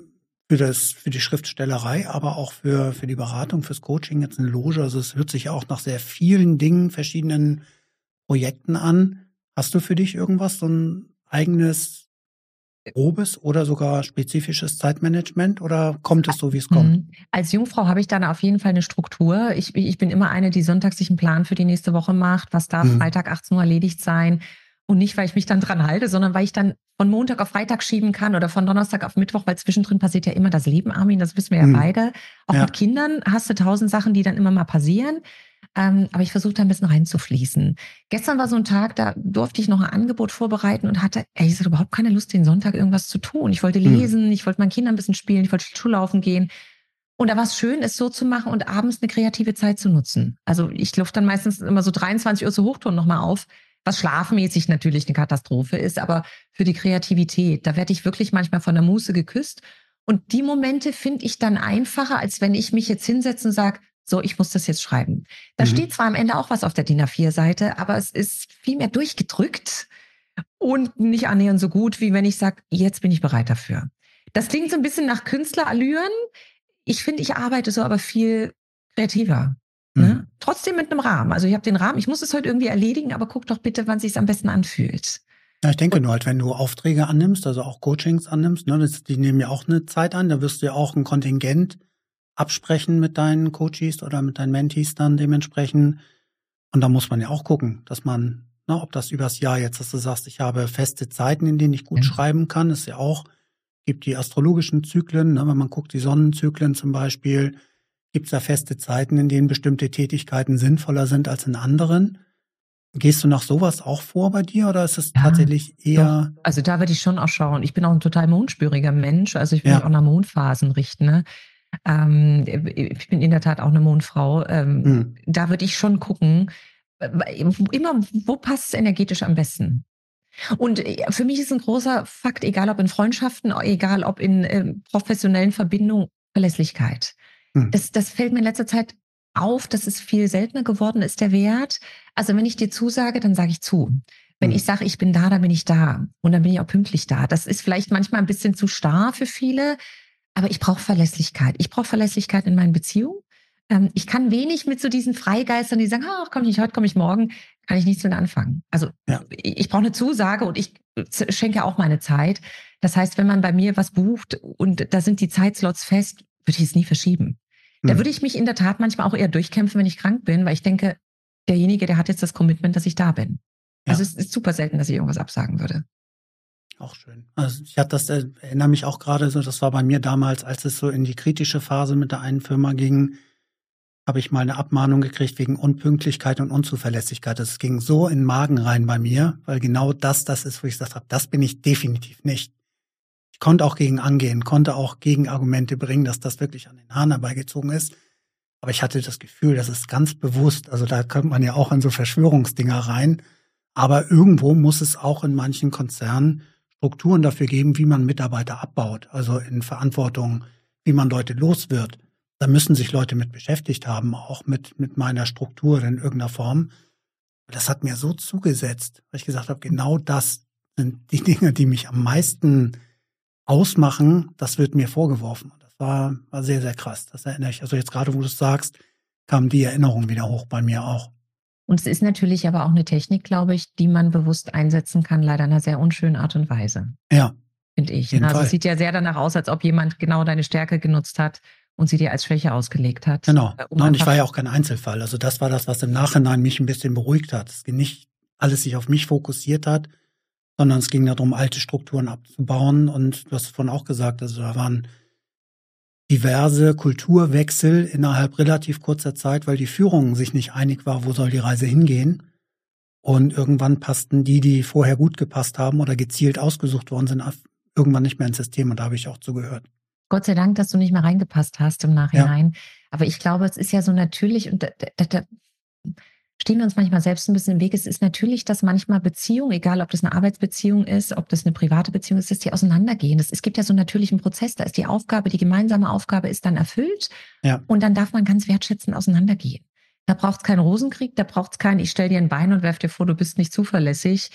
[SPEAKER 2] für das, für die Schriftstellerei, aber auch für, für die Beratung, fürs Coaching, jetzt eine Loge. Also es hört sich auch nach sehr vielen Dingen, verschiedenen Projekten an. Hast du für dich irgendwas, so ein eigenes grobes oder sogar spezifisches Zeitmanagement oder kommt es so, wie es kommt? Mhm.
[SPEAKER 1] Als Jungfrau habe ich dann auf jeden Fall eine Struktur. Ich, ich bin immer eine, die sonntags sich einen Plan für die nächste Woche macht. Was darf mhm. Freitag 18 Uhr erledigt sein? Und nicht, weil ich mich dann dran halte, sondern weil ich dann von Montag auf Freitag schieben kann oder von Donnerstag auf Mittwoch, weil zwischendrin passiert ja immer das Leben, Armin, das wissen wir ja mhm. beide. Auch ja. mit Kindern hast du tausend Sachen, die dann immer mal passieren. Ähm, aber ich versuche da ein bisschen reinzufließen. Gestern war so ein Tag, da durfte ich noch ein Angebot vorbereiten und hatte, ey, ich hatte überhaupt keine Lust, den Sonntag irgendwas zu tun. Ich wollte hm. lesen, mhm. ich wollte meinen Kindern ein bisschen spielen, ich wollte Schullaufen gehen. Und da war es schön, es so zu machen und abends eine kreative Zeit zu nutzen. Also ich luft dann meistens immer so 23 Uhr zu Hochton nochmal auf, was schlafmäßig natürlich eine Katastrophe ist, aber für die Kreativität, da werde ich wirklich manchmal von der Muße geküsst. Und die Momente finde ich dann einfacher, als wenn ich mich jetzt hinsetze und sage, so, ich muss das jetzt schreiben. Da mhm. steht zwar am Ende auch was auf der DIN A4-Seite, aber es ist viel mehr durchgedrückt und nicht annähernd so gut, wie wenn ich sage, jetzt bin ich bereit dafür. Das klingt so ein bisschen nach Künstlerallüren. Ich finde, ich arbeite so aber viel kreativer. Ne? Mhm. Trotzdem mit einem Rahmen. Also ich habe den Rahmen, ich muss es heute irgendwie erledigen, aber guck doch bitte, wann sich am besten anfühlt.
[SPEAKER 2] Ja, ich denke nur halt, wenn du Aufträge annimmst, also auch Coachings annimmst, ne, das, die nehmen ja auch eine Zeit an, da wirst du ja auch ein Kontingent absprechen mit deinen Coaches oder mit deinen Mentees dann dementsprechend. Und da muss man ja auch gucken, dass man, na, ne, ob das übers Jahr jetzt, dass du sagst, ich habe feste Zeiten, in denen ich gut mhm. schreiben kann, ist ja auch, gibt die astrologischen Zyklen, ne, wenn man guckt, die Sonnenzyklen zum Beispiel, gibt es da feste Zeiten, in denen bestimmte Tätigkeiten sinnvoller sind als in anderen. Gehst du nach sowas auch vor bei dir oder ist es ja, tatsächlich eher?
[SPEAKER 1] Doch. Also da würde ich schon auch schauen. Ich bin auch ein total mondspüriger Mensch, also ich will ja. auch nach Mondphasen richten. Ne? Ähm, ich bin in der Tat auch eine Mondfrau. Ähm, mhm. Da würde ich schon gucken, immer, wo passt es energetisch am besten? Und äh, für mich ist ein großer Fakt, egal ob in Freundschaften, egal ob in äh, professionellen Verbindungen, Verlässlichkeit. Mhm. Das, das fällt mir in letzter Zeit auf, dass es viel seltener geworden ist, der Wert. Also wenn ich dir zusage, dann sage ich zu. Wenn mhm. ich sage, ich bin da, dann bin ich da. Und dann bin ich auch pünktlich da. Das ist vielleicht manchmal ein bisschen zu starr für viele, aber ich brauche Verlässlichkeit. Ich brauche Verlässlichkeit in meinen Beziehungen. Ähm, ich kann wenig mit so diesen Freigeistern, die sagen, ach, komm nicht heute, komm ich morgen, kann ich nichts mit anfangen. Also ja. ich, ich brauche eine Zusage und ich schenke auch meine Zeit. Das heißt, wenn man bei mir was bucht und da sind die Zeitslots fest, würde ich es nie verschieben. Da hm. würde ich mich in der Tat manchmal auch eher durchkämpfen, wenn ich krank bin, weil ich denke, derjenige, der hat jetzt das Commitment, dass ich da bin. Ja. Also es ist super selten, dass ich irgendwas absagen würde.
[SPEAKER 2] Auch schön. Also ich hatte das, äh, erinnere mich auch gerade so, das war bei mir damals, als es so in die kritische Phase mit der einen Firma ging, habe ich mal eine Abmahnung gekriegt wegen Unpünktlichkeit und Unzuverlässigkeit. Das ging so in den Magen rein bei mir, weil genau das das ist, wo ich gesagt habe, das bin ich definitiv nicht. Ich konnte auch gegen angehen, konnte auch Gegenargumente bringen, dass das wirklich an den Haaren herbeigezogen ist. Aber ich hatte das Gefühl, das ist ganz bewusst, also da kommt man ja auch in so Verschwörungsdinger rein. Aber irgendwo muss es auch in manchen Konzernen Strukturen dafür geben, wie man Mitarbeiter abbaut, also in Verantwortung, wie man Leute los wird. Da müssen sich Leute mit beschäftigt haben, auch mit, mit meiner Struktur in irgendeiner Form. Das hat mir so zugesetzt, weil ich gesagt habe, genau das sind die Dinge, die mich am meisten ausmachen. Das wird mir vorgeworfen. Das war, war sehr, sehr krass. Das erinnere ich. Also jetzt gerade, wo du es sagst, kam die Erinnerung wieder hoch bei mir auch.
[SPEAKER 1] Und es ist natürlich aber auch eine Technik, glaube ich, die man bewusst einsetzen kann, leider in einer sehr unschönen Art und Weise.
[SPEAKER 2] Ja.
[SPEAKER 1] Finde ich. Also es sieht ja sehr danach aus, als ob jemand genau deine Stärke genutzt hat und sie dir als Schwäche ausgelegt hat.
[SPEAKER 2] Genau. Äh, um Nein, ich war ja auch kein Einzelfall. Also das war das, was im Nachhinein mich ein bisschen beruhigt hat. Es ging nicht alles sich auf mich fokussiert hat, sondern es ging darum, alte Strukturen abzubauen. Und du hast vorhin auch gesagt, also da waren diverse Kulturwechsel innerhalb relativ kurzer Zeit, weil die Führung sich nicht einig war, wo soll die Reise hingehen. Und irgendwann passten die, die vorher gut gepasst haben oder gezielt ausgesucht worden sind, irgendwann nicht mehr ins System. Und da habe ich auch zugehört.
[SPEAKER 1] Gott sei Dank, dass du nicht mehr reingepasst hast im Nachhinein. Ja. Aber ich glaube, es ist ja so natürlich und da, da, da stehen wir uns manchmal selbst ein bisschen im Weg. Es ist natürlich, dass manchmal Beziehungen, egal ob das eine Arbeitsbeziehung ist, ob das eine private Beziehung ist, dass die auseinandergehen. Das, es gibt ja so einen natürlichen Prozess. Da ist die Aufgabe, die gemeinsame Aufgabe ist dann erfüllt. Ja. Und dann darf man ganz wertschätzend auseinandergehen. Da braucht es keinen Rosenkrieg, da braucht es keinen, ich stell dir ein Bein und werf dir vor, du bist nicht zuverlässig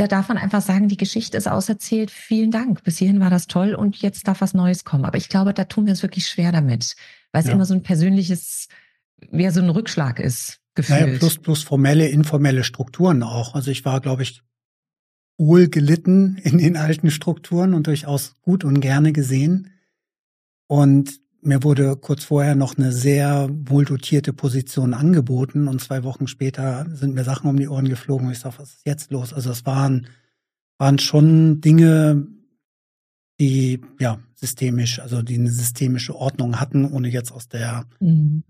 [SPEAKER 1] da darf man einfach sagen, die Geschichte ist auserzählt. Vielen Dank. Bis hierhin war das toll und jetzt darf was Neues kommen. Aber ich glaube, da tun wir es wirklich schwer damit, weil es ja. immer so ein persönliches, wie so ein Rückschlag ist. Gefühlt. Naja,
[SPEAKER 2] plus, plus formelle, informelle Strukturen auch. Also ich war, glaube ich, wohl gelitten in den alten Strukturen und durchaus gut und gerne gesehen. Und mir wurde kurz vorher noch eine sehr wohl dotierte Position angeboten und zwei Wochen später sind mir Sachen um die Ohren geflogen und ich sage, was ist jetzt los? Also es waren, waren schon Dinge, die ja systemisch, also die eine systemische Ordnung hatten, ohne jetzt aus der mhm.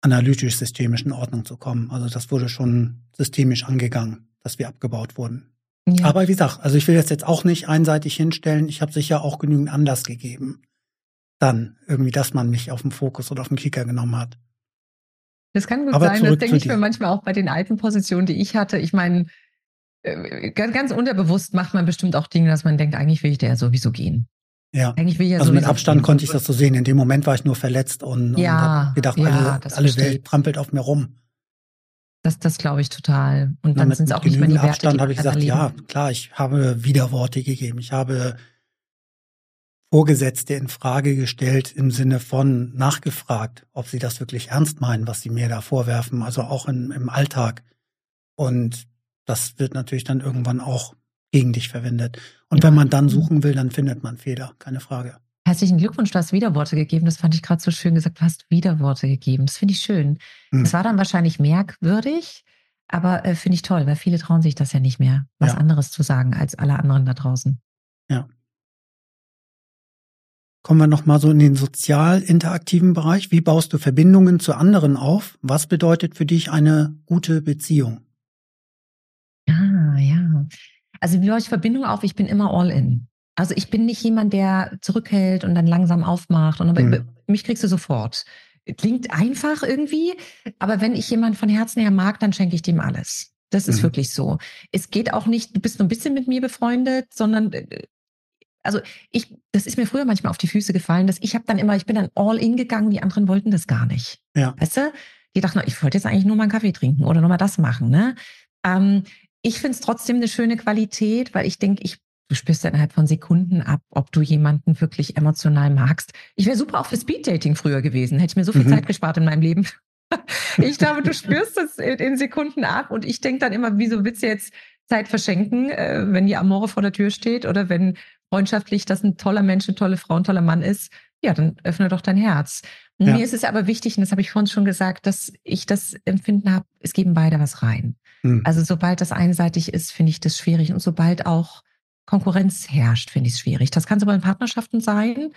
[SPEAKER 2] Analytisch-systemischen Ordnung zu kommen. Also das wurde schon systemisch angegangen, dass wir abgebaut wurden. Ja. Aber wie gesagt, also ich will das jetzt auch nicht einseitig hinstellen. Ich habe sicher auch genügend Anlass gegeben dann irgendwie, dass man mich auf den Fokus oder auf den Kicker genommen hat.
[SPEAKER 1] Das kann gut Aber sein, das denke ich mir manchmal auch bei den alten Positionen, die ich hatte. Ich meine, äh, ganz, ganz unterbewusst macht man bestimmt auch Dinge, dass man denkt, eigentlich will ich da ja sowieso gehen.
[SPEAKER 2] Ja. Eigentlich will ich ja also mit Abstand konnte ich das so sehen. In dem Moment war ich nur verletzt und,
[SPEAKER 1] ja,
[SPEAKER 2] und gedacht, ja, alle, alle Welt trampelt auf mir rum.
[SPEAKER 1] Das, das glaube ich total. Und dann sind es auch nicht mehr die Werte,
[SPEAKER 2] Abstand habe ich gesagt, erleben. ja, klar, ich habe Widerworte gegeben. Ich habe Vorgesetzte in Frage gestellt im Sinne von nachgefragt, ob sie das wirklich ernst meinen, was sie mir da vorwerfen, also auch in, im Alltag. Und das wird natürlich dann irgendwann auch gegen dich verwendet. Und wenn man dann suchen will, dann findet man Fehler, keine Frage.
[SPEAKER 1] Herzlichen Glückwunsch, du hast Widerworte gegeben. Das fand ich gerade so schön gesagt. Du hast Widerworte gegeben. Das finde ich schön. Hm. Das war dann wahrscheinlich merkwürdig, aber äh, finde ich toll, weil viele trauen sich das ja nicht mehr, was ja. anderes zu sagen als alle anderen da draußen.
[SPEAKER 2] Ja. Kommen wir nochmal so in den sozial interaktiven Bereich. Wie baust du Verbindungen zu anderen auf? Was bedeutet für dich eine gute Beziehung?
[SPEAKER 1] Also wie baue ich Verbindungen auf? Ich bin immer all in. Also ich bin nicht jemand, der zurückhält und dann langsam aufmacht. Und mhm. mich kriegst du sofort. Klingt einfach irgendwie, aber wenn ich jemanden von Herzen her mag, dann schenke ich dem alles. Das ist mhm. wirklich so. Es geht auch nicht, du bist nur ein bisschen mit mir befreundet, sondern äh, also ich, das ist mir früher manchmal auf die Füße gefallen, dass ich habe dann immer, ich bin dann all in gegangen, die anderen wollten das gar nicht. Ja. Weißt du? Die dachten, ich wollte jetzt eigentlich nur mal einen Kaffee trinken oder nur mal das machen, ne? Ähm, ich finde es trotzdem eine schöne Qualität, weil ich denke, ich du spürst ja innerhalb von Sekunden ab, ob du jemanden wirklich emotional magst. Ich wäre super auch für Speeddating früher gewesen, hätte ich mir so viel mhm. Zeit gespart in meinem Leben. ich glaube, du spürst es in Sekunden ab und ich denke dann immer, wieso willst du jetzt Zeit verschenken, äh, wenn die Amore vor der Tür steht oder wenn freundschaftlich das ein toller Mensch, eine tolle Frau, ein toller Mann ist? Ja, dann öffne doch dein Herz. Ja. Mir ist es aber wichtig, und das habe ich vorhin schon gesagt, dass ich das Empfinden habe, es geben beide was rein. Mhm. Also sobald das einseitig ist, finde ich das schwierig. Und sobald auch Konkurrenz herrscht, finde ich es schwierig. Das kann sowohl in Partnerschaften sein.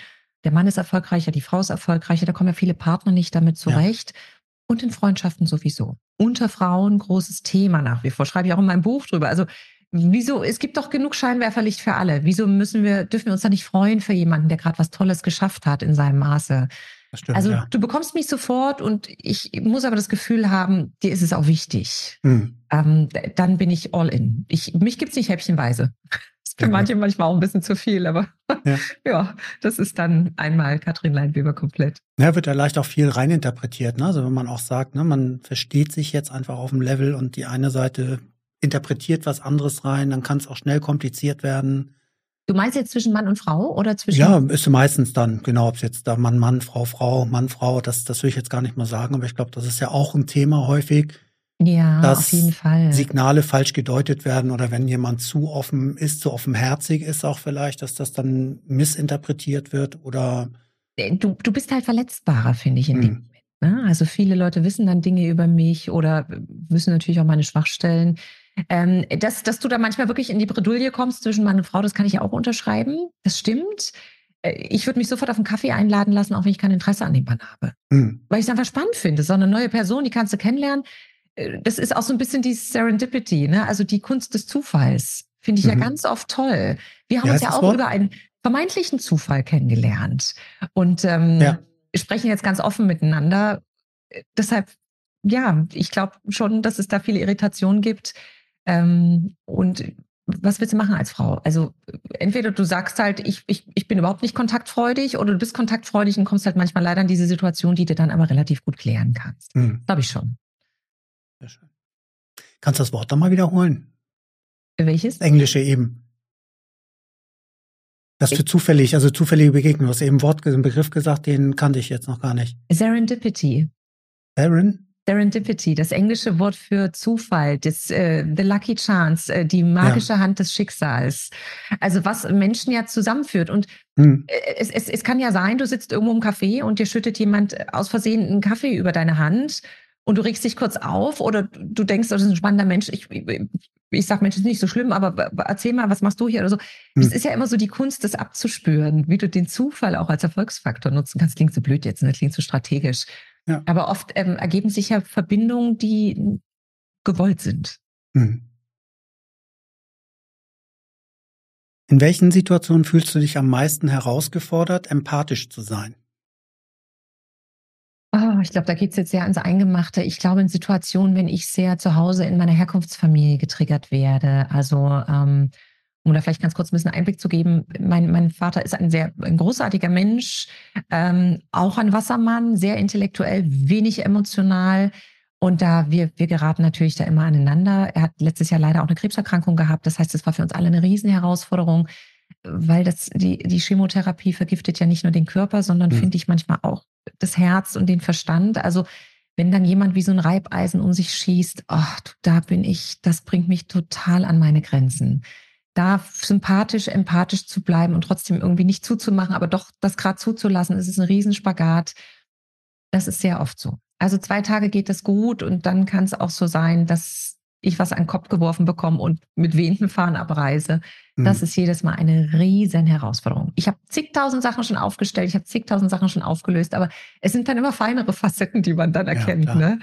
[SPEAKER 1] Der Mann ist erfolgreicher, die Frau ist erfolgreicher, da kommen ja viele Partner nicht damit zurecht. Ja. Und in Freundschaften sowieso. Unter Frauen großes Thema nach wie vor. Schreibe ich auch in meinem Buch drüber. Also wieso, es gibt doch genug Scheinwerferlicht für alle. Wieso müssen wir, dürfen wir uns da nicht freuen für jemanden, der gerade was Tolles geschafft hat in seinem Maße? Stimmt, also ja. du bekommst mich sofort und ich muss aber das Gefühl haben, dir ist es auch wichtig. Hm. Ähm, dann bin ich all in. Ich, mich gibt's nicht häppchenweise. Das ist für ja, manche manchmal auch ein bisschen zu viel, aber ja. ja, das ist dann einmal Katrin Leinweber komplett.
[SPEAKER 2] Ja, wird ja leicht auch viel reininterpretiert. Ne? Also wenn man auch sagt, ne, man versteht sich jetzt einfach auf dem Level und die eine Seite interpretiert was anderes rein, dann kann es auch schnell kompliziert werden.
[SPEAKER 1] Du meinst jetzt zwischen Mann und Frau oder zwischen?
[SPEAKER 2] Ja, ist meistens dann, genau, ob es jetzt da Mann, Mann, Frau, Frau, Mann, Frau, das, das will ich jetzt gar nicht mal sagen, aber ich glaube, das ist ja auch ein Thema häufig.
[SPEAKER 1] Ja, dass auf jeden Fall.
[SPEAKER 2] Signale falsch gedeutet werden oder wenn jemand zu offen ist, zu offenherzig ist auch vielleicht, dass das dann missinterpretiert wird oder.
[SPEAKER 1] Äh, du, du bist halt verletzbarer, finde ich, in hm. dem Moment. Ne? Also viele Leute wissen dann Dinge über mich oder wissen natürlich auch meine Schwachstellen. Ähm, dass, dass du da manchmal wirklich in die Bredouille kommst zwischen Mann und Frau, das kann ich ja auch unterschreiben. Das stimmt. Äh, ich würde mich sofort auf einen Kaffee einladen lassen, auch wenn ich kein Interesse an dem Mann habe. Mhm. Weil ich es einfach spannend finde. So eine neue Person, die kannst du kennenlernen. Äh, das ist auch so ein bisschen die Serendipity, ne? also die Kunst des Zufalls. Finde ich mhm. ja ganz oft toll. Wir haben ja, uns ja auch Wort? über einen vermeintlichen Zufall kennengelernt und ähm, ja. sprechen jetzt ganz offen miteinander. Äh, deshalb, ja, ich glaube schon, dass es da viele Irritationen gibt. Ähm, und was willst du machen als Frau? Also entweder du sagst halt, ich, ich, ich bin überhaupt nicht kontaktfreudig oder du bist kontaktfreudig und kommst halt manchmal leider in diese Situation, die du dann aber relativ gut klären kannst. Mhm. Glaube ich schon.
[SPEAKER 2] Sehr schön. Kannst du das Wort nochmal wiederholen?
[SPEAKER 1] Welches?
[SPEAKER 2] Das Englische eben. Das für zufällig, also zufällige Begegnung. Du hast eben Wort, einen Begriff gesagt, den kannte ich jetzt noch gar nicht.
[SPEAKER 1] Serendipity.
[SPEAKER 2] Seren?
[SPEAKER 1] Serendipity, das englische Wort für Zufall, das äh, the lucky chance, äh, die magische ja. Hand des Schicksals. Also was Menschen ja zusammenführt. Und hm. es, es, es kann ja sein, du sitzt irgendwo im Café und dir schüttet jemand aus Versehen einen Kaffee über deine Hand und du regst dich kurz auf oder du denkst, das ist ein spannender Mensch. Ich, ich, ich sag, Mensch, ist nicht so schlimm, aber erzähl mal, was machst du hier oder so. Es hm. ist ja immer so die Kunst, das abzuspüren, wie du den Zufall auch als Erfolgsfaktor nutzen kannst. Klingt so blöd jetzt, ne? klingt so strategisch. Ja. Aber oft ähm, ergeben sich ja Verbindungen, die gewollt sind. Hm.
[SPEAKER 2] In welchen Situationen fühlst du dich am meisten herausgefordert, empathisch zu sein?
[SPEAKER 1] Oh, ich glaube, da geht es jetzt sehr ans Eingemachte. Ich glaube, in Situationen, wenn ich sehr zu Hause in meiner Herkunftsfamilie getriggert werde, also ähm, um da vielleicht ganz kurz ein bisschen Einblick zu geben, mein, mein Vater ist ein sehr ein großartiger Mensch, ähm, auch ein Wassermann, sehr intellektuell, wenig emotional. Und da wir, wir geraten natürlich da immer aneinander. Er hat letztes Jahr leider auch eine Krebserkrankung gehabt. Das heißt, es war für uns alle eine Riesenherausforderung, weil das, die, die Chemotherapie vergiftet ja nicht nur den Körper, sondern mhm. finde ich manchmal auch das Herz und den Verstand. Also wenn dann jemand wie so ein Reibeisen um sich schießt, ach, da bin ich, das bringt mich total an meine Grenzen da sympathisch, empathisch zu bleiben und trotzdem irgendwie nicht zuzumachen, aber doch das gerade zuzulassen, es ist ein Riesenspagat. Das ist sehr oft so. Also zwei Tage geht das gut und dann kann es auch so sein, dass ich was an den Kopf geworfen bekomme und mit wehenden Fahnen abreise. Mhm. Das ist jedes Mal eine riesen Herausforderung. Ich habe zigtausend Sachen schon aufgestellt, ich habe zigtausend Sachen schon aufgelöst, aber es sind dann immer feinere Facetten, die man dann erkennt. Ja, ne?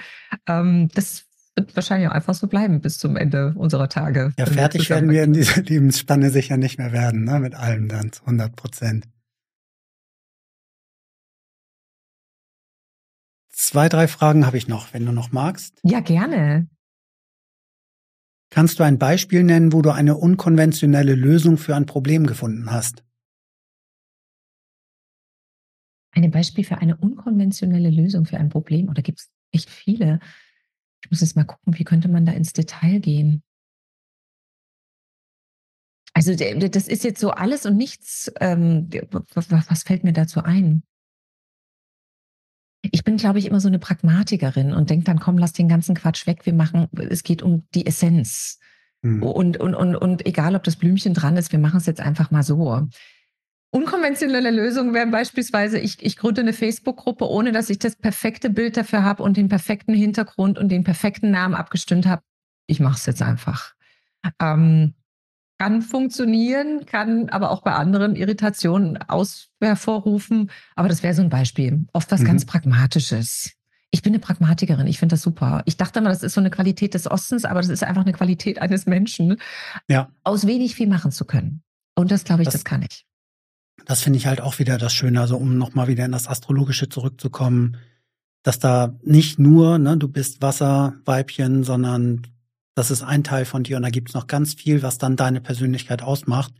[SPEAKER 1] Ähm, das wird wahrscheinlich auch einfach so bleiben bis zum Ende unserer Tage.
[SPEAKER 2] Ja, fertig werden wir in dieser Lebensspanne sicher nicht mehr werden, ne? mit allem dann zu 100 Prozent. Zwei, drei Fragen habe ich noch, wenn du noch magst.
[SPEAKER 1] Ja, gerne.
[SPEAKER 2] Kannst du ein Beispiel nennen, wo du eine unkonventionelle Lösung für ein Problem gefunden hast?
[SPEAKER 1] Ein Beispiel für eine unkonventionelle Lösung für ein Problem? Oder gibt es echt viele? Ich muss jetzt mal gucken, wie könnte man da ins Detail gehen? Also das ist jetzt so alles und nichts. Ähm, was fällt mir dazu ein? Ich bin, glaube ich, immer so eine Pragmatikerin und denke dann, komm, lass den ganzen Quatsch weg. Wir machen, es geht um die Essenz. Hm. Und, und, und, und egal, ob das Blümchen dran ist, wir machen es jetzt einfach mal so. Unkonventionelle Lösungen wären beispielsweise, ich, ich gründe eine Facebook-Gruppe, ohne dass ich das perfekte Bild dafür habe und den perfekten Hintergrund und den perfekten Namen abgestimmt habe. Ich mache es jetzt einfach. Ähm, kann funktionieren, kann aber auch bei anderen Irritationen aus hervorrufen. Aber das wäre so ein Beispiel. Oft was mhm. ganz Pragmatisches. Ich bin eine Pragmatikerin, ich finde das super. Ich dachte immer, das ist so eine Qualität des Ostens, aber das ist einfach eine Qualität eines Menschen, ja. aus wenig viel machen zu können. Und das glaube ich, das, das kann ich.
[SPEAKER 2] Das finde ich halt auch wieder das Schöne, also um nochmal wieder in das Astrologische zurückzukommen, dass da nicht nur, ne, du bist Wasserweibchen, sondern das ist ein Teil von dir und da gibt es noch ganz viel, was dann deine Persönlichkeit ausmacht.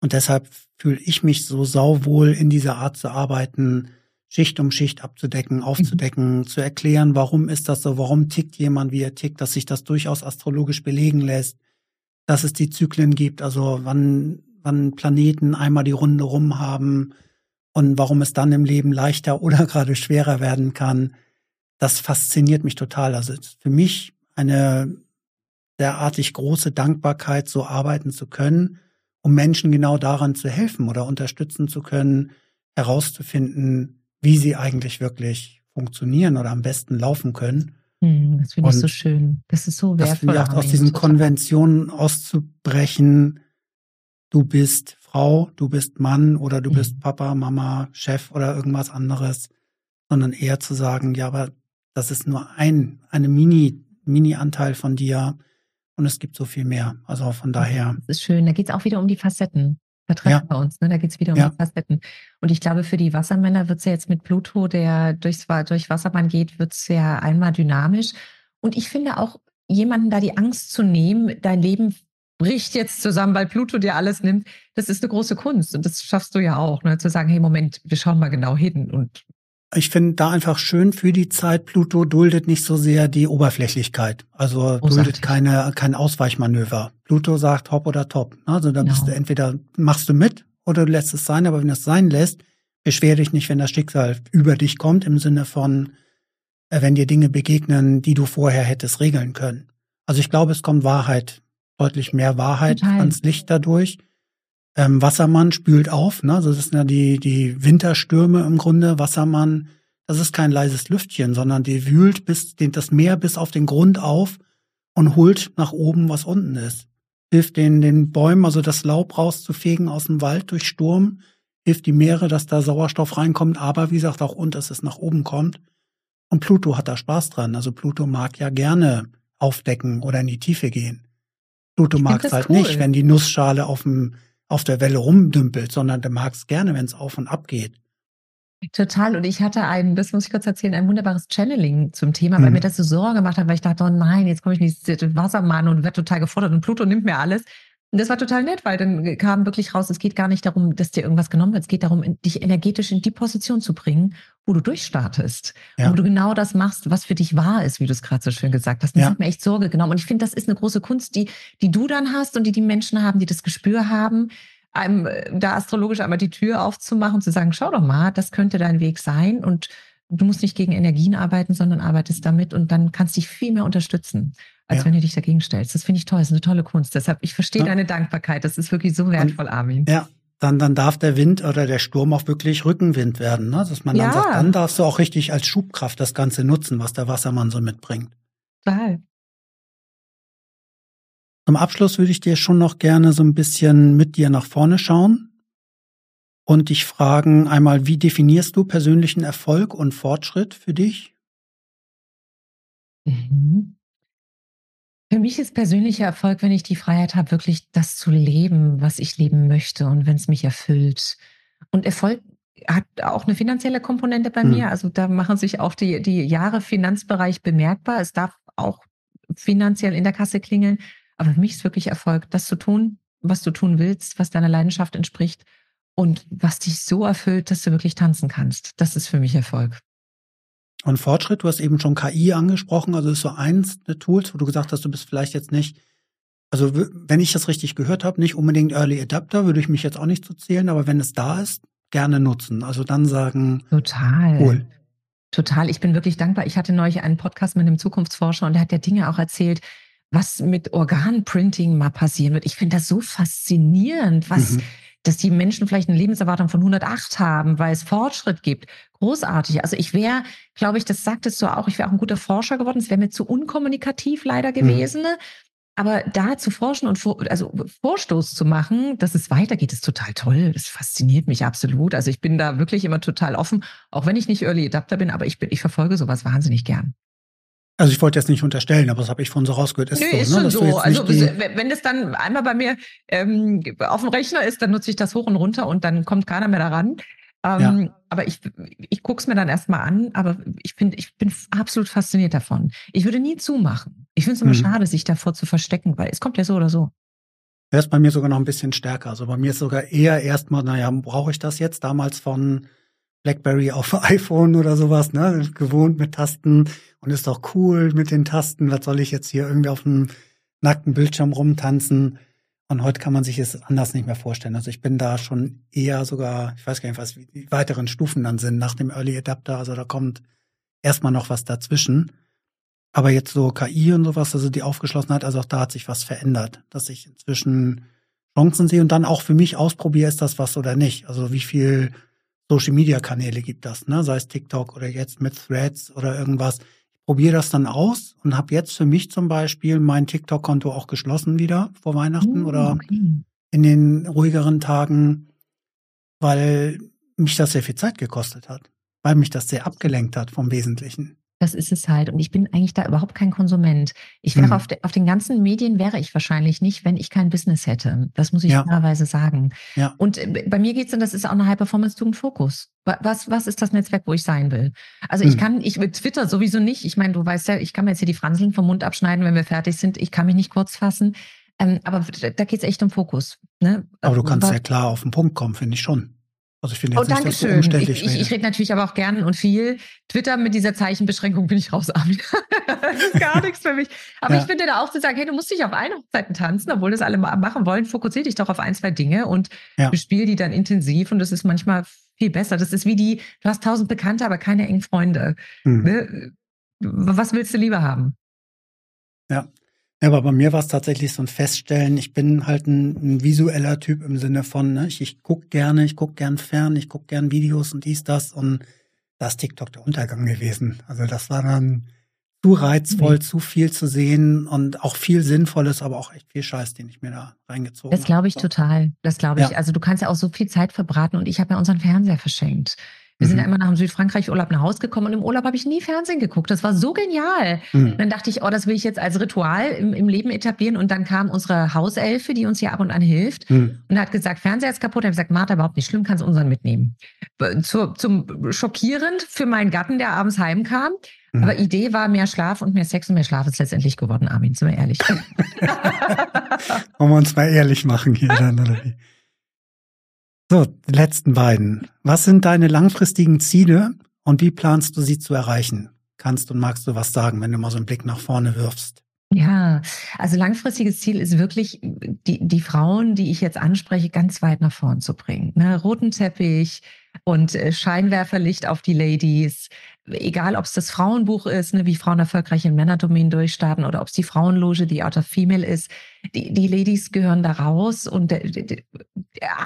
[SPEAKER 2] Und deshalb fühle ich mich so sauwohl in dieser Art zu arbeiten, Schicht um Schicht abzudecken, aufzudecken, mhm. zu erklären, warum ist das so, warum tickt jemand, wie er tickt, dass sich das durchaus astrologisch belegen lässt, dass es die Zyklen gibt, also wann, wann Planeten einmal die Runde rum haben und warum es dann im Leben leichter oder gerade schwerer werden kann. Das fasziniert mich total. Also für mich eine derartig große Dankbarkeit, so arbeiten zu können, um Menschen genau daran zu helfen oder unterstützen zu können, herauszufinden, wie sie eigentlich wirklich funktionieren oder am besten laufen können.
[SPEAKER 1] Hm, das finde ich so schön. Das ist so wertvoll.
[SPEAKER 2] Das aus diesen Konventionen auszubrechen. Du bist Frau, du bist Mann oder du mhm. bist Papa, Mama, Chef oder irgendwas anderes, sondern eher zu sagen, ja, aber das ist nur ein, eine Mini, Mini-Anteil von dir und es gibt so viel mehr. Also von daher.
[SPEAKER 1] Das ist schön. Da geht es auch wieder um die Facetten. Da treffen ja. wir uns, ne? Da geht es wieder um ja. die Facetten. Und ich glaube, für die Wassermänner wird es ja jetzt mit Pluto, der durchs, durch Wasserbahn geht, wird es ja einmal dynamisch. Und ich finde auch, jemanden da die Angst zu nehmen, dein Leben bricht jetzt zusammen, weil Pluto dir alles nimmt, das ist eine große Kunst. Und das schaffst du ja auch, ne? zu sagen, hey, Moment, wir schauen mal genau hin und
[SPEAKER 2] ich finde da einfach schön für die Zeit, Pluto duldet nicht so sehr die Oberflächlichkeit. Also oh, duldet keine, kein Ausweichmanöver. Pluto sagt hopp oder top. Also da genau. bist du entweder machst du mit oder du lässt es sein, aber wenn du es sein lässt, beschwer dich nicht, wenn das Schicksal über dich kommt, im Sinne von, äh, wenn dir Dinge begegnen, die du vorher hättest regeln können. Also ich glaube, es kommt Wahrheit, deutlich mehr Wahrheit Total. ans Licht dadurch. Ähm, Wassermann spült auf, ne? Also das sind ja die, die Winterstürme im Grunde. Wassermann, das ist kein leises Lüftchen, sondern die wühlt bis den, das Meer bis auf den Grund auf und holt nach oben, was unten ist. Hilft den, den Bäumen, also das Laub rauszufegen aus dem Wald durch Sturm, hilft die Meere, dass da Sauerstoff reinkommt, aber wie gesagt auch und, dass es nach oben kommt. Und Pluto hat da Spaß dran. Also Pluto mag ja gerne aufdecken oder in die Tiefe gehen. Pluto mag es halt cool. nicht, wenn die Nussschale auf dem auf der Welle rumdümpelt, sondern du magst gerne, wenn es auf und ab geht.
[SPEAKER 1] Total. Und ich hatte ein, das muss ich kurz erzählen, ein wunderbares Channeling zum Thema, weil mhm. mir das so Sorge gemacht hat, weil ich dachte, oh nein, jetzt komme ich nicht ins Wassermann und werde total gefordert und Pluto nimmt mir alles. Und das war total nett, weil dann kam wirklich raus, es geht gar nicht darum, dass dir irgendwas genommen wird. Es geht darum, dich energetisch in die Position zu bringen, wo du durchstartest. Ja. Wo du genau das machst, was für dich wahr ist, wie du es gerade so schön gesagt hast. Das ja. hat mir echt Sorge genommen. Und ich finde, das ist eine große Kunst, die, die du dann hast und die die Menschen haben, die das Gespür haben, einem äh, da astrologisch einmal die Tür aufzumachen, zu sagen, schau doch mal, das könnte dein Weg sein. Und du musst nicht gegen Energien arbeiten, sondern arbeitest damit und dann kannst dich viel mehr unterstützen als ja. wenn du dich dagegen stellst. Das finde ich toll, das ist eine tolle Kunst. Deshalb, ich verstehe ja. deine Dankbarkeit. Das ist wirklich so wertvoll, Und, Armin.
[SPEAKER 2] Ja, dann, dann darf der Wind oder der Sturm auch wirklich Rückenwind werden. Ne? Dass man ja. dann sagt, dann darfst du auch richtig als Schubkraft das Ganze nutzen, was der Wassermann so mitbringt.
[SPEAKER 1] Total.
[SPEAKER 2] Zum Abschluss würde ich dir schon noch gerne so ein bisschen mit dir nach vorne schauen und dich fragen einmal, wie definierst du persönlichen Erfolg und Fortschritt für dich?
[SPEAKER 1] Mhm. Für mich ist persönlicher Erfolg, wenn ich die Freiheit habe, wirklich das zu leben, was ich leben möchte und wenn es mich erfüllt. Und Erfolg hat auch eine finanzielle Komponente bei mhm. mir. Also da machen sich auch die, die Jahre Finanzbereich bemerkbar. Es darf auch finanziell in der Kasse klingeln. Aber für mich ist wirklich Erfolg, das zu tun, was du tun willst, was deiner Leidenschaft entspricht und was dich so erfüllt, dass du wirklich tanzen kannst. Das ist für mich Erfolg.
[SPEAKER 2] Und Fortschritt, du hast eben schon KI angesprochen, also ist so eins der Tools, wo du gesagt hast, du bist vielleicht jetzt nicht Also wenn ich das richtig gehört habe, nicht unbedingt Early Adapter, würde ich mich jetzt auch nicht zu zählen, aber wenn es da ist, gerne nutzen. Also dann sagen.
[SPEAKER 1] Total. Cool. Total. Ich bin wirklich dankbar. Ich hatte neulich einen Podcast mit einem Zukunftsforscher und der hat ja Dinge auch erzählt, was mit Organprinting mal passieren wird. Ich finde das so faszinierend, was, mhm. Dass die Menschen vielleicht eine Lebenserwartung von 108 haben, weil es Fortschritt gibt. Großartig. Also ich wäre, glaube ich, das sagtest du auch, ich wäre auch ein guter Forscher geworden. Es wäre mir zu unkommunikativ leider mhm. gewesen. Mhm. Aber da zu forschen und vor, also Vorstoß zu machen, dass es weitergeht, ist total toll. Das fasziniert mich absolut. Also ich bin da wirklich immer total offen, auch wenn ich nicht Early Adapter bin, aber ich bin, ich verfolge sowas wahnsinnig gern.
[SPEAKER 2] Also ich wollte jetzt nicht unterstellen, aber das habe ich von so rausgehört.
[SPEAKER 1] Ist Nö, so, ist ne? schon so. Also wenn das dann einmal bei mir ähm, auf dem Rechner ist, dann nutze ich das hoch und runter und dann kommt keiner mehr daran. Ähm, ja. Aber ich, ich gucke es mir dann erstmal an, aber ich finde, ich bin absolut fasziniert davon. Ich würde nie zumachen. Ich finde es immer mhm. schade, sich davor zu verstecken, weil es kommt ja so oder so.
[SPEAKER 2] Er ist bei mir sogar noch ein bisschen stärker. Also bei mir ist sogar eher erstmal, naja, brauche ich das jetzt? Damals von BlackBerry auf iPhone oder sowas, ne? Gewohnt mit Tasten und ist doch cool mit den Tasten. Was soll ich jetzt hier irgendwie auf einem nackten Bildschirm rumtanzen? Und heute kann man sich es anders nicht mehr vorstellen. Also ich bin da schon eher sogar, ich weiß gar nicht, was die weiteren Stufen dann sind nach dem Early Adapter. Also da kommt erstmal noch was dazwischen. Aber jetzt so KI und sowas, also die Aufgeschlossenheit, also auch da hat sich was verändert, dass ich inzwischen Chancen sehe und dann auch für mich ausprobiere, ist das was oder nicht. Also wie viel Social Media Kanäle gibt das, ne? Sei es TikTok oder jetzt mit Threads oder irgendwas probiere das dann aus und habe jetzt für mich zum Beispiel mein TikTok-Konto auch geschlossen wieder vor Weihnachten oh, oder okay. in den ruhigeren Tagen, weil mich das sehr viel Zeit gekostet hat, weil mich das sehr abgelenkt hat vom Wesentlichen.
[SPEAKER 1] Das ist es halt. Und ich bin eigentlich da überhaupt kein Konsument. Ich wäre hm. auf, de, auf, den ganzen Medien wäre ich wahrscheinlich nicht, wenn ich kein Business hätte. Das muss ich ja. klarerweise sagen. Ja. Und äh, bei mir geht's dann, das ist auch eine High-Performance-Tugend-Fokus. Was, was ist das Netzwerk, wo ich sein will? Also ich hm. kann, ich mit Twitter sowieso nicht. Ich meine, du weißt ja, ich kann mir jetzt hier die Franseln vom Mund abschneiden, wenn wir fertig sind. Ich kann mich nicht kurz fassen. Ähm, aber da geht's echt um Fokus. Ne?
[SPEAKER 2] Aber du kannst aber, ja klar auf den Punkt kommen, finde ich schon.
[SPEAKER 1] Also ich finde jetzt oh, nicht, dass so umständlich Ich, ich, ich rede natürlich aber auch gern und viel. Twitter mit dieser Zeichenbeschränkung bin ich raus, das ist gar nichts für mich. Aber ja. ich finde da auch zu sagen, hey, du musst dich auf eine Hochzeiten tanzen, obwohl das alle machen wollen, fokussiere dich doch auf ein, zwei Dinge und ja. bespiel die dann intensiv und das ist manchmal viel besser. Das ist wie die, du hast tausend Bekannte, aber keine engen Freunde. Hm. Ne? Was willst du lieber haben?
[SPEAKER 2] Ja, ja, aber bei mir war es tatsächlich so ein Feststellen, ich bin halt ein, ein visueller Typ im Sinne von, ne, ich, ich guck gerne, ich guck gern fern, ich guck gern Videos und dies, das und da ist TikTok der Untergang gewesen. Also das war dann zu reizvoll, mhm. zu viel zu sehen und auch viel Sinnvolles, aber auch echt viel Scheiß, den ich mir da reingezogen habe.
[SPEAKER 1] Das glaube ich so. total. Das glaube ich. Ja. Also du kannst ja auch so viel Zeit verbraten und ich habe ja unseren Fernseher verschenkt. Wir mhm. sind ja mhm. immer nach dem Südfrankreich-Urlaub nach Hause gekommen und im Urlaub habe ich nie Fernsehen geguckt. Das war so genial. Mhm. Dann dachte ich, oh, das will ich jetzt als Ritual im, im, Leben etablieren. Und dann kam unsere Hauselfe, die uns hier ab und an hilft, mhm. und hat gesagt, Fernseher ist kaputt. Ich habe gesagt, Martha, überhaupt nicht schlimm, kannst unseren mitnehmen. Zu, zum schockierend für meinen Gatten, der abends heimkam. Mhm. Aber Idee war mehr Schlaf und mehr Sex und mehr Schlaf ist letztendlich geworden, Armin, sind wir ehrlich.
[SPEAKER 2] Wollen wir uns mal ehrlich machen hier dann, oder wie? So, die letzten beiden. Was sind deine langfristigen Ziele und wie planst du sie zu erreichen? Kannst und magst du was sagen, wenn du mal so einen Blick nach vorne wirfst?
[SPEAKER 1] Ja, also langfristiges Ziel ist wirklich, die, die Frauen, die ich jetzt anspreche, ganz weit nach vorn zu bringen. Ne? Roten Teppich und äh, Scheinwerferlicht auf die Ladies, egal ob es das Frauenbuch ist, ne, wie Frauen erfolgreich in Männerdomänen durchstarten oder ob es die Frauenloge, die Out of Female ist, die, die Ladies gehören da raus und de,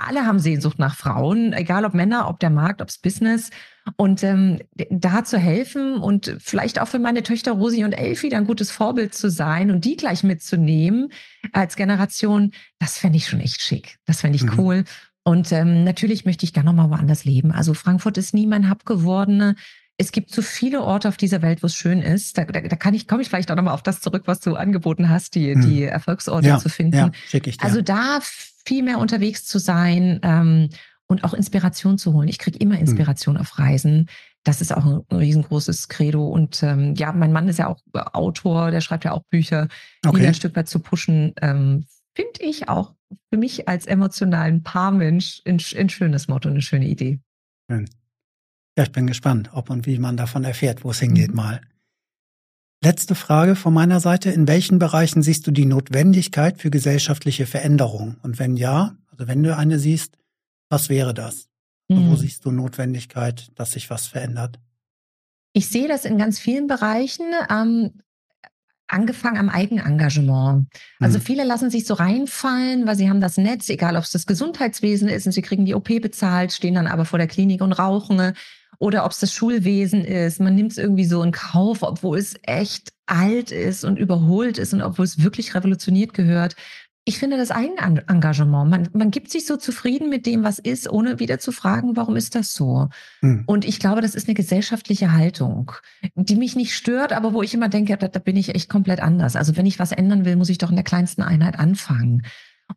[SPEAKER 1] alle haben Sehnsucht nach Frauen, egal ob Männer, ob der Markt, ob es Business. Und ähm, da zu helfen und vielleicht auch für meine Töchter Rosi und Elfi ein gutes Vorbild zu sein und die gleich mitzunehmen als Generation, das fände ich schon echt schick. Das fände ich mhm. cool. Und ähm, natürlich möchte ich gerne noch mal woanders leben. Also Frankfurt ist nie mein Hub geworden es gibt so viele Orte auf dieser Welt, wo es schön ist. Da, da, da kann ich, komme ich vielleicht auch nochmal auf das zurück, was du angeboten hast, die, hm. die Erfolgsorte ja, zu finden. Ja, ich dir. Also da viel mehr unterwegs zu sein ähm, und auch Inspiration zu holen. Ich kriege immer hm. Inspiration hm. auf Reisen. Das ist auch ein riesengroßes Credo. Und ähm, ja, mein Mann ist ja auch Autor, der schreibt ja auch Bücher, okay. ihn ein Stück weit zu pushen. Ähm, Finde ich auch für mich als emotionalen Paarmensch ein, ein schönes Motto, eine schöne Idee.
[SPEAKER 2] Schön. Ja, ich bin gespannt, ob und wie man davon erfährt, wo es hingeht mhm. mal. Letzte Frage von meiner Seite. In welchen Bereichen siehst du die Notwendigkeit für gesellschaftliche Veränderung? Und wenn ja, also wenn du eine siehst, was wäre das? Mhm. Wo siehst du Notwendigkeit, dass sich was verändert?
[SPEAKER 1] Ich sehe das in ganz vielen Bereichen. Ähm, angefangen am Eigenengagement. Also mhm. viele lassen sich so reinfallen, weil sie haben das Netz, egal ob es das Gesundheitswesen ist und sie kriegen die OP bezahlt, stehen dann aber vor der Klinik und rauchen oder ob es das Schulwesen ist. Man nimmt es irgendwie so in Kauf, obwohl es echt alt ist und überholt ist und obwohl es wirklich revolutioniert gehört. Ich finde das Eigenengagement. Man, man gibt sich so zufrieden mit dem, was ist, ohne wieder zu fragen, warum ist das so? Hm. Und ich glaube, das ist eine gesellschaftliche Haltung, die mich nicht stört, aber wo ich immer denke, da, da bin ich echt komplett anders. Also wenn ich was ändern will, muss ich doch in der kleinsten Einheit anfangen.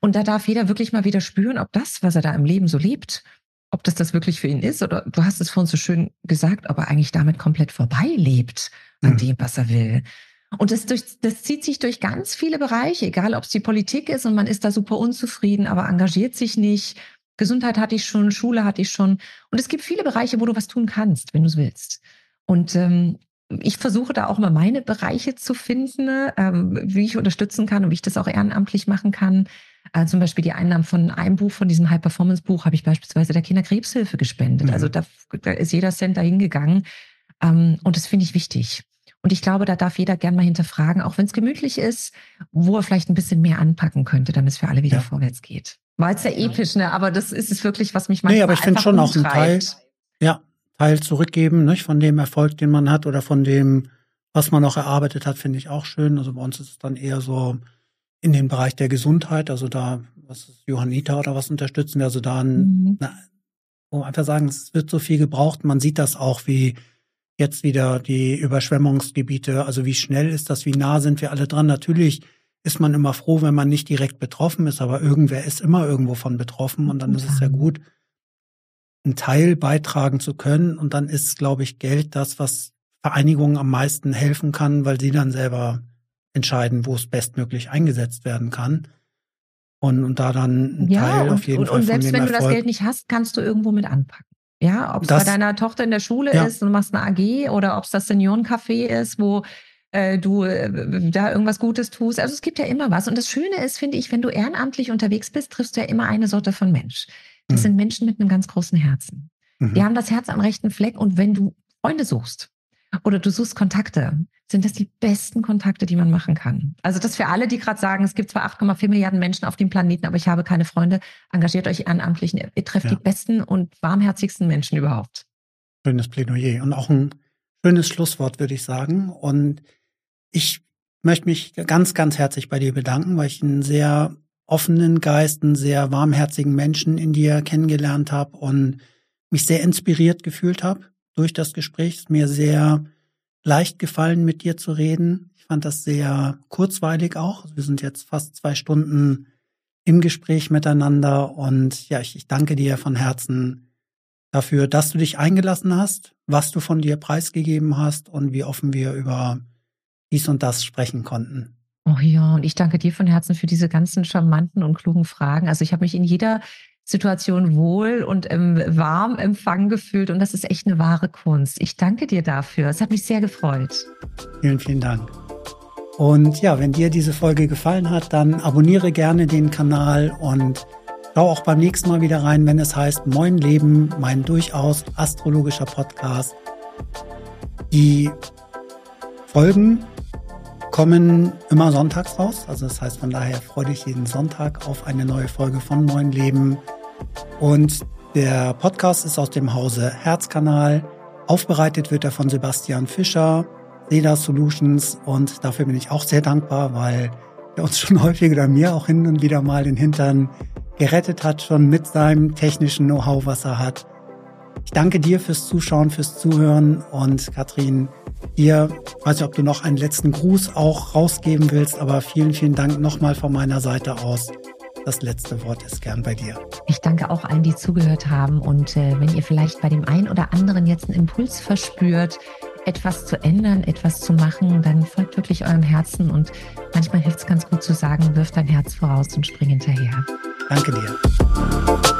[SPEAKER 1] Und da darf jeder wirklich mal wieder spüren, ob das, was er da im Leben so lebt, ob das das wirklich für ihn ist oder du hast es vorhin so schön gesagt, ob er eigentlich damit komplett vorbei lebt an hm. dem, was er will. Und das, durch, das zieht sich durch ganz viele Bereiche, egal ob es die Politik ist und man ist da super unzufrieden, aber engagiert sich nicht. Gesundheit hatte ich schon, Schule hatte ich schon. Und es gibt viele Bereiche, wo du was tun kannst, wenn du es willst. Und ähm, ich versuche da auch mal meine Bereiche zu finden, ähm, wie ich unterstützen kann und wie ich das auch ehrenamtlich machen kann. Äh, zum Beispiel die Einnahmen von einem Buch, von diesem High-Performance-Buch, habe ich beispielsweise der Kinderkrebshilfe gespendet. Mhm. Also da, da, ist jeder Cent dahin gegangen. Ähm, und das finde ich wichtig. Und ich glaube, da darf jeder gern mal hinterfragen, auch wenn es gemütlich ist, wo er vielleicht ein bisschen mehr anpacken könnte, damit es für alle wieder ja. vorwärts geht. War jetzt sehr episch, ne? Aber das ist es wirklich, was mich manchmal
[SPEAKER 2] Nee, aber ich finde schon auch ein Teil, ja, Teil zurückgeben, nicht? Von dem Erfolg, den man hat oder von dem, was man noch erarbeitet hat, finde ich auch schön. Also bei uns ist es dann eher so in den Bereich der Gesundheit, also da, was ist Johannita oder was unterstützen wir, also da ein, mhm. na, wo einfach sagen, es wird so viel gebraucht. Man sieht das auch, wie jetzt wieder die Überschwemmungsgebiete, also wie schnell ist das, wie nah sind wir alle dran. Natürlich ist man immer froh, wenn man nicht direkt betroffen ist, aber irgendwer ist immer irgendwo von betroffen und dann ist es ja gut, einen Teil beitragen zu können. Und dann ist, glaube ich, Geld das, was Vereinigungen am meisten helfen kann, weil sie dann selber entscheiden, wo es bestmöglich eingesetzt werden kann. Und, und da dann ein ja, Teil und, auf jeden
[SPEAKER 1] und,
[SPEAKER 2] Fall.
[SPEAKER 1] Und selbst wenn
[SPEAKER 2] Erfolg,
[SPEAKER 1] du das Geld nicht hast, kannst du irgendwo mit anpacken. Ja, ob es bei deiner Tochter in der Schule ja. ist und du machst eine AG oder ob es das Seniorencafé ist, wo äh, du äh, da irgendwas Gutes tust. Also es gibt ja immer was. Und das Schöne ist, finde ich, wenn du ehrenamtlich unterwegs bist, triffst du ja immer eine Sorte von Mensch. Das mhm. sind Menschen mit einem ganz großen Herzen. Mhm. Die haben das Herz am rechten Fleck und wenn du Freunde suchst, oder du suchst Kontakte, sind das die besten Kontakte, die man machen kann. Also das für alle, die gerade sagen, es gibt zwar 8,4 Milliarden Menschen auf dem Planeten, aber ich habe keine Freunde, engagiert euch ehrenamtlich. Ihr trefft ja. die besten und warmherzigsten Menschen überhaupt.
[SPEAKER 2] Schönes Plädoyer und auch ein schönes Schlusswort, würde ich sagen. Und ich möchte mich ganz, ganz herzlich bei dir bedanken, weil ich einen sehr offenen Geist, einen sehr warmherzigen Menschen in dir kennengelernt habe und mich sehr inspiriert gefühlt habe durch das Gespräch. Es ist mir sehr leicht gefallen, mit dir zu reden. Ich fand das sehr kurzweilig auch. Wir sind jetzt fast zwei Stunden im Gespräch miteinander und ja, ich, ich danke dir von Herzen dafür, dass du dich eingelassen hast, was du von dir preisgegeben hast und wie offen wir über dies und das sprechen konnten.
[SPEAKER 1] Oh ja, und ich danke dir von Herzen für diese ganzen charmanten und klugen Fragen. Also ich habe mich in jeder Situation wohl und ähm, warm empfangen gefühlt und das ist echt eine wahre Kunst. Ich danke dir dafür. Es hat mich sehr gefreut.
[SPEAKER 2] Vielen, vielen Dank. Und ja, wenn dir diese Folge gefallen hat, dann abonniere gerne den Kanal und schau auch beim nächsten Mal wieder rein, wenn es heißt Moin Leben, mein durchaus astrologischer Podcast. Die Folgen kommen immer sonntags raus. Also das heißt, von daher freue dich jeden Sonntag auf eine neue Folge von Moin Leben. Und der Podcast ist aus dem Hause Herzkanal. Aufbereitet wird er von Sebastian Fischer, Seda Solutions. Und dafür bin ich auch sehr dankbar, weil er uns schon häufig oder mir auch hin und wieder mal den Hintern gerettet hat, schon mit seinem technischen Know-how, was er hat. Ich danke dir fürs Zuschauen, fürs Zuhören und Katrin, dir, weiß nicht, ob du noch einen letzten Gruß auch rausgeben willst, aber vielen, vielen Dank nochmal von meiner Seite aus. Das letzte Wort ist gern bei dir.
[SPEAKER 1] Ich danke auch allen, die zugehört haben. Und äh, wenn ihr vielleicht bei dem einen oder anderen jetzt einen Impuls verspürt, etwas zu ändern, etwas zu machen, dann folgt wirklich eurem Herzen. Und manchmal hilft es ganz gut zu sagen, wirf dein Herz voraus und spring hinterher.
[SPEAKER 2] Danke dir.